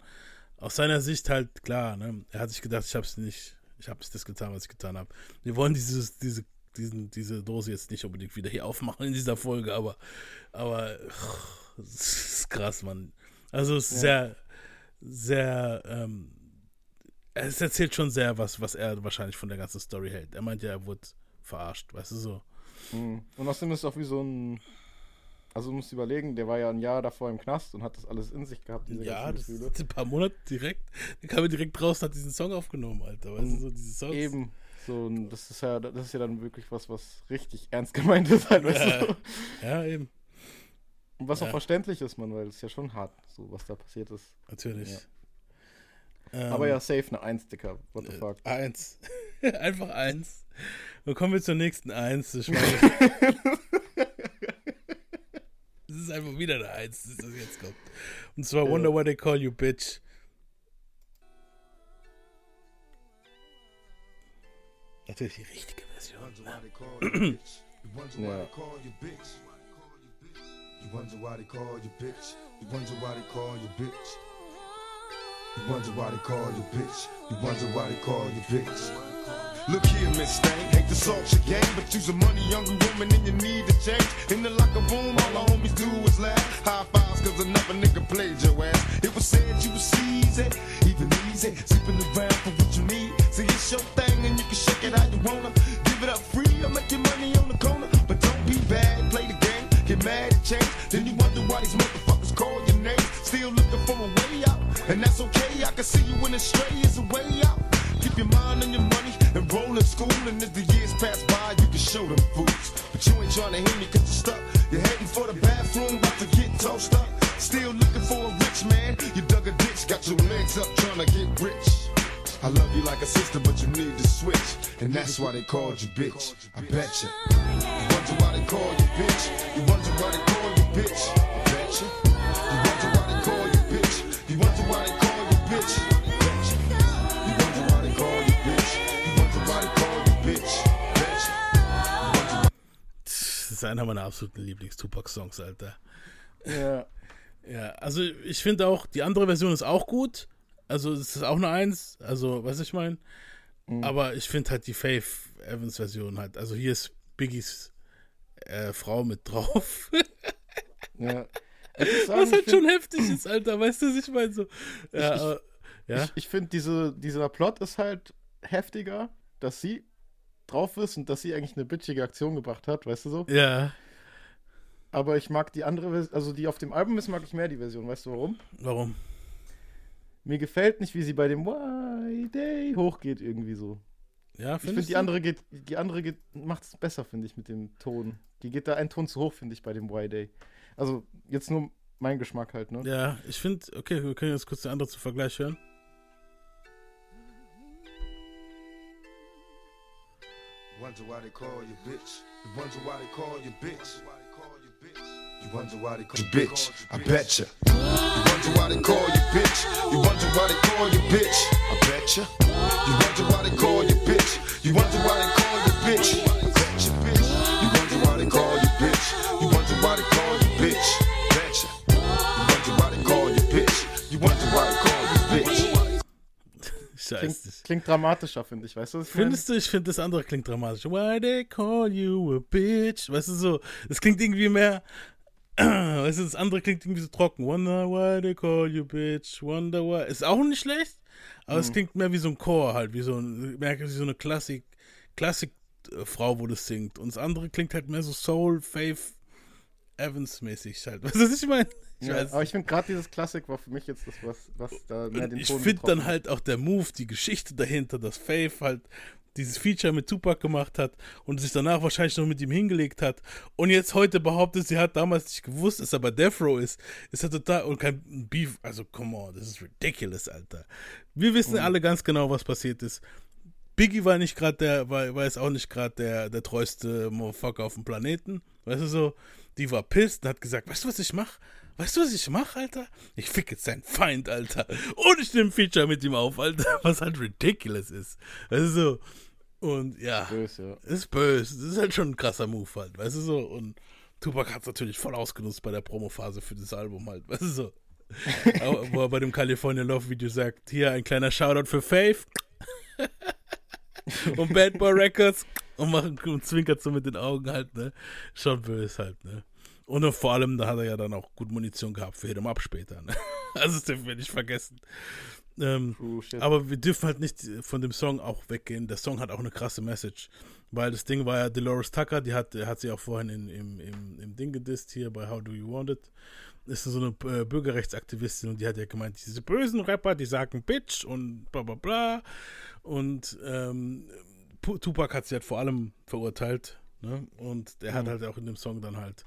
aus seiner Sicht halt klar, ne? Er hat sich gedacht, ich hab's nicht, ich habe das getan, was ich getan habe. Wir wollen dieses, diese, diesen, diese Dose jetzt nicht unbedingt wieder hier <laughs> aufmachen in dieser Folge, aber, aber es ist krass, Mann. Also es ist Ja. sehr, sehr, ähm, es erzählt schon sehr was, was er wahrscheinlich von der ganzen Story hält. Er meint ja, er wurde verarscht, weißt du so. Mhm. Und außerdem ist es auch wie so ein. Also du musst überlegen, der war ja ein Jahr davor im Knast und hat das alles in sich gehabt, diese Ja, ganzen das Gefühle. ist ein paar Monate direkt. Dann kam er direkt raus und hat diesen Song aufgenommen, Alter. Weißt du, so diese Songs. Eben. So, das ist ja, das ist ja dann wirklich was, was richtig ernst gemeint ist, halt, weißt Ja. du? <laughs> Ja, eben. Und was auch Ja. verständlich ist, man, weil es ist ja schon hart, so was da passiert ist. Natürlich. Ja. Ähm, Aber ja, safe eine Eins, Dicker. What the äh, fuck. Eins. <laughs> Einfach eins. Dann kommen wir zur nächsten Eins. Ich meine, <laughs> das ist einfach wieder eine Eins, das das jetzt kommt. Und zwar Ja. Wonder Why They Call You Bitch. Natürlich die richtige Version. Wonder <clears throat> why wonder why they call you bitch. You wonder why they call you bitch. You wonder why they call you bitch. You wonder why they call you bitch. Look here, Miss Thing, hate to salt your game, but you's a money hungry woman and you need to change. In the locker room, all the homies do is laugh. High fives, cause another nigga played your ass. It was said you was easy, even easy, sleeping around for what you need. See, it's your thing and you can shake it how you wanna. Give it up free, I'll make your money on the corner. But don't be bad, play the game, get mad and change. Then you wonder why these motherfuckers call your name. Still looking for a way out, and that's okay. I can see you in the stray is a way out. Keep your mind on your money and roll in school. And as the years pass by, you can show them fools. But you ain't trying to hear me cause you're stuck. You're heading for the bathroom, about to get tossed up. Still looking for a rich man. You dug a ditch, got your legs up trying to get rich. I love you like a sister, but you need to switch. And that's why they called you bitch. I betcha. You wonder why they call you bitch. You wonder why they bitch. I betcha. You wonder why they call you bitch. You wonder why they call you bitch. I betcha. You wonder why they call you bitch. You wonder why they call you bitch. Betcha. Das ist einer meiner absoluten Lieblings-Tupac-Songs, Alter. Ja. Ja, also ich finde auch, die andere Version ist auch gut. Also es ist auch eine Eins. Also, was ich meine. Mhm. Aber ich finde halt die Faith Evans Version halt. Also hier ist Biggies äh, Frau mit drauf. <laughs> Ja. <laughs> Ich sagen, was ich halt find- schon heftig ist, Alter. Weißt du, was ich meine? So, ja, ich, aber- ja. ich, ich finde, diese, dieser Plot ist halt heftiger, dass sie drauf ist und dass sie eigentlich eine bitchige Aktion gebracht hat, weißt du so? Ja. Aber ich mag die andere Version, also die auf dem Album ist, mag ich mehr die Version. Weißt du warum? Warum? Mir gefällt nicht, wie sie bei dem Why Day hochgeht irgendwie so. Ja, Ich finde, die andere geht, die andere geht, macht es besser, finde ich, mit dem Ton. Die geht da einen Ton zu hoch, finde ich, bei dem Why Day. Also, jetzt nur mein Geschmack halt, ne? Ja, ich finde, okay, wir können jetzt kurz den anderen zum Vergleich hören. Wonder why they call you bitch. You wonder why they call you bitch. You wonder why they call you bitch. I betcha. You wonder why they call you bitch. You wonder why they call you bitch. I bet ya. You wonder why they call you bitch. You wonder why they call Klingt, klingt dramatischer, finde ich. Weißt du, was ich meine? Findest du, ich finde das andere klingt dramatisch. Why they call you a bitch? Weißt du so, das klingt irgendwie mehr. <clears throat> Weißt du, das andere klingt irgendwie so trocken. Wonder why they call you bitch. Wonder why. Ist auch nicht schlecht, aber es Mhm. klingt mehr wie so ein Chor halt, wie so, ein, merke wie so eine Klassik, Klassik-Frau, wo das singt. Und das andere klingt halt mehr so Soul, Faith, Evans-mäßig halt. Weißt du, was ich meine? Ich Ja, aber ich finde gerade dieses Klassik war für mich jetzt das, was, was da mehr den ich finde dann halt auch der Move, die Geschichte dahinter, dass Faith halt dieses Feature mit Tupac gemacht hat und sich danach wahrscheinlich noch mit ihm hingelegt hat und jetzt heute behauptet, sie hat damals nicht gewusst, dass er bei Death Row ist, ist ja total und kein Beef, also come on, das ist ridiculous, Alter. Wir wissen Mhm. alle ganz genau, was passiert ist. Biggie war nicht gerade der, war, war jetzt auch nicht gerade der, der treueste Motherfucker auf dem Planeten. Weißt du so, die war pissed und hat gesagt, weißt du, was ich mach? Weißt du, was ich mach, Alter? Ich fick jetzt seinen Feind, Alter. Und ich nehme Feature mit ihm auf, Alter. <laughs> Was halt ridiculous ist. Weißt du so. Und ja. Böse, ja. Ist böse. Das ist halt schon ein krasser Move halt. Weißt du so. Und Tupac hat es natürlich voll ausgenutzt bei der Promophase für das Album halt. Weißt du so. <laughs> Wo er bei dem California Love Video sagt, hier ein kleiner Shoutout für Faith <laughs> und Bad Boy Records und, machen, und zwinkert so mit den Augen halt, ne? Schon böse halt, ne? Und vor allem, da hat er ja dann auch gut Munition gehabt für Hit 'em Up später, ne? <laughs> Also das dürfen wir nicht vergessen. Ähm, shit. aber wir dürfen halt nicht von dem Song auch weggehen. Der Song hat auch eine krasse Message. Weil das Ding war ja Dolores Tucker, die hat, hat sie auch vorhin in, im, im, im Ding gedisst hier bei How Do You Want It. Ist so eine äh, Bürgerrechtsaktivistin und die hat ja gemeint, diese bösen Rapper, die sagen Bitch und bla bla bla. Und ähm, Tupac hat sie halt vor allem verurteilt. Ne? Und der hat Mhm. halt auch in dem Song dann halt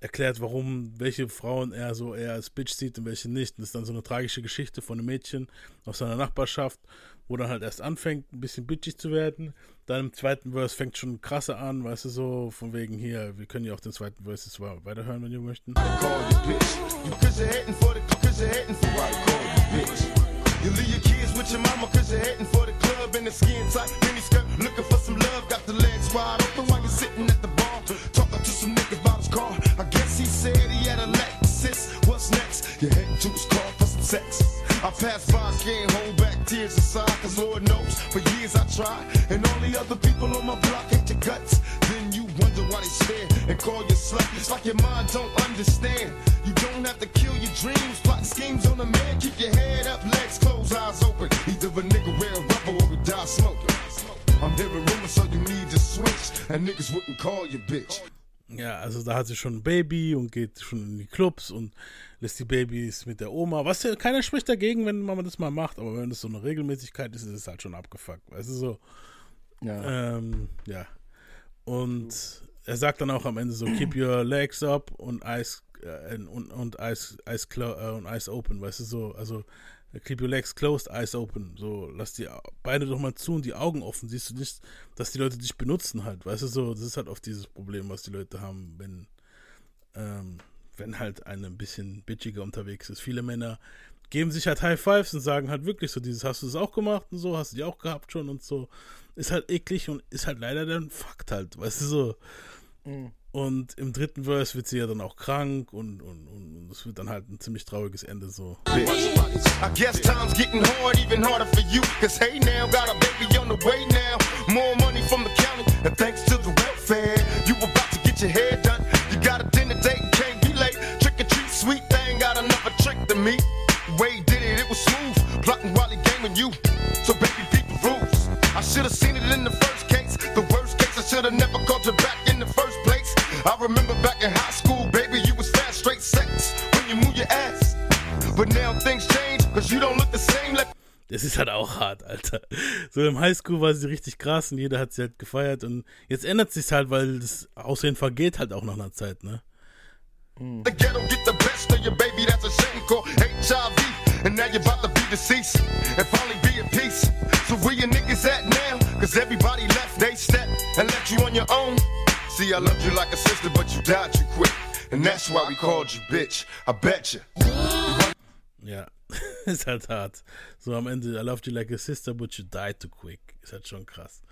erklärt, warum, welche Frauen er so eher als Bitch sieht und welche nicht. Und das ist dann so eine tragische Geschichte von einem Mädchen aus seiner Nachbarschaft, wo dann halt erst anfängt, ein bisschen bitchig zu werden. Dann im zweiten Verse fängt schon krasser an, weißt du, so von wegen hier, wir können ja auch den zweiten Verse jetzt weiterhören, wenn ihr möchten. You leave your kids with your mama cause you're hating for the club in the skin tight. Mini skirt looking for some love got the legs wide open while you're sitting at the bar talking to some niggas about his car. I guess he said he had a Lexus. What's next? You're heading to his car for some sex. I pass by can't hold back tears inside cause Lord knows for years I tried and all the other people on my block hate your guts. Then you wonder why they stare and call you slut it's like your mind don't understand you don't have to kill your dreams plot schemes on a man keep your head up legs closed eyes open either a nigga wear a rubber or he die smoking I'm hearing rumors so you need to switch and niggas wouldn't call you bitch Ja, also da hat sie schon ein Baby und geht schon in die Clubs und lässt die Babys mit der Oma. Was ja, keiner spricht dagegen, wenn man das mal macht, aber wenn das so eine Regelmäßigkeit ist, ist es halt schon abgefuckt. Weißt du so? Ja. Ähm, ja. Und er sagt dann auch am Ende so, keep your legs up und eyes äh, und, und eyes, eyes, äh, und eyes open, weißt du so, also keep your legs closed, eyes open, so lass die Beine doch mal zu und die Augen offen, siehst du nicht, dass die Leute dich benutzen halt, weißt du so, das ist halt oft dieses Problem, was die Leute haben, wenn ähm, wenn halt eine ein bisschen bitchiger unterwegs ist. Viele Männer geben sich halt High Fives und sagen halt wirklich so dieses, hast du das auch gemacht und so, hast du die auch gehabt schon und so. Ist halt eklig und ist halt leider dann Fakt halt, weißt du so. Mhm. Und im dritten Verse wird sie ja dann auch krank und, und, und, und es wird dann halt ein ziemlich trauriges Ende so. bitch. I guess time's getting hard, even harder for you. Cause hey now, got a baby on the way now. More money from the county, and thanks to the welfare. You about to get your hair done. You got a dinner date, and can't be late. Trick or treat, sweet thing, got another trick to me. Way did it, it was smooth. Plotting while he gaming you. So baby, beat the rules. I should have seen it in the first case. The worst case, I should have never called you back in the first place. I remember back in high school, baby, you was fast, straight sex. When you move your ass. But now things change, cause you don't look the same like Das ist halt auch hart, Alter. So im Highschool war sie richtig krass und jeder hat sie halt gefeiert und jetzt ändert sich's halt, weil das Aussehen vergeht halt auch nach einer Zeit, ne? the ghetto get the best of your baby. That's a shame called HIV. Now you're about to be deceased and finally be at peace. So where your niggas at now? Cause everybody left they step and left you on your own. See, I loved you like a sister, but you died too quick. And that's why we called you bitch. I bet you. Ja, <laughs> ist halt hart. So am Ende, I loved you like a sister, but you died too quick. Ist halt schon krass.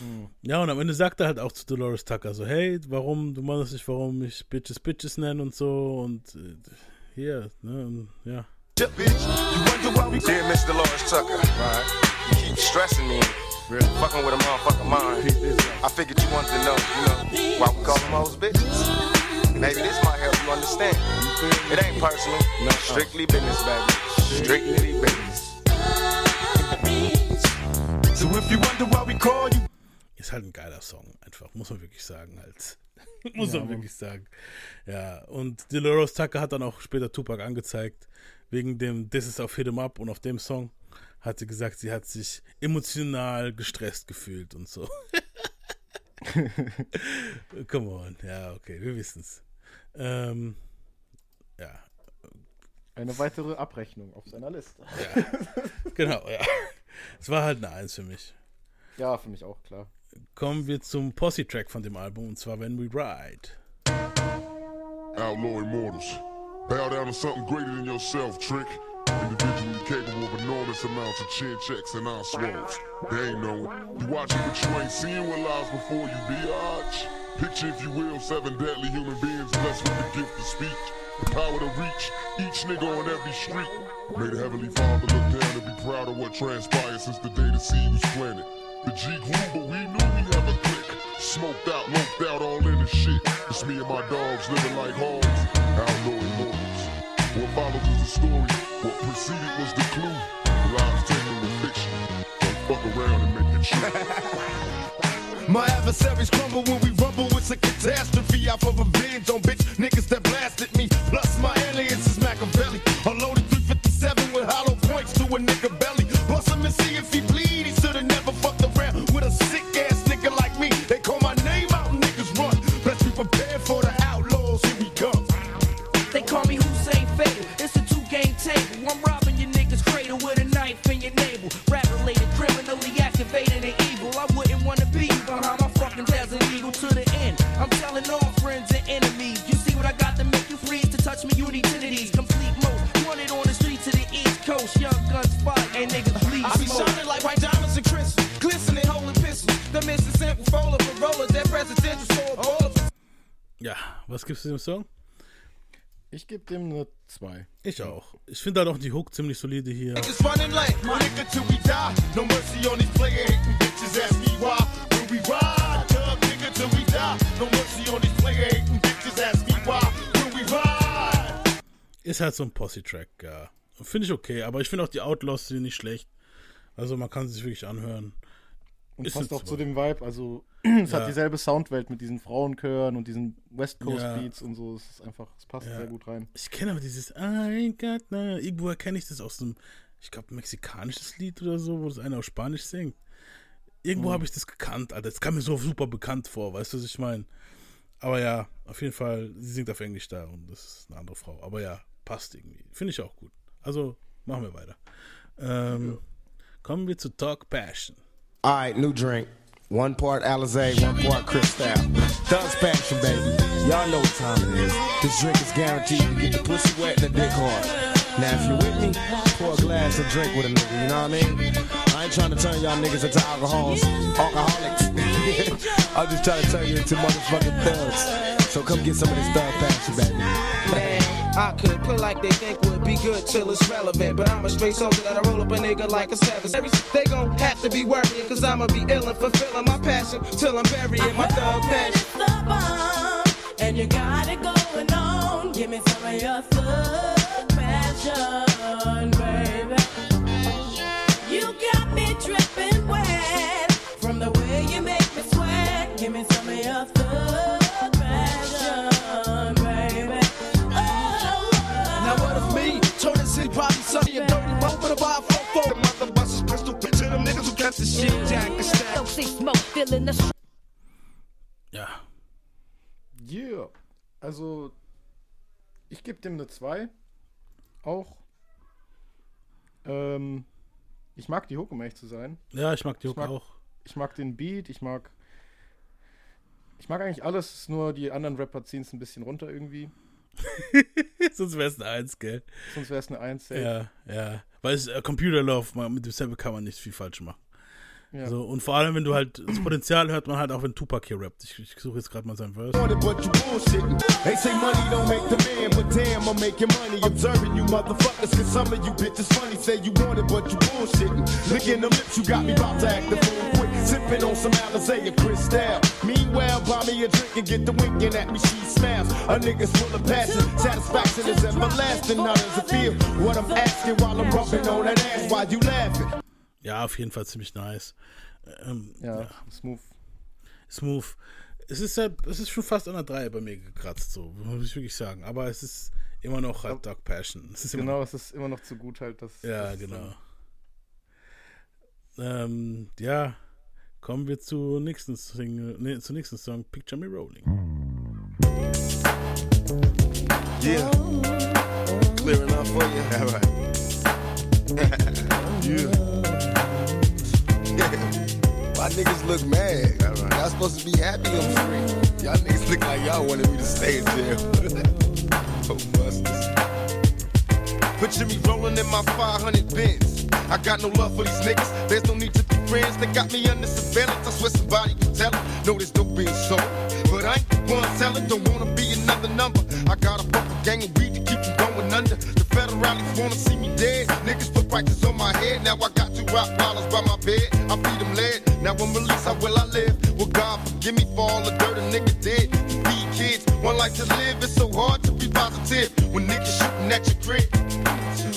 Hm. Ja, und am Ende sagt er halt auch zu Dolores Tucker so, hey, warum, du meinst nicht, warum ich Bitches Bitches nenne und so und äh, hier, ne, und, ja. Dear Miss Dolores Tucker, right? You keep stressing me, really fucking with a motherfucking mind. I figured you wanted to know, you know, why we call them hoes bitches. Maybe this might help you understand. It ain't personal, strictly business, baby. Strictly business. So if you wonder why we call you. Ist halt ein geiler Song, einfach, muss man wirklich sagen, halt. muss Ja, man wirklich sagen. Ja, und Dolores Tucker hat dann auch später Tupac angezeigt, wegen dem This is auf Hit 'em Up und auf dem Song hat sie gesagt, sie hat sich emotional gestresst gefühlt und so. <laughs> Come on, ja, okay, wir wissen's. Ähm, ja, Eine weitere Abrechnung auf seiner Liste. Ja. genau, ja. Es war halt eine Eins für mich. Ja, für mich auch, klar. Kommen wir zum Posse-Track von dem Album, und zwar When We Ride. Outlaw Immortals. Bow down to something greater than yourself, Trick. Individually capable of enormous amounts of chin checks and eye swallows. They ain't knowing. You watching, but you ain't seeing what lies before you, biatch. Picture, if you will, seven deadly human beings blessed with the gift of speech. The power to reach each nigga on every street. May the Heavenly Father look down and be proud of what transpired since the day the seed was planted. The G grew, but we knew we have a click. Smoked out, loped out, all in the shit. It's me and my dogs living like hogs. Outlaw. What follows is the story. What preceded was the clue. Lies taken to fiction. Don't fuck around and make it true. <laughs> My adversaries crumble when we rumble. It's a catastrophe. Out for revenge on bitch niggas that blasted me. Plus my alias is Machiavelli. A loaded 357 with hollow points to a nigga belly. Bust him and see if he in. Rap related, criminally activated and evil. I wouldn't wanna be behind my fucking desert eagle to the end. I'm telling all friends and enemies. You see what I got to make you freeze to touch me? You need titties. Complete most. Wanted on the streets of the East Coast. Young guns fight and niggas bleed. I be smoke. shining like white diamonds and crystals, glistening holy pistols. The mission simple roller for roller, that presidential sword baller. Ja, was gibt's zu dem Song? Ich gebe dem eine 2. Ich auch. Ich finde halt auch die Hook ziemlich solide hier. Ist halt so ein Posse-Track, ja. Finde ich okay, aber ich finde auch die Outlaws sind nicht schlecht. Also man kann sie sich wirklich anhören. Und Ist passt auch zu dem Vibe. Also, <clears throat> es Ja. hat dieselbe Soundwelt mit diesen Frauenchören und diesen West Coast Ja. Beats und so. Es ist einfach, es passt Ja. sehr gut rein. Ich kenne aber dieses I ain't got no. Irgendwo erkenne ich das aus einem, ich glaube, mexikanisches Lied oder so, wo das einer auf Spanisch singt. Irgendwo Mhm. habe ich das gekannt, Alter. Das kam mir so super bekannt vor, weißt du, was ich meine? Aber ja, auf jeden Fall, sie singt auf Englisch da und das ist eine andere Frau. Aber ja, passt irgendwie. Finde ich auch gut. Also, machen wir weiter. Ähm, Kommen wir zu Talk Passion. All right, new drink. One part Alizé, one part Cristal. Thug's passion, baby. Y'all know what time it is. This drink is guaranteed to get the pussy wet and the dick hard. Now, if you're with me, pour a glass of drink with a nigga, you know what I mean? I ain't trying to turn y'all niggas into alcohols, alcoholics. <laughs> I'm just trying to turn you into motherfucking thugs. So come get some of this thug passion, baby. I could play like they think would be good till it's relevant. But I'm a straight soldier that I roll up a nigga like a savage. They gon' have to be worrying, cause I'ma be ill and fulfilling my passion till I'm burying my thug passion. The bomb, And you got it going on. Give me some of your thug passion, catch the shit, jack and stack. smoke, feeling the Ja. Yeah. Also, ich gebe dem eine 2. Auch. Ähm, ich mag die Hook, um ehrlich zu sein. Ja, ich mag die Hook mag, auch. Ich mag den Beat, ich mag. Ich mag eigentlich alles, nur die anderen Rapper ziehen es ein bisschen runter irgendwie. <laughs> Sonst wäre es eine Eins, gell? Sonst wäre es eine Eins. safe. Ja, ja. Weil es, äh, Computer Love, man, mit dem Sample kann man nicht viel falsch machen. Ja. So, und vor allem, wenn du halt, das Potenzial hört man halt auch, wenn Tupac hier rappt. Ich, ich suche jetzt gerade mal seinen Verse. wanted, but you bullshitting. They say money don't make the man, but damn, I'm making money. Observing you motherfuckers, cause some of you bitches funny. Say you want it, but you bullshitting. Look in the lips, you got me about to act the fool quick. Sipping on some Alizé and Cristal. Meanwhile, buy me a drink and get the winking at me. She smiles. A nigga's full of passion. Satisfaction is everlasting. Now does it feel what I'm asking while I'm rubbing on that ass? Why you laughing? Ja, auf jeden Fall ziemlich nice. Ähm, Ja, smooth. Smooth. Es ist ja, es ist schon fast an der 3 bei mir gekratzt, so, muss ich wirklich sagen. Aber es ist immer noch halt Dark Passion. Es ist immer Genau, es ist immer noch zu gut halt. Das, Ja, das, genau. Ähm, ja, kommen wir zur nächsten Single, nee, zur nächsten Song, Picture Me Rolling. Yeah. Clear enough for you? All right. <laughs> yeah. My niggas look mad? Y'all supposed to be happy on free. Y'all niggas look like y'all wanted me to stay in jail. <laughs> oh, busters. Picture me rolling in my 500 bins. I got no love for these niggas. There's no need to be friends. They got me under surveillance. I swear somebody can tell them. No, there's no being sold. But I ain't the one selling. Don't wanna be another number. I got a fucking gang of weed to keep from going under. The federalists wanna see me dead. Niggas prices on my head. Now I got two rock dollars by my bed. I feed them lead. Now I'm released. How will I live? Well, God forgive me for all the dirt a nigga did. Be kids, one life to live. It's so hard to be positive when niggas shooting at your crib.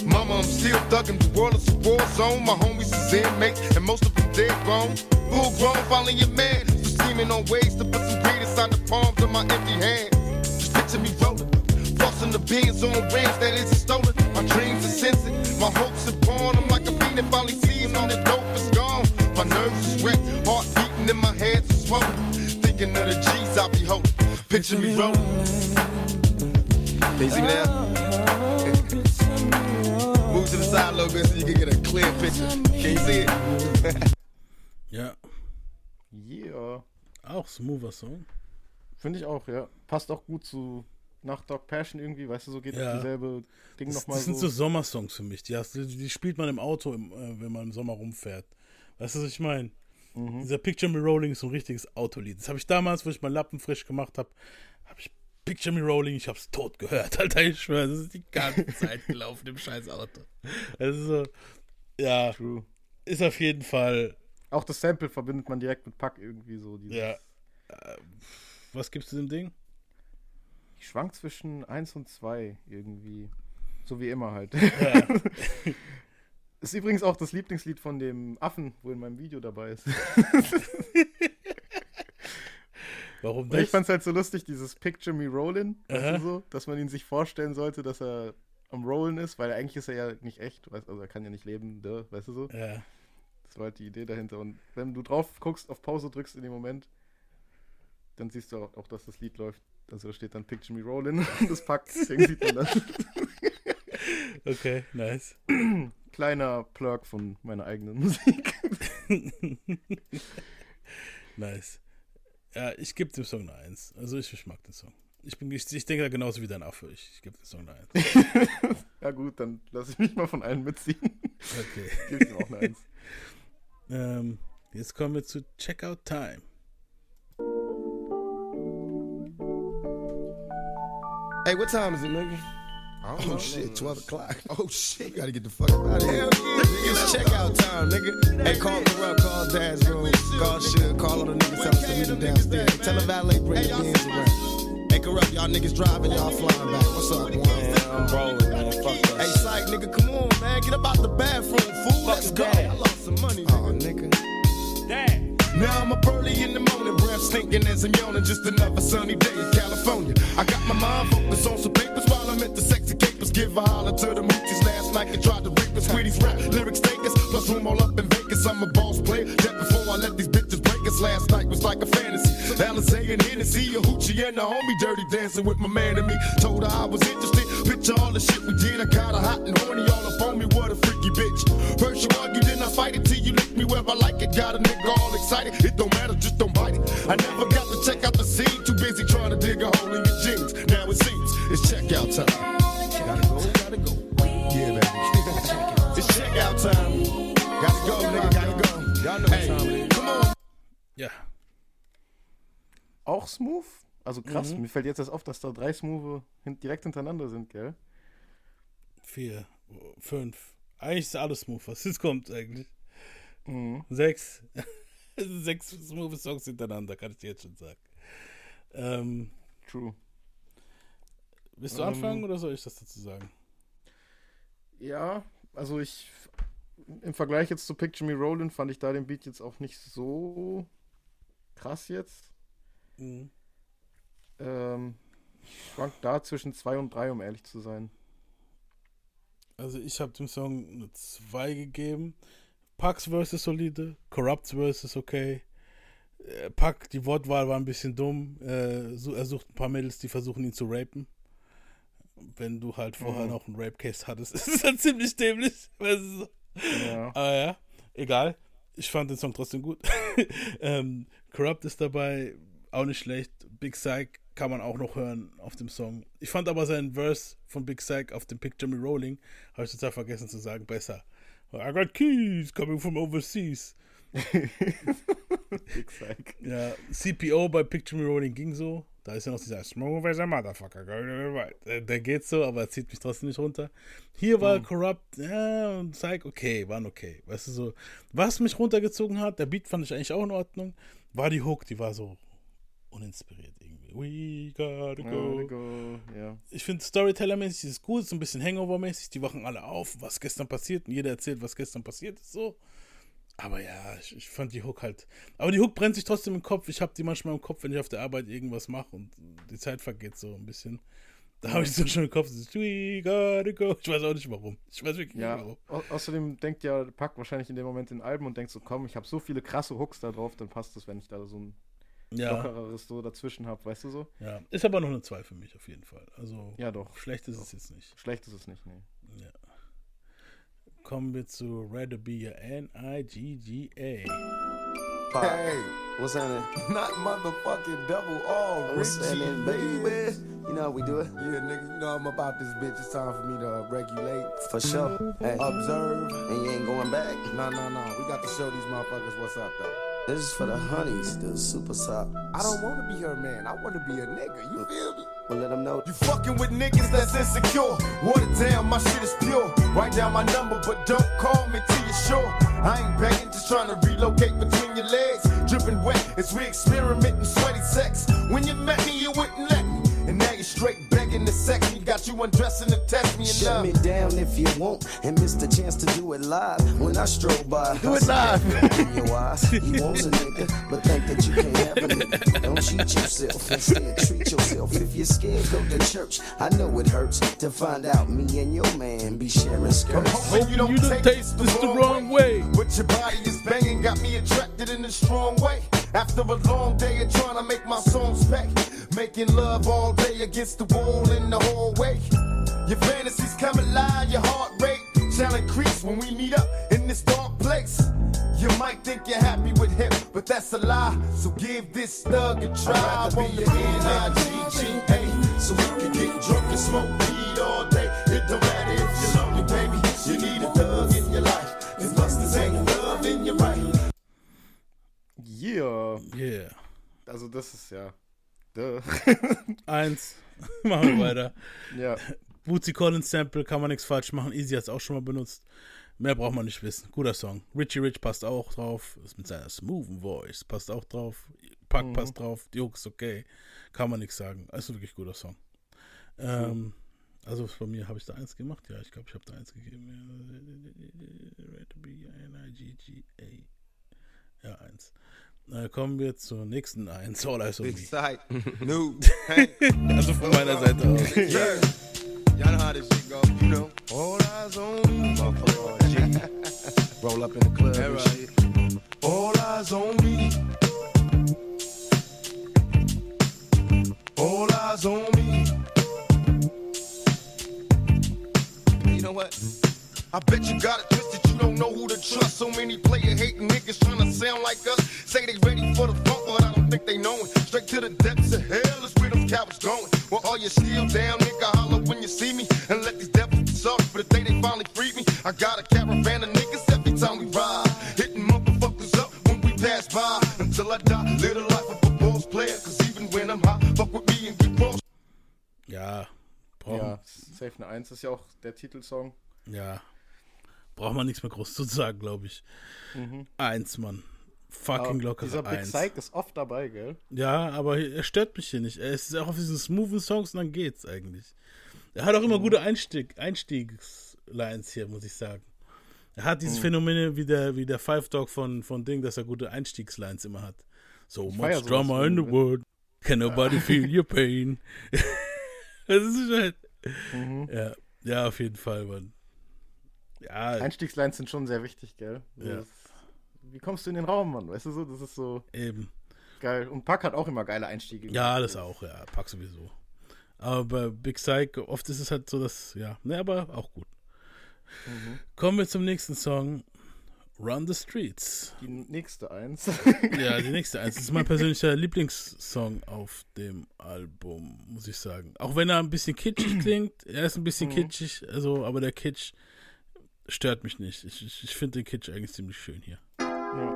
Mama, I'm still thugging. The world is a war zone. My homies is inmates, and most of them dead grown. Full grown, finally your man. So scheming on ways to put some greed inside the palms of my empty hands. Just picture me rolling. Flossing the beans on rims that isn't stolen. My dreams are sensing. My hopes are born. I'm like a fiend and finally sees on the dope is gone. My nerves is wrecked. Heart beating in my head is swollen. Thinking of the G's I be holding. Picture me rolling. Can you see me now? Move to the side a little bit so you can get a clear picture. Can you see it? <laughs> Ja, Yeah. auch smoother Song. Finde ich auch, ja. Passt auch gut zu nach Dog Passion irgendwie, weißt du, so geht Ja. dieselbe Ding nochmal das sind so so. Sommersongs für mich. Die, hast, die spielt man im Auto, im, äh, wenn man im Sommer rumfährt. Weißt du, was ich meine? Mhm. Dieser Picture Me Rolling ist so ein richtiges Autolied. Das habe ich damals, wo ich meinen Lappen frisch gemacht habe, habe ich Picture Me Rolling, ich habe es tot gehört. <laughs> Alter, ich schwöre, das ist die ganze <laughs> Zeit gelaufen im scheiß Auto. Also so, ja, True. ist auf jeden Fall, Auch das Sample verbindet man direkt mit Pack irgendwie so. Dieses, ja. Äh, was gibst du dem Ding? Ich schwank zwischen 1 und 2 irgendwie. So wie immer halt. Ja. <laughs> ist übrigens auch das Lieblingslied von dem Affen, wo in meinem Video dabei ist. <laughs> Warum Weil ich das? fand's halt so lustig, dieses Picture Me Rollin', so, dass man ihn sich vorstellen sollte, dass er am Rollen ist, weil eigentlich ist er ja nicht echt, weißt, also er kann ja nicht leben, duh, weißt du so. Ja. Das war halt die Idee dahinter. Und wenn du drauf guckst, auf Pause drückst in dem Moment, dann siehst du auch, auch dass das Lied läuft. Also da steht dann Picture Me Rollin' <laughs> und das packt, deswegen sieht man das. <laughs> Okay, nice. <clears throat> Kleiner Plug von meiner eigenen Musik. <laughs> nice. Ja, ich gebe dem Song eine Eins. Also ich, ich mag den Song. Ich, bin, ich, ich denke da genauso wie dein Affe. Ich, ich gebe dem Song eine Eins. ja gut, dann lasse ich mich mal von allen mitziehen. Okay. Gib ihm auch eine Eins. ähm, jetzt kommen wir zu Checkout Time. Hey, what time is it, nigga? Oh shit, 12 o'clock. Oh shit, gotta get the fuck out of here. It's checkout time, nigga. Hey, call Corrupt, call Dad's room, call Suge, call all the niggas, tell us to meet them downstairs. Tell the valet bring the beans around. Hey, Corrupt, y'all niggas driving, y'all flying back. What's up, man? I'm rolling, man. Fuck that. Hey, Psych, nigga, come on, man. Get up out the bathroom, fool. Let's go. I lost some money, nigga. Oh, nigga. Now I'm up early in the morning, breath stinking as I'm yawning. Just another sunny day in California. I got my mind focused on some papers while I'm at the sexy capers. Give a holler to the moochies last night and tried to rape us. Sweeties rap lyrics take us, plus room all up in Vegas. I'm a boss player. Just before I let these bitches break us, last night was like a fantasy. Alizé and Hennessy, a hoochie and a homie dirty dancing with my man and me. Told her I was interested. Picture all the shit we did. I her hot and horny all up me what a freaky bitch. First you argue, then I fight it till you lick me where I like it. Got a nigga all excited. It don't matter, just don't bite it. I never got to check out the scene. Too busy trying to dig a hole in your jeans. Now it seems it's checkout time. Gotta go, gotta go. Yeah, baby. <laughs> it's checkout time. Gotta go, nigga, gotta go. Y'all know hey, time it is. Come on. Yeah. Auch smooth? Also krass, mhm. mir fällt jetzt erst auf, dass da drei Smooth direkt hintereinander sind, gell? Vier fünf. Eigentlich ist alles smooth, was jetzt kommt eigentlich. Mhm. Sechs. <laughs> Sechs smooth Songs hintereinander, kann ich dir jetzt schon sagen. Ähm, True. Willst du Ähm, anfangen oder soll ich das dazu sagen? Ja, also ich im Vergleich jetzt zu Picture Me Rollin' fand ich da den Beat jetzt auch nicht so krass jetzt. Mhm. Ähm, ich schwank da zwischen zwei und drei, um ehrlich zu sein. Also ich habe dem Song eine 2 gegeben. Pax Verse ist solide, Corrupts Verse ist okay. Äh, Pack, die Wortwahl war ein bisschen dumm. Äh, er sucht ein paar Mädels, die versuchen ihn zu rapen. Wenn du halt vorher Mhm. noch einen Rape-Case hattest, <laughs> ist es dann ziemlich dämlich. Ja. Aber ja, egal. Ich fand den Song trotzdem gut. <laughs> ähm, Corrupt ist dabei, auch nicht schlecht. Big Psych kann man auch noch hören auf dem Song. Ich fand aber seinen Verse von Big Psych auf dem Picture Me Rolling, habe ich total vergessen zu sagen, besser. I got keys coming from overseas. <laughs> Big Psych. Ja, CPO bei Picture Me Rolling ging so. Da ist ja noch dieser Smooth as a Motherfucker. Der, der geht so, aber er zieht mich trotzdem nicht runter. Hier war Mhm. Corrupt, ja, und Psych, okay, waren okay. Weißt du so, was mich runtergezogen hat, der Beat fand ich eigentlich auch in Ordnung, war die Hook, die war so uninspiriert. We gotta go. Gotta go, ja. Ich finde Storyteller-mäßig ist gut, so ein bisschen Hangover-mäßig. Die wachen alle auf, was gestern passiert und jeder erzählt, was gestern passiert ist, so. Aber ja, ich, ich fand die Hook halt. Aber die Hook brennt sich trotzdem im Kopf. Ich habe die manchmal im Kopf, wenn ich auf der Arbeit irgendwas mache und die Zeit vergeht so ein bisschen. Da habe ich so schon im Kopf, so, we gotta go. Ich weiß auch nicht warum. Ich weiß wirklich Ja, nicht warum. au außerdem denkt ja Pack wahrscheinlich in dem Moment in Alben und denkt so, komm, ich habe so viele krasse Hooks da drauf, dann passt es, wenn ich da so ein Ja. lockereres so dazwischen habe, weißt du so? Ja, ist aber noch eine 2 für mich auf jeden Fall. Also, Ja, doch. schlecht ist es jetzt nicht. Schlecht ist es nicht, nee. Ja. Kommen wir zu Rather Be Your N-I-G-G-A. Hey, what's happening? <laughs> Not motherfucking double R. What's happening, baby? You know how we do it? Yeah, nigga, you know I'm about this bitch. It's time for me to uh, regulate. For sure. Hey. Observe. And you ain't going back? No, no, no. We got to show these motherfuckers what's up, though. This is for the honeys, the super top. I don't want to be her man. I want to be a nigga. You feel me? Well, let them know. You fucking with niggas that's insecure. Water down, my shit is pure. Write down my number, but don't call me till you're sure. I ain't begging, just trying to relocate between your legs. Dripping wet as we experiment in sweaty sex. When you met me, you wouldn't let straight begging to sex me. Got you undressing to test me and Shut love. me down if you want and miss the chance to do it live. When I stroll by, Do it live. In your eyes, you want a nigga, but think that you can't have a nigga. Don't cheat yourself, instead treat yourself. If you're scared, go to church. I know it hurts to find out me and your man be sharing skirts. Hoping you don't take this the wrong way. But your body is banging, got me attracted in a strong way. After a long day of trying to make my songs pay. Making love all day against the wall in the hallway. Your fantasies come alive, your heart rate shall increase when we meet up in this dark place. You might think you're happy with him, but that's a lie. So give this thug a try. I'd rather be N-I-G-G-A, so we can get drunk and smoke weed all day. It don't matter Yeah. Yeah. Also das ist ja. <laughs> Eins. <laughs> Machen wir weiter. Ja. Bootsy Collins Sample kann man nichts falsch machen. Easy hat es auch schon mal benutzt. Mehr braucht man nicht wissen. Guter Song. Richie Rich passt auch drauf. Ist mit seiner smoothen Voice. Passt auch drauf. Pack Mhm. passt drauf. Die Hook ist okay. Kann man nichts sagen. Ist ein wirklich guter Song. Ähm, also bei mir habe ich da eins gemacht. Ja, ich glaube, ich habe da eins gegeben. Ja, eins. Kommen wir zur nächsten eins. All Eyes on Big Me. sight. <laughs> New. also von meiner Seite aus. Yeah. Y'all know how this shit go. You know. All eyes on me. Motherfucker. Roll up in the club and shit. All eyes on me. All eyes on me. You know what? I bet you got it twisted, don't know who to trust. So many player hating niggas trying to sound like us. Say they ready for the funk, but I don't think they know it. Straight to the depths of hell is where them cowards going. Well, all you still down, nigga, holler when you see me. And let these devils be sorry for the day they finally freed me. I got a caravan of niggas every time we ride. Hitting motherfuckers up when we pass by. Until I die, live the life of a boss player. Cause even when I'm hot, fuck with me and get cross. Ja, Ja, Safe 1 ist ja auch der Titelsong. Ja. Braucht man nichts mehr groß zu sagen, glaube ich. Mhm. Eins, Mann. Fucking locker Dieser Big eins. Psych ist oft dabei, gell? Ja, aber er stört mich hier nicht. Er ist auch auf diesen smoothen Songs und dann geht's eigentlich. Er hat auch immer gute Einstieg, Einstiegslines hier, muss ich sagen. Er hat dieses Mhm. Phänomen wie der, wie der Five Dog von, von Ding, dass er gute Einstiegslines immer hat. So Ich much drama in the world. Can nobody feel your pain. <laughs> <laughs> das ist halt. Mhm. Ja, ja, auf jeden Fall, Mann. Ja, Einstiegslines sind schon sehr wichtig, gell? Ja. das- Wie kommst du in den Raum, Mann? Weißt du so? Das ist so eben. geil. Und Pack hat auch immer geile Einstiege. Ja, das auch, ja. Pack sowieso. Aber bei Big Psych, oft ist es halt so, dass, ja, ne, aber auch gut. Mhm. Kommen wir zum nächsten Song. Run the Streets. Die nächste Eins. <laughs> Ja, die nächste eins. Das ist mein persönlicher Lieblingssong auf dem Album, muss ich sagen. Auch wenn er ein bisschen kitschig <clears throat> klingt. Er ist ein bisschen Mhm. kitschig, also, aber der Kitsch stört mich nicht. Ich, ich, ich finde den Kitsch eigentlich ziemlich schön hier.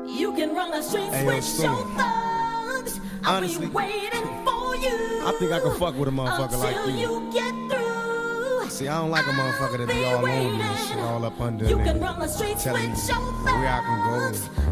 You can run the streets Hey, with Storm. your thugs. I'll Honestly, be waiting for you. I think I can fuck with a motherfucker like you. you get through. See, I don't like a motherfucker that be all on me and shit, all up under You can run the streets Telling with your where I can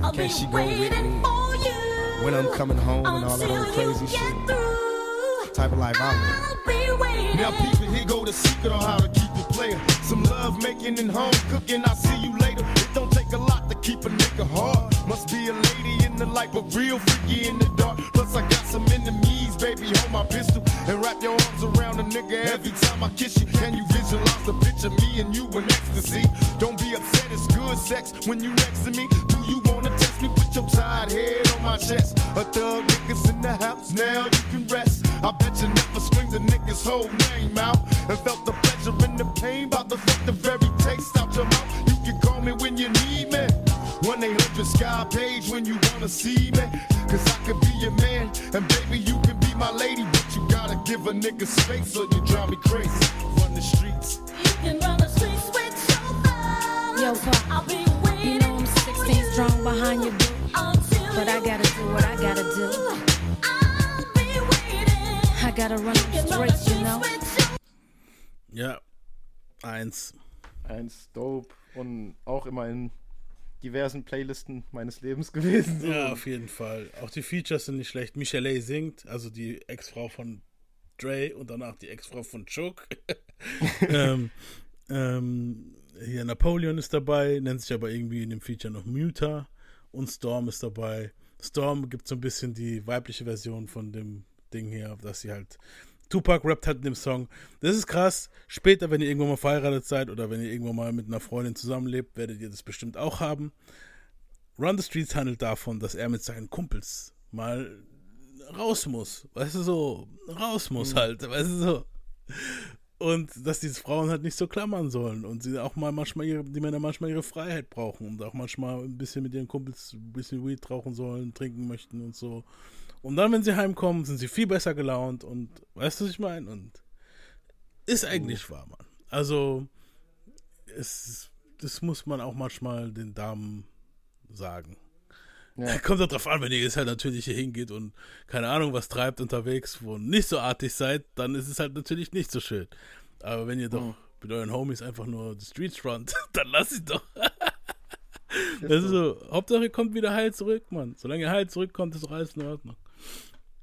go, I'll can be she go with me, for you. when I'm coming home and all that old crazy get shit. through. Type of life I live. I'll be waiting. Now, people, here go the secret on how to keep it player. Some love making and home cooking. I'll see you later. It don't take a lot to keep a nigga hard. Must be a lady in the light, but real freaky in the dark. Plus, I got some enemies, baby. Hold my pistol and wrap your arms around a nigga every time I kiss you. Can you visualize the picture me and you in ecstasy? Don't be upset, it's good sex when you next to me. Do you wanna test me? Put your tired head on my chest. A thug niggas in the house, now you can rest. I bet you never screamed the nigga's whole name out and felt the pleasure and the pain. About to fuck the very taste out your mouth. You can call me when you need me. 1 800 Sky Page when you wanna see me. Cause I could be your man, and baby, you can be my lady. But you gotta give a nigga space or you drive me crazy. Run the streets. You can run the streets with your thugs. Yo, I'll be waiting you know I'm 16 strong behind you, But I gotta do what I gotta do. I'll be waiting. I gotta run them streets, you know. Ja, eins. Eins, dope. Und auch immer in diversen Playlisten meines Lebens gewesen. So. Ja, auf jeden Fall. Auch die Features sind nicht schlecht. Michelle singt, also die Ex-Frau von Dre und danach die Ex-Frau von Chuck. <laughs> ähm, ähm, hier Napoleon ist dabei, nennt sich aber irgendwie in dem Feature noch Muta und Storm ist dabei. Storm gibt so ein bisschen die weibliche Version von dem Ding hier, dass sie halt Tupac rappt hat in dem Song. Das ist krass. Später, wenn ihr irgendwann mal verheiratet seid oder wenn ihr irgendwann mal mit einer Freundin zusammenlebt, werdet ihr das bestimmt auch haben. Run the Streets handelt davon, dass er mit seinen Kumpels mal raus muss. Weißt du, so raus muss halt. Weißt du, so. Und dass diese Frauen halt nicht so klammern sollen und sie auch mal manchmal ihre, die Männer manchmal ihre Freiheit brauchen und auch manchmal ein bisschen mit ihren Kumpels ein bisschen Weed rauchen sollen, trinken möchten und so. Und dann, wenn sie heimkommen, sind sie viel besser gelaunt und weißt du, was ich meine? Und ist eigentlich wahr, Mann. Also, es, das muss man auch manchmal den Damen sagen. Ja. <laughs> Kommt doch drauf an, wenn ihr jetzt halt natürlich hier hingeht und keine Ahnung was treibt unterwegs, wo nicht so artig seid, dann ist es halt natürlich nicht so schön. Aber wenn ihr doch Mhm. mit euren Homies einfach nur die Streets front, <laughs> dann lasst sie doch. <laughs> das ist so, Hauptsache ihr kommt wieder heil zurück, Mann. Solange ihr heil zurückkommt, ist doch alles in Ordnung.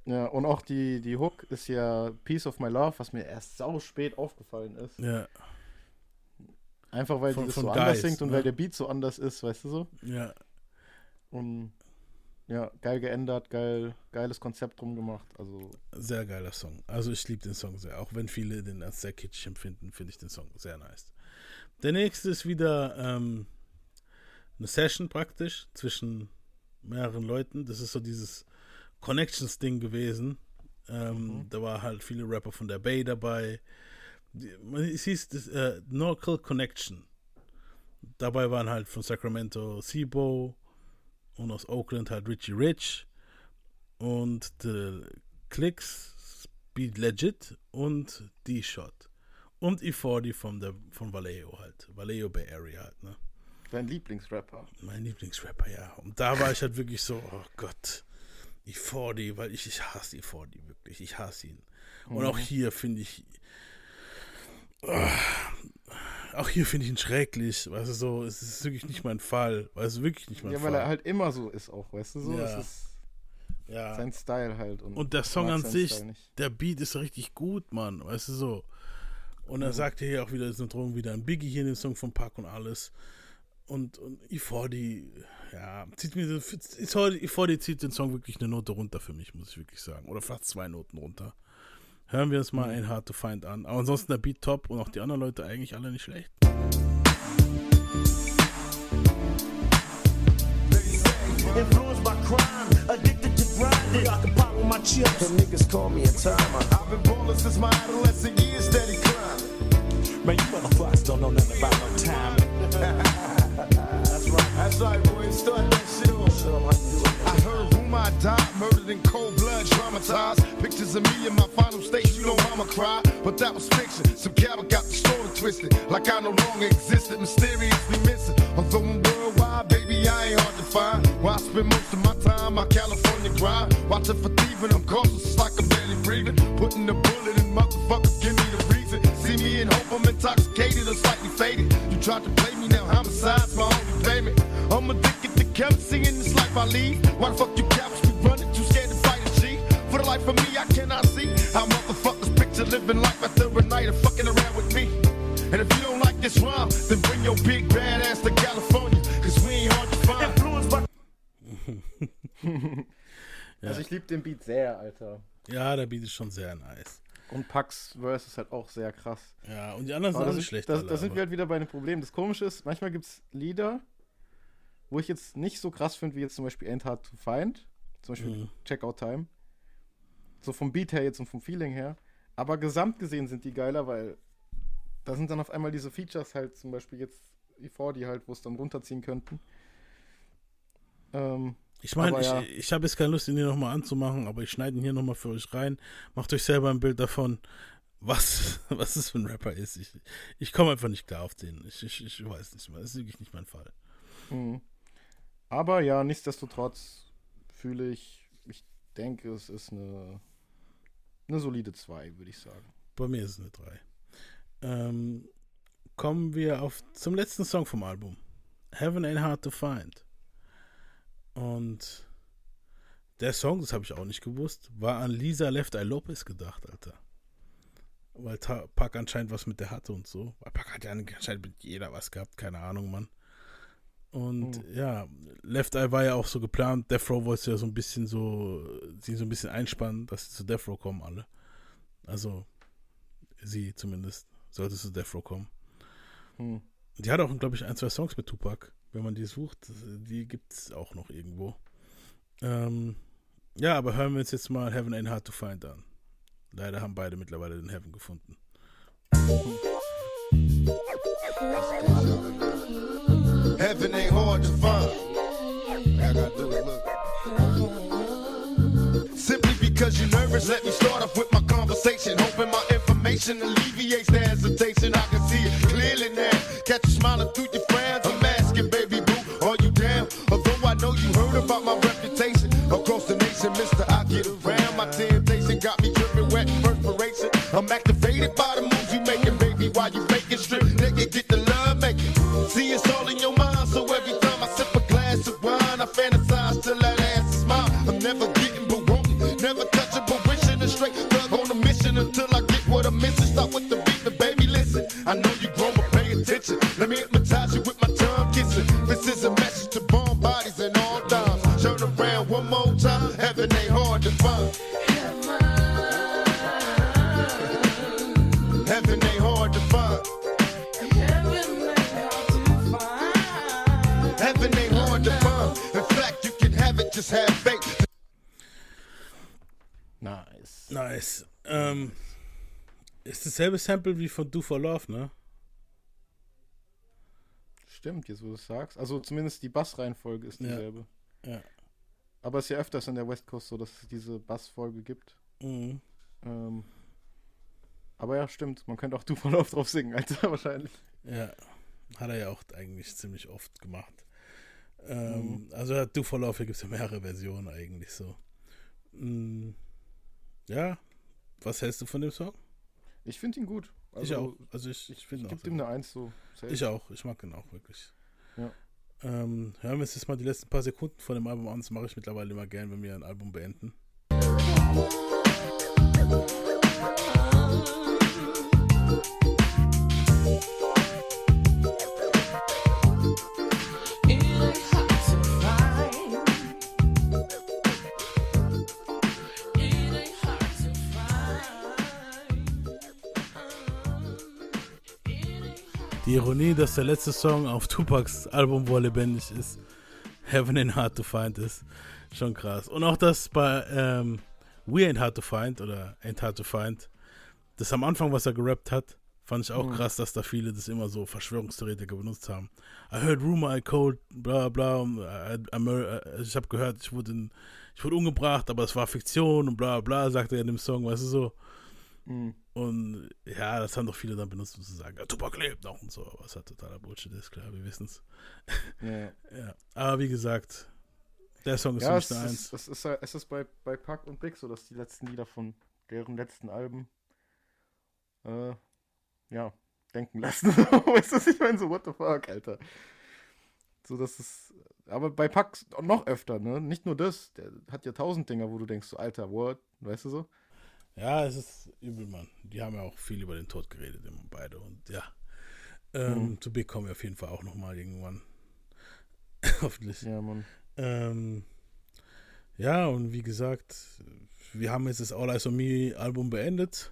Ja, und auch die, die Hook ist ja Piece of My Love, was mir erst sau spät aufgefallen ist. Ja. Einfach weil Von- die das so anders Geist, singt und ne? weil der Beat so anders ist, weißt du so? Ja. Und ja, geil geändert, geil, geiles Konzept drum gemacht. Also Sehr geiler Song. Also ich liebe den Song sehr. Auch wenn viele den als sehr kitschig empfinden, finde ich den Song sehr nice. Der nächste ist wieder ähm, eine Session praktisch zwischen mehreren Leuten. Das ist so dieses Connections-Ding gewesen. Ähm, Da war halt viele Rapper von der Bay dabei. Es hieß das, äh, Norcal Connection. Dabei waren halt von Sacramento Sibo und aus Oakland halt Richie Rich und The Clicks, Speed Legit und D-Shot. Und E40 von, der, von Vallejo halt. Vallejo Bay Area halt, ne? dein Lieblingsrapper. Mein Lieblingsrapper, ja. Und da war ich halt wirklich so, oh Gott. E40, weil ich, ich hasse E40 wirklich. Ich hasse ihn. Und Mhm. auch hier finde ich. Ah, auch hier finde ich ihn schrecklich. Weißt du, so, es ist wirklich nicht mein Fall. Weißt du, wirklich nicht mein Ja, Fall. weil er halt immer so ist auch, weißt du so? Ja. Ist Ja. sein Style halt. Und, Und der Song an sich, der Beat ist richtig gut, Mann. Weißt du so. Und er Mhm. sagt hier auch wieder, es sind drum wieder ein Biggie hier in dem Song von Pack und alles. Und, und E40, ja, zieht mir, E40 zieht den Song wirklich eine Note runter für mich, muss ich wirklich sagen. Oder fast zwei Noten runter. Hören wir uns mal ein Hard to Find an. Aber ansonsten der Beat top und auch die anderen Leute eigentlich alle nicht schlecht. Influenced by crime, addicted to grinding. I can pop with my chips. And niggas call me a timer. I've been ballin' since my adolescent years, steady climbing. Man, you motherfuckers don't know nothing about no time. <laughs> I heard rumor I died, murdered in cold blood, traumatized. Pictures of me in my final state, you know I'ma cry. But that was fiction. Some cattle got the story twisted. Like I no longer existed, mysteriously missing. Although I'm worldwide, baby, I ain't hard to find. Where I spend most of my time, my California grind. Watching for thieving, I'm cautious, it's like I'm barely breathing. Putting the bullet in motherfuckers, give me the reason. See me in hope, I'm intoxicated or slightly faded. You tried to play me now, homicide's my only payment. I'm addicted to currency in this life I lead. Why the fuck you cops be running? Too scared to fight a G. For the life of me, I cannot see how motherfuckers picture living life after a night of fucking around with me. And if you don't like this rhyme, then bring your big bad ass to California. Cause we ain't hard to find. Influenced by <laughs> Also ich liebe den Beat sehr, Alter. Ja, der Beat ist schon sehr nice. Und Pax Verse ist halt auch sehr krass. Ja, und die anderen sind auch nicht schlecht Da, sind wir halt wieder bei einem Problem. Das Komische ist, manchmal gibt es Lieder, wo ich jetzt nicht so krass finde, wie jetzt zum Beispiel Ain't Hard to Find. Zum Beispiel Mhm. Checkout Time. So vom Beat her jetzt und vom Feeling her. Aber gesamt gesehen sind die geiler, weil da sind dann auf einmal diese Features halt, zum Beispiel jetzt E40 halt, wo es dann runterziehen könnten. Ähm, Ich meine, ich, ja. ich habe jetzt keine Lust, ihn hier nochmal anzumachen, aber ich schneide ihn hier nochmal für euch rein. Macht euch selber ein Bild davon, was, <laughs> was es für ein Rapper ist. Ich, ich komme einfach nicht klar auf den. Ich, ich, ich weiß nicht mehr. Das ist wirklich nicht mein Fall. Mhm. Aber ja, nichtsdestotrotz fühle ich, ich denke, es ist eine, eine solide 2, würde ich sagen. Bei mir ist es eine 3. Ähm, kommen wir auf zum letzten Song vom Album. Heaven Ain't Hard to Find. Und der Song, das habe ich auch nicht gewusst, war an Lisa Left Eye Lopez gedacht, Alter. Weil Pac anscheinend was mit der hatte und so. Weil Pac hat ja anscheinend mit jeder was gehabt, keine Ahnung, Mann. Und ja, Left Eye war ja auch so geplant. Death Row wollte ja so ein bisschen so, sie so ein bisschen einspannen, dass sie zu Death Row kommen, alle. Also, sie zumindest, sollte zu Death Row kommen. Hm. Die hat auch, glaube ich, ein, zwei Songs mit Tupac. Wenn man die sucht, die gibt es auch noch irgendwo. Ähm, ja, aber hören wir uns jetzt mal Heaven Ain't Hard to Find an. Leider haben beide mittlerweile den Heaven gefunden. Heaven ain't hard to find. I gotta do it, look. Simply because you're nervous, let me start off with my conversation. Hoping my information alleviates the hesitation. I can see it clearly now. Catch you smiling through your frowns. I'm asking, baby boo, are you down? Although I know you heard about my reputation across the nation, Mister, I get around. My temptation got me dripping wet perspiration. I'm activated by the moves you making, baby. While you faking strip, nigga, get the love making. See, it's all in your I'm missing. Start with the beat, but baby, listen. I know you grown, but pay attention. Let me hypnotize you with my tongue kissing. This is a message to bomb bodies and all dimes. Turn around one more time, heaven ain't hard to find. Heaven ain't hard to find. Heaven ain't hard to find. In fact, you can have it, just have faith. Nice. Nice. Ähm, ist dasselbe Sample wie von Do for Love, ne? Stimmt, jetzt wo du es sagst. Also zumindest die Bassreihenfolge ist Ja. dieselbe. Ja. Aber es ist ja öfters in der West Coast so, dass es diese Bassfolge gibt. Mhm. Ähm, aber ja, stimmt. Man könnte auch Du Verlauf drauf singen, Alter, <laughs> wahrscheinlich. Ja, hat er ja auch eigentlich ziemlich oft gemacht. Ähm, Also hat Do for Love, hier gibt es ja mehrere Versionen eigentlich so. Mm, Ja, was hältst du von dem Song? Ich finde ihn gut. ich auch. Also ich, ich finde ich auch. gebe ihm eine Eins so. safe. Ich auch. Ich mag ihn auch wirklich. Ja. Ähm, hören wir uns jetzt mal die letzten paar Sekunden von dem Album an. Das mache ich mittlerweile immer gern, wenn wir ein Album beenden. Die Ironie, dass der letzte Song auf Tupacs Album, wo lebendig ist, Heaven Ain't Hard to Find ist. Schon krass. Und auch das bei ähm, We Ain't Hard to Find oder Ain't Hard to Find, das am Anfang, was er gerappt hat, fand ich auch Mhm. krass, dass da viele das immer so Verschwörungstheoretiker benutzt haben. I heard rumor I cold, bla bla. und I, I, äh, ich habe gehört, ich wurde, in, ich wurde umgebracht, aber es war Fiktion und bla bla, sagt er in dem Song, weißt du so. Mhm. Und ja, das haben doch viele dann benutzt, um zu sagen, ja, Tupac lebt noch und so, was halt totaler Bullshit ist, klar, wir wissen es. <laughs> Ja. ja. Aber wie gesagt, der Song ist ja, für es eine ist, Eins. es ist, es ist bei, bei Pack und Big so, dass die letzten Lieder von deren letzten Alben äh, ja, denken lassen. <laughs> weißt du, ich meine? So, what the fuck, Alter. So, das ist. Aber bei Pack noch öfter, ne? Nicht nur das. Der hat ja tausend Dinger, wo du denkst, so, Alter, what? Weißt du so? Ja, es ist übel, Mann. Die haben ja auch viel über den Tod geredet, immer beide. Und ja, ähm, Mhm. zu Big kommen wir auf jeden Fall auch nochmal irgendwann. <laughs> Hoffentlich. Ja, Mann. Ähm, ja, und wie gesagt, wir haben jetzt das All Eyes on Me Album beendet.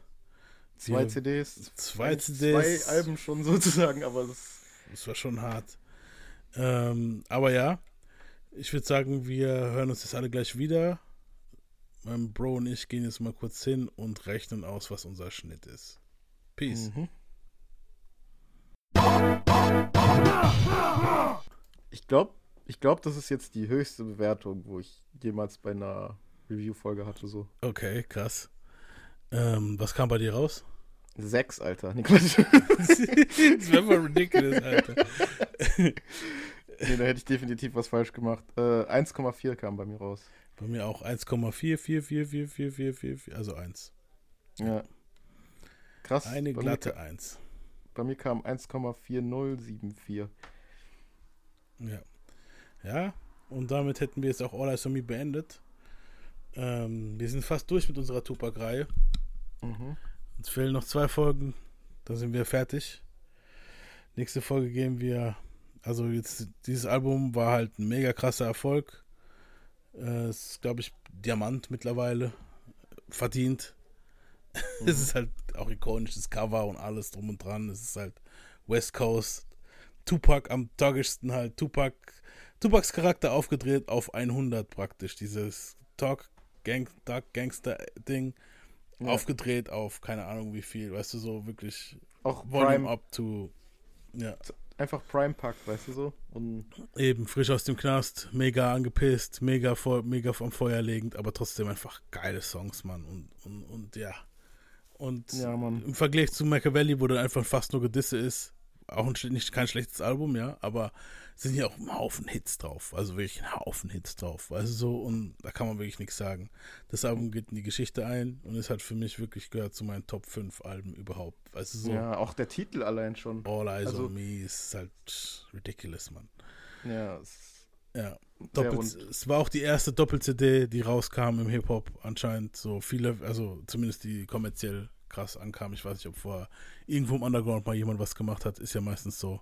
Zwei Wir- CDs. Zwei CDs. Zwei Alben schon <laughs> sozusagen, aber das. Das war schon hart. Ähm, aber ja, ich würde sagen, wir hören uns jetzt alle gleich wieder. Mein Bro und ich gehen jetzt mal kurz hin und rechnen aus, was unser Schnitt ist. Peace. Mhm. Ich glaube, ich glaub, das ist jetzt die höchste Bewertung, wo ich jemals bei einer Review-Folge hatte. So. Okay, krass. Ähm, was kam bei dir raus? Sechs, Alter. Nee, <laughs> <laughs> das wäre voll ridiculous, Alter. nee, da hätte ich definitiv was falsch gemacht. Äh, 1,4 kam bei mir raus. Bei mir auch 1,4444444, also 1. Ja. Krass. Eine glatte ka- 1. Bei mir kam 1,4074. Ja. Ja, und damit hätten wir jetzt auch All Eyes on Me beendet. Ähm, wir sind fast durch mit unserer Tupac-Reihe. Mhm. Uns fehlen noch zwei Folgen, dann sind wir fertig. Nächste Folge gehen wir, also jetzt, dieses Album war halt ein mega krasser Erfolg. Äh, Es ist, glaube ich, Diamant mittlerweile. Verdient. <laughs> es ist halt auch ikonisches Cover und alles drum und dran. Es ist halt West Coast. Tupac am toggischsten halt. Tupac, Tupacs Charakter aufgedreht auf 100 praktisch. Dieses Talk, Gang, Dark Gangster Ding. Ja. Aufgedreht auf keine Ahnung wie viel. Weißt du, so wirklich Auch Volume Prime. up to. Ja. Einfach Prime Pack, weißt du so? Und Eben, frisch aus dem Knast, mega angepisst, mega, vor, mega vom Feuer legend, aber trotzdem einfach geile Songs, Mann. Und, und, und ja. Und Ja, im Vergleich zu Machiavelli, wo dann einfach fast nur Gedisse ist, auch ein, nicht kein schlechtes Album, ja, aber sind ja auch ein Haufen Hits drauf. Also wirklich ein Haufen Hits drauf. Du so, und da kann man wirklich nichts sagen. Das Album geht in die Geschichte ein und es hat für mich wirklich gehört zu meinen Top 5 Alben überhaupt. Du so? ja, auch der Titel allein schon. All Eyes Also- on Me ist halt ridiculous, Mann. Ja, es Ja. Doppel, es war auch die erste Doppel-CD, die rauskam im Hip-Hop anscheinend. So viele, also zumindest die kommerziell krass ankam. Ich weiß nicht, ob vorher irgendwo im Underground mal jemand was gemacht hat. Ist ja meistens so.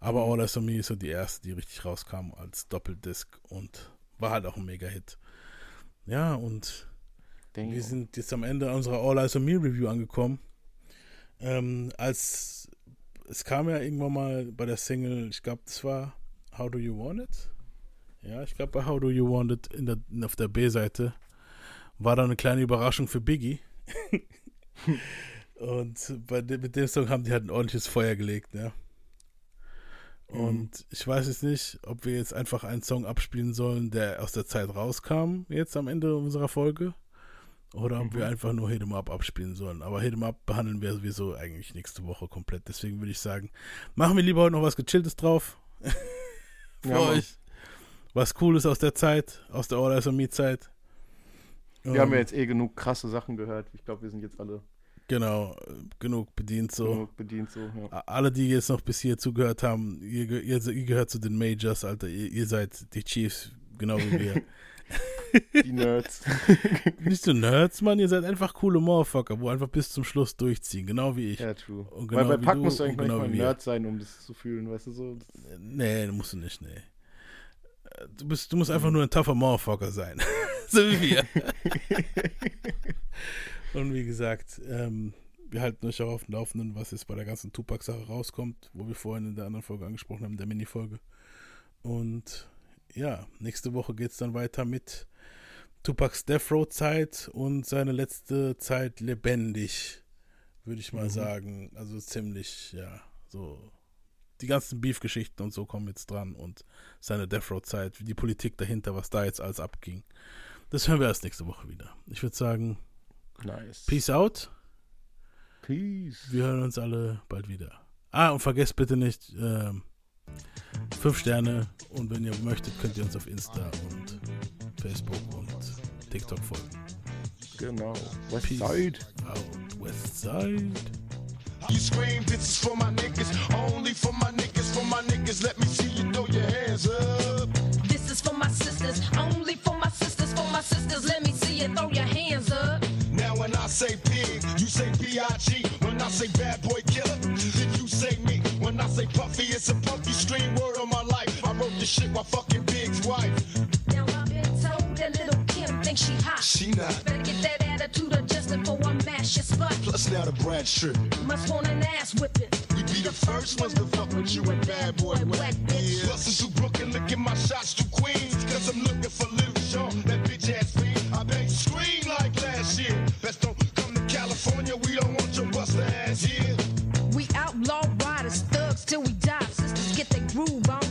Aber All Eyes on Me ist so die erste, die richtig rauskam als Doppeldisc und war halt auch ein Mega-Hit. Ja, und Damn. wir sind jetzt am Ende unserer All Eyes on Me Review angekommen. Ähm, als es kam ja irgendwann mal bei der Single, ich glaube, das war How Do You Want It? Ja, ich glaube, bei How Do You Want It in der, auf der B-Seite war da eine kleine Überraschung für Biggie. <laughs> Und bei dem, mit dem Song haben die halt ein ordentliches Feuer gelegt, ne? Und ich weiß jetzt nicht, ob wir jetzt einfach einen Song abspielen sollen, der aus der Zeit rauskam, jetzt am Ende unserer Folge. Oder ob Mhm. wir einfach nur Hit 'em Up abspielen sollen. Aber Hit 'em Up behandeln wir sowieso eigentlich nächste Woche komplett. Deswegen würde ich sagen, machen wir lieber heute noch was Gechilltes drauf. <laughs> Für Ja, euch. Was Cooles aus der Zeit, aus der on Me Zeit. Wir haben ja Ähm, jetzt eh genug krasse Sachen gehört. Ich glaube, wir sind jetzt alle Genau, genug bedient so. genug bedient so. Ja. Alle, die jetzt noch bis hier zugehört haben, ihr, ihr, ihr gehört zu den Majors, Alter. Ihr, ihr seid die Chiefs, genau wie wir. <laughs> Die Nerds. <laughs> Nicht so Nerds, Mann, ihr seid einfach coole Motherfucker, wo einfach bis zum Schluss durchziehen, genau wie ich. Ja, true. Und Weil genau bei wie Pack du musst du eigentlich genau nicht mal. Nerd sein, um das zu fühlen, weißt du so. Nee, musst du nicht, nee. Du, bist, du musst einfach nur ein tougher Motherfucker sein. <laughs> so wie wir. Und wie gesagt, ähm, wir halten euch auch auf dem Laufenden, was jetzt bei der ganzen Tupac-Sache rauskommt, wo wir vorhin in der anderen Folge angesprochen haben, der Mini-Folge. Und ja, nächste Woche geht es dann weiter mit Tupacs Death Row-Zeit und seine letzte Zeit lebendig, würde ich mal Mhm. sagen. Also ziemlich, ja, so die ganzen Beef-Geschichten und so kommen jetzt dran und seine Death Row-Zeit, die Politik dahinter, was da jetzt alles abging. Das hören wir erst nächste Woche wieder. Ich würde sagen, Nice. Peace out. Peace. Wir hören uns alle bald wieder. Ah, und vergesst bitte nicht, ähm, fünf Sterne und wenn ihr möchtet, könnt ihr uns auf Insta und Facebook und TikTok folgen. Genau. Westside. out, Westside. You scream, this is for my niggas, only for my niggas, for my niggas. Let me see you throw your hands up. This is for my sisters, only for my sisters, for my sisters. Let me see you throw your hands up. When I say pig, you say B.I.G. When I say bad boy killer, then you say me. When I say puffy, it's a puffy stream word on my life. I wrote this shit while fucking Big's wife. Now I've been told that little Kim thinks she hot. She not. Better get that attitude adjusted for I mash your spot. Plus now the Brad tripping. Must want an ass whipping. We be the first ones to fuck with you and bad boy wet bitch. Bustin' through Brooklyn, licking my shots to Queens. Cause I'm looking for Lil Sean, that California, we don't want your buster ass here. We outlaw riders, thugs till we die. Sisters get their groove on.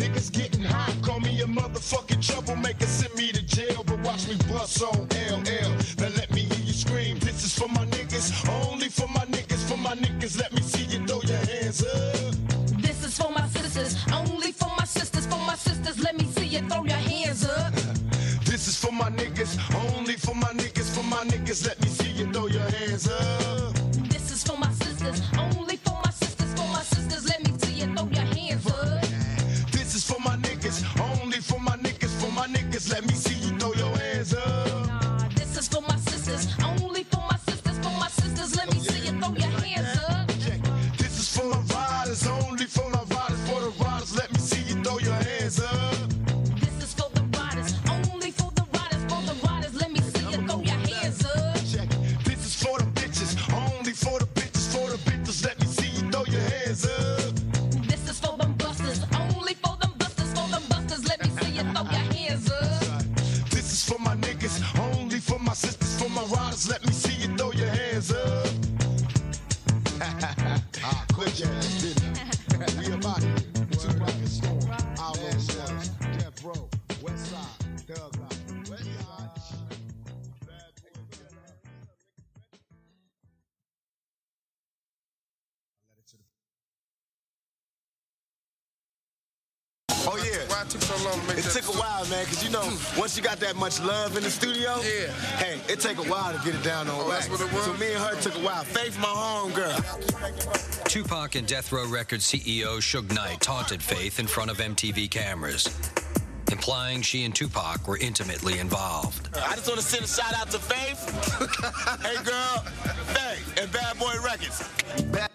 Niggas getting hot, call me a motherfucking troublemaker, send me to jail, but watch me bust on LL. Now let me hear you scream. This is for my niggas, only for my niggas, for my niggas. Let me see you throw your hands up. This is for my sisters, only for my sisters, for my sisters. Let me see you throw your hands up. <laughs> This is for my niggas, only for my niggas, for my niggas. Let me it took long It took a while, man, because you know, once you got that much love in the studio, yeah. hey, it take a while to get it down on oh, wax. So me and her took a while. Faith, my home girl. Tupac and Death Row Records CEO Suge Knight taunted Faith in front of MTV cameras, implying she and Tupac were intimately involved. I just want to send a shout out to Faith. <laughs> hey girl, Faith and Bad Boy Records. Bad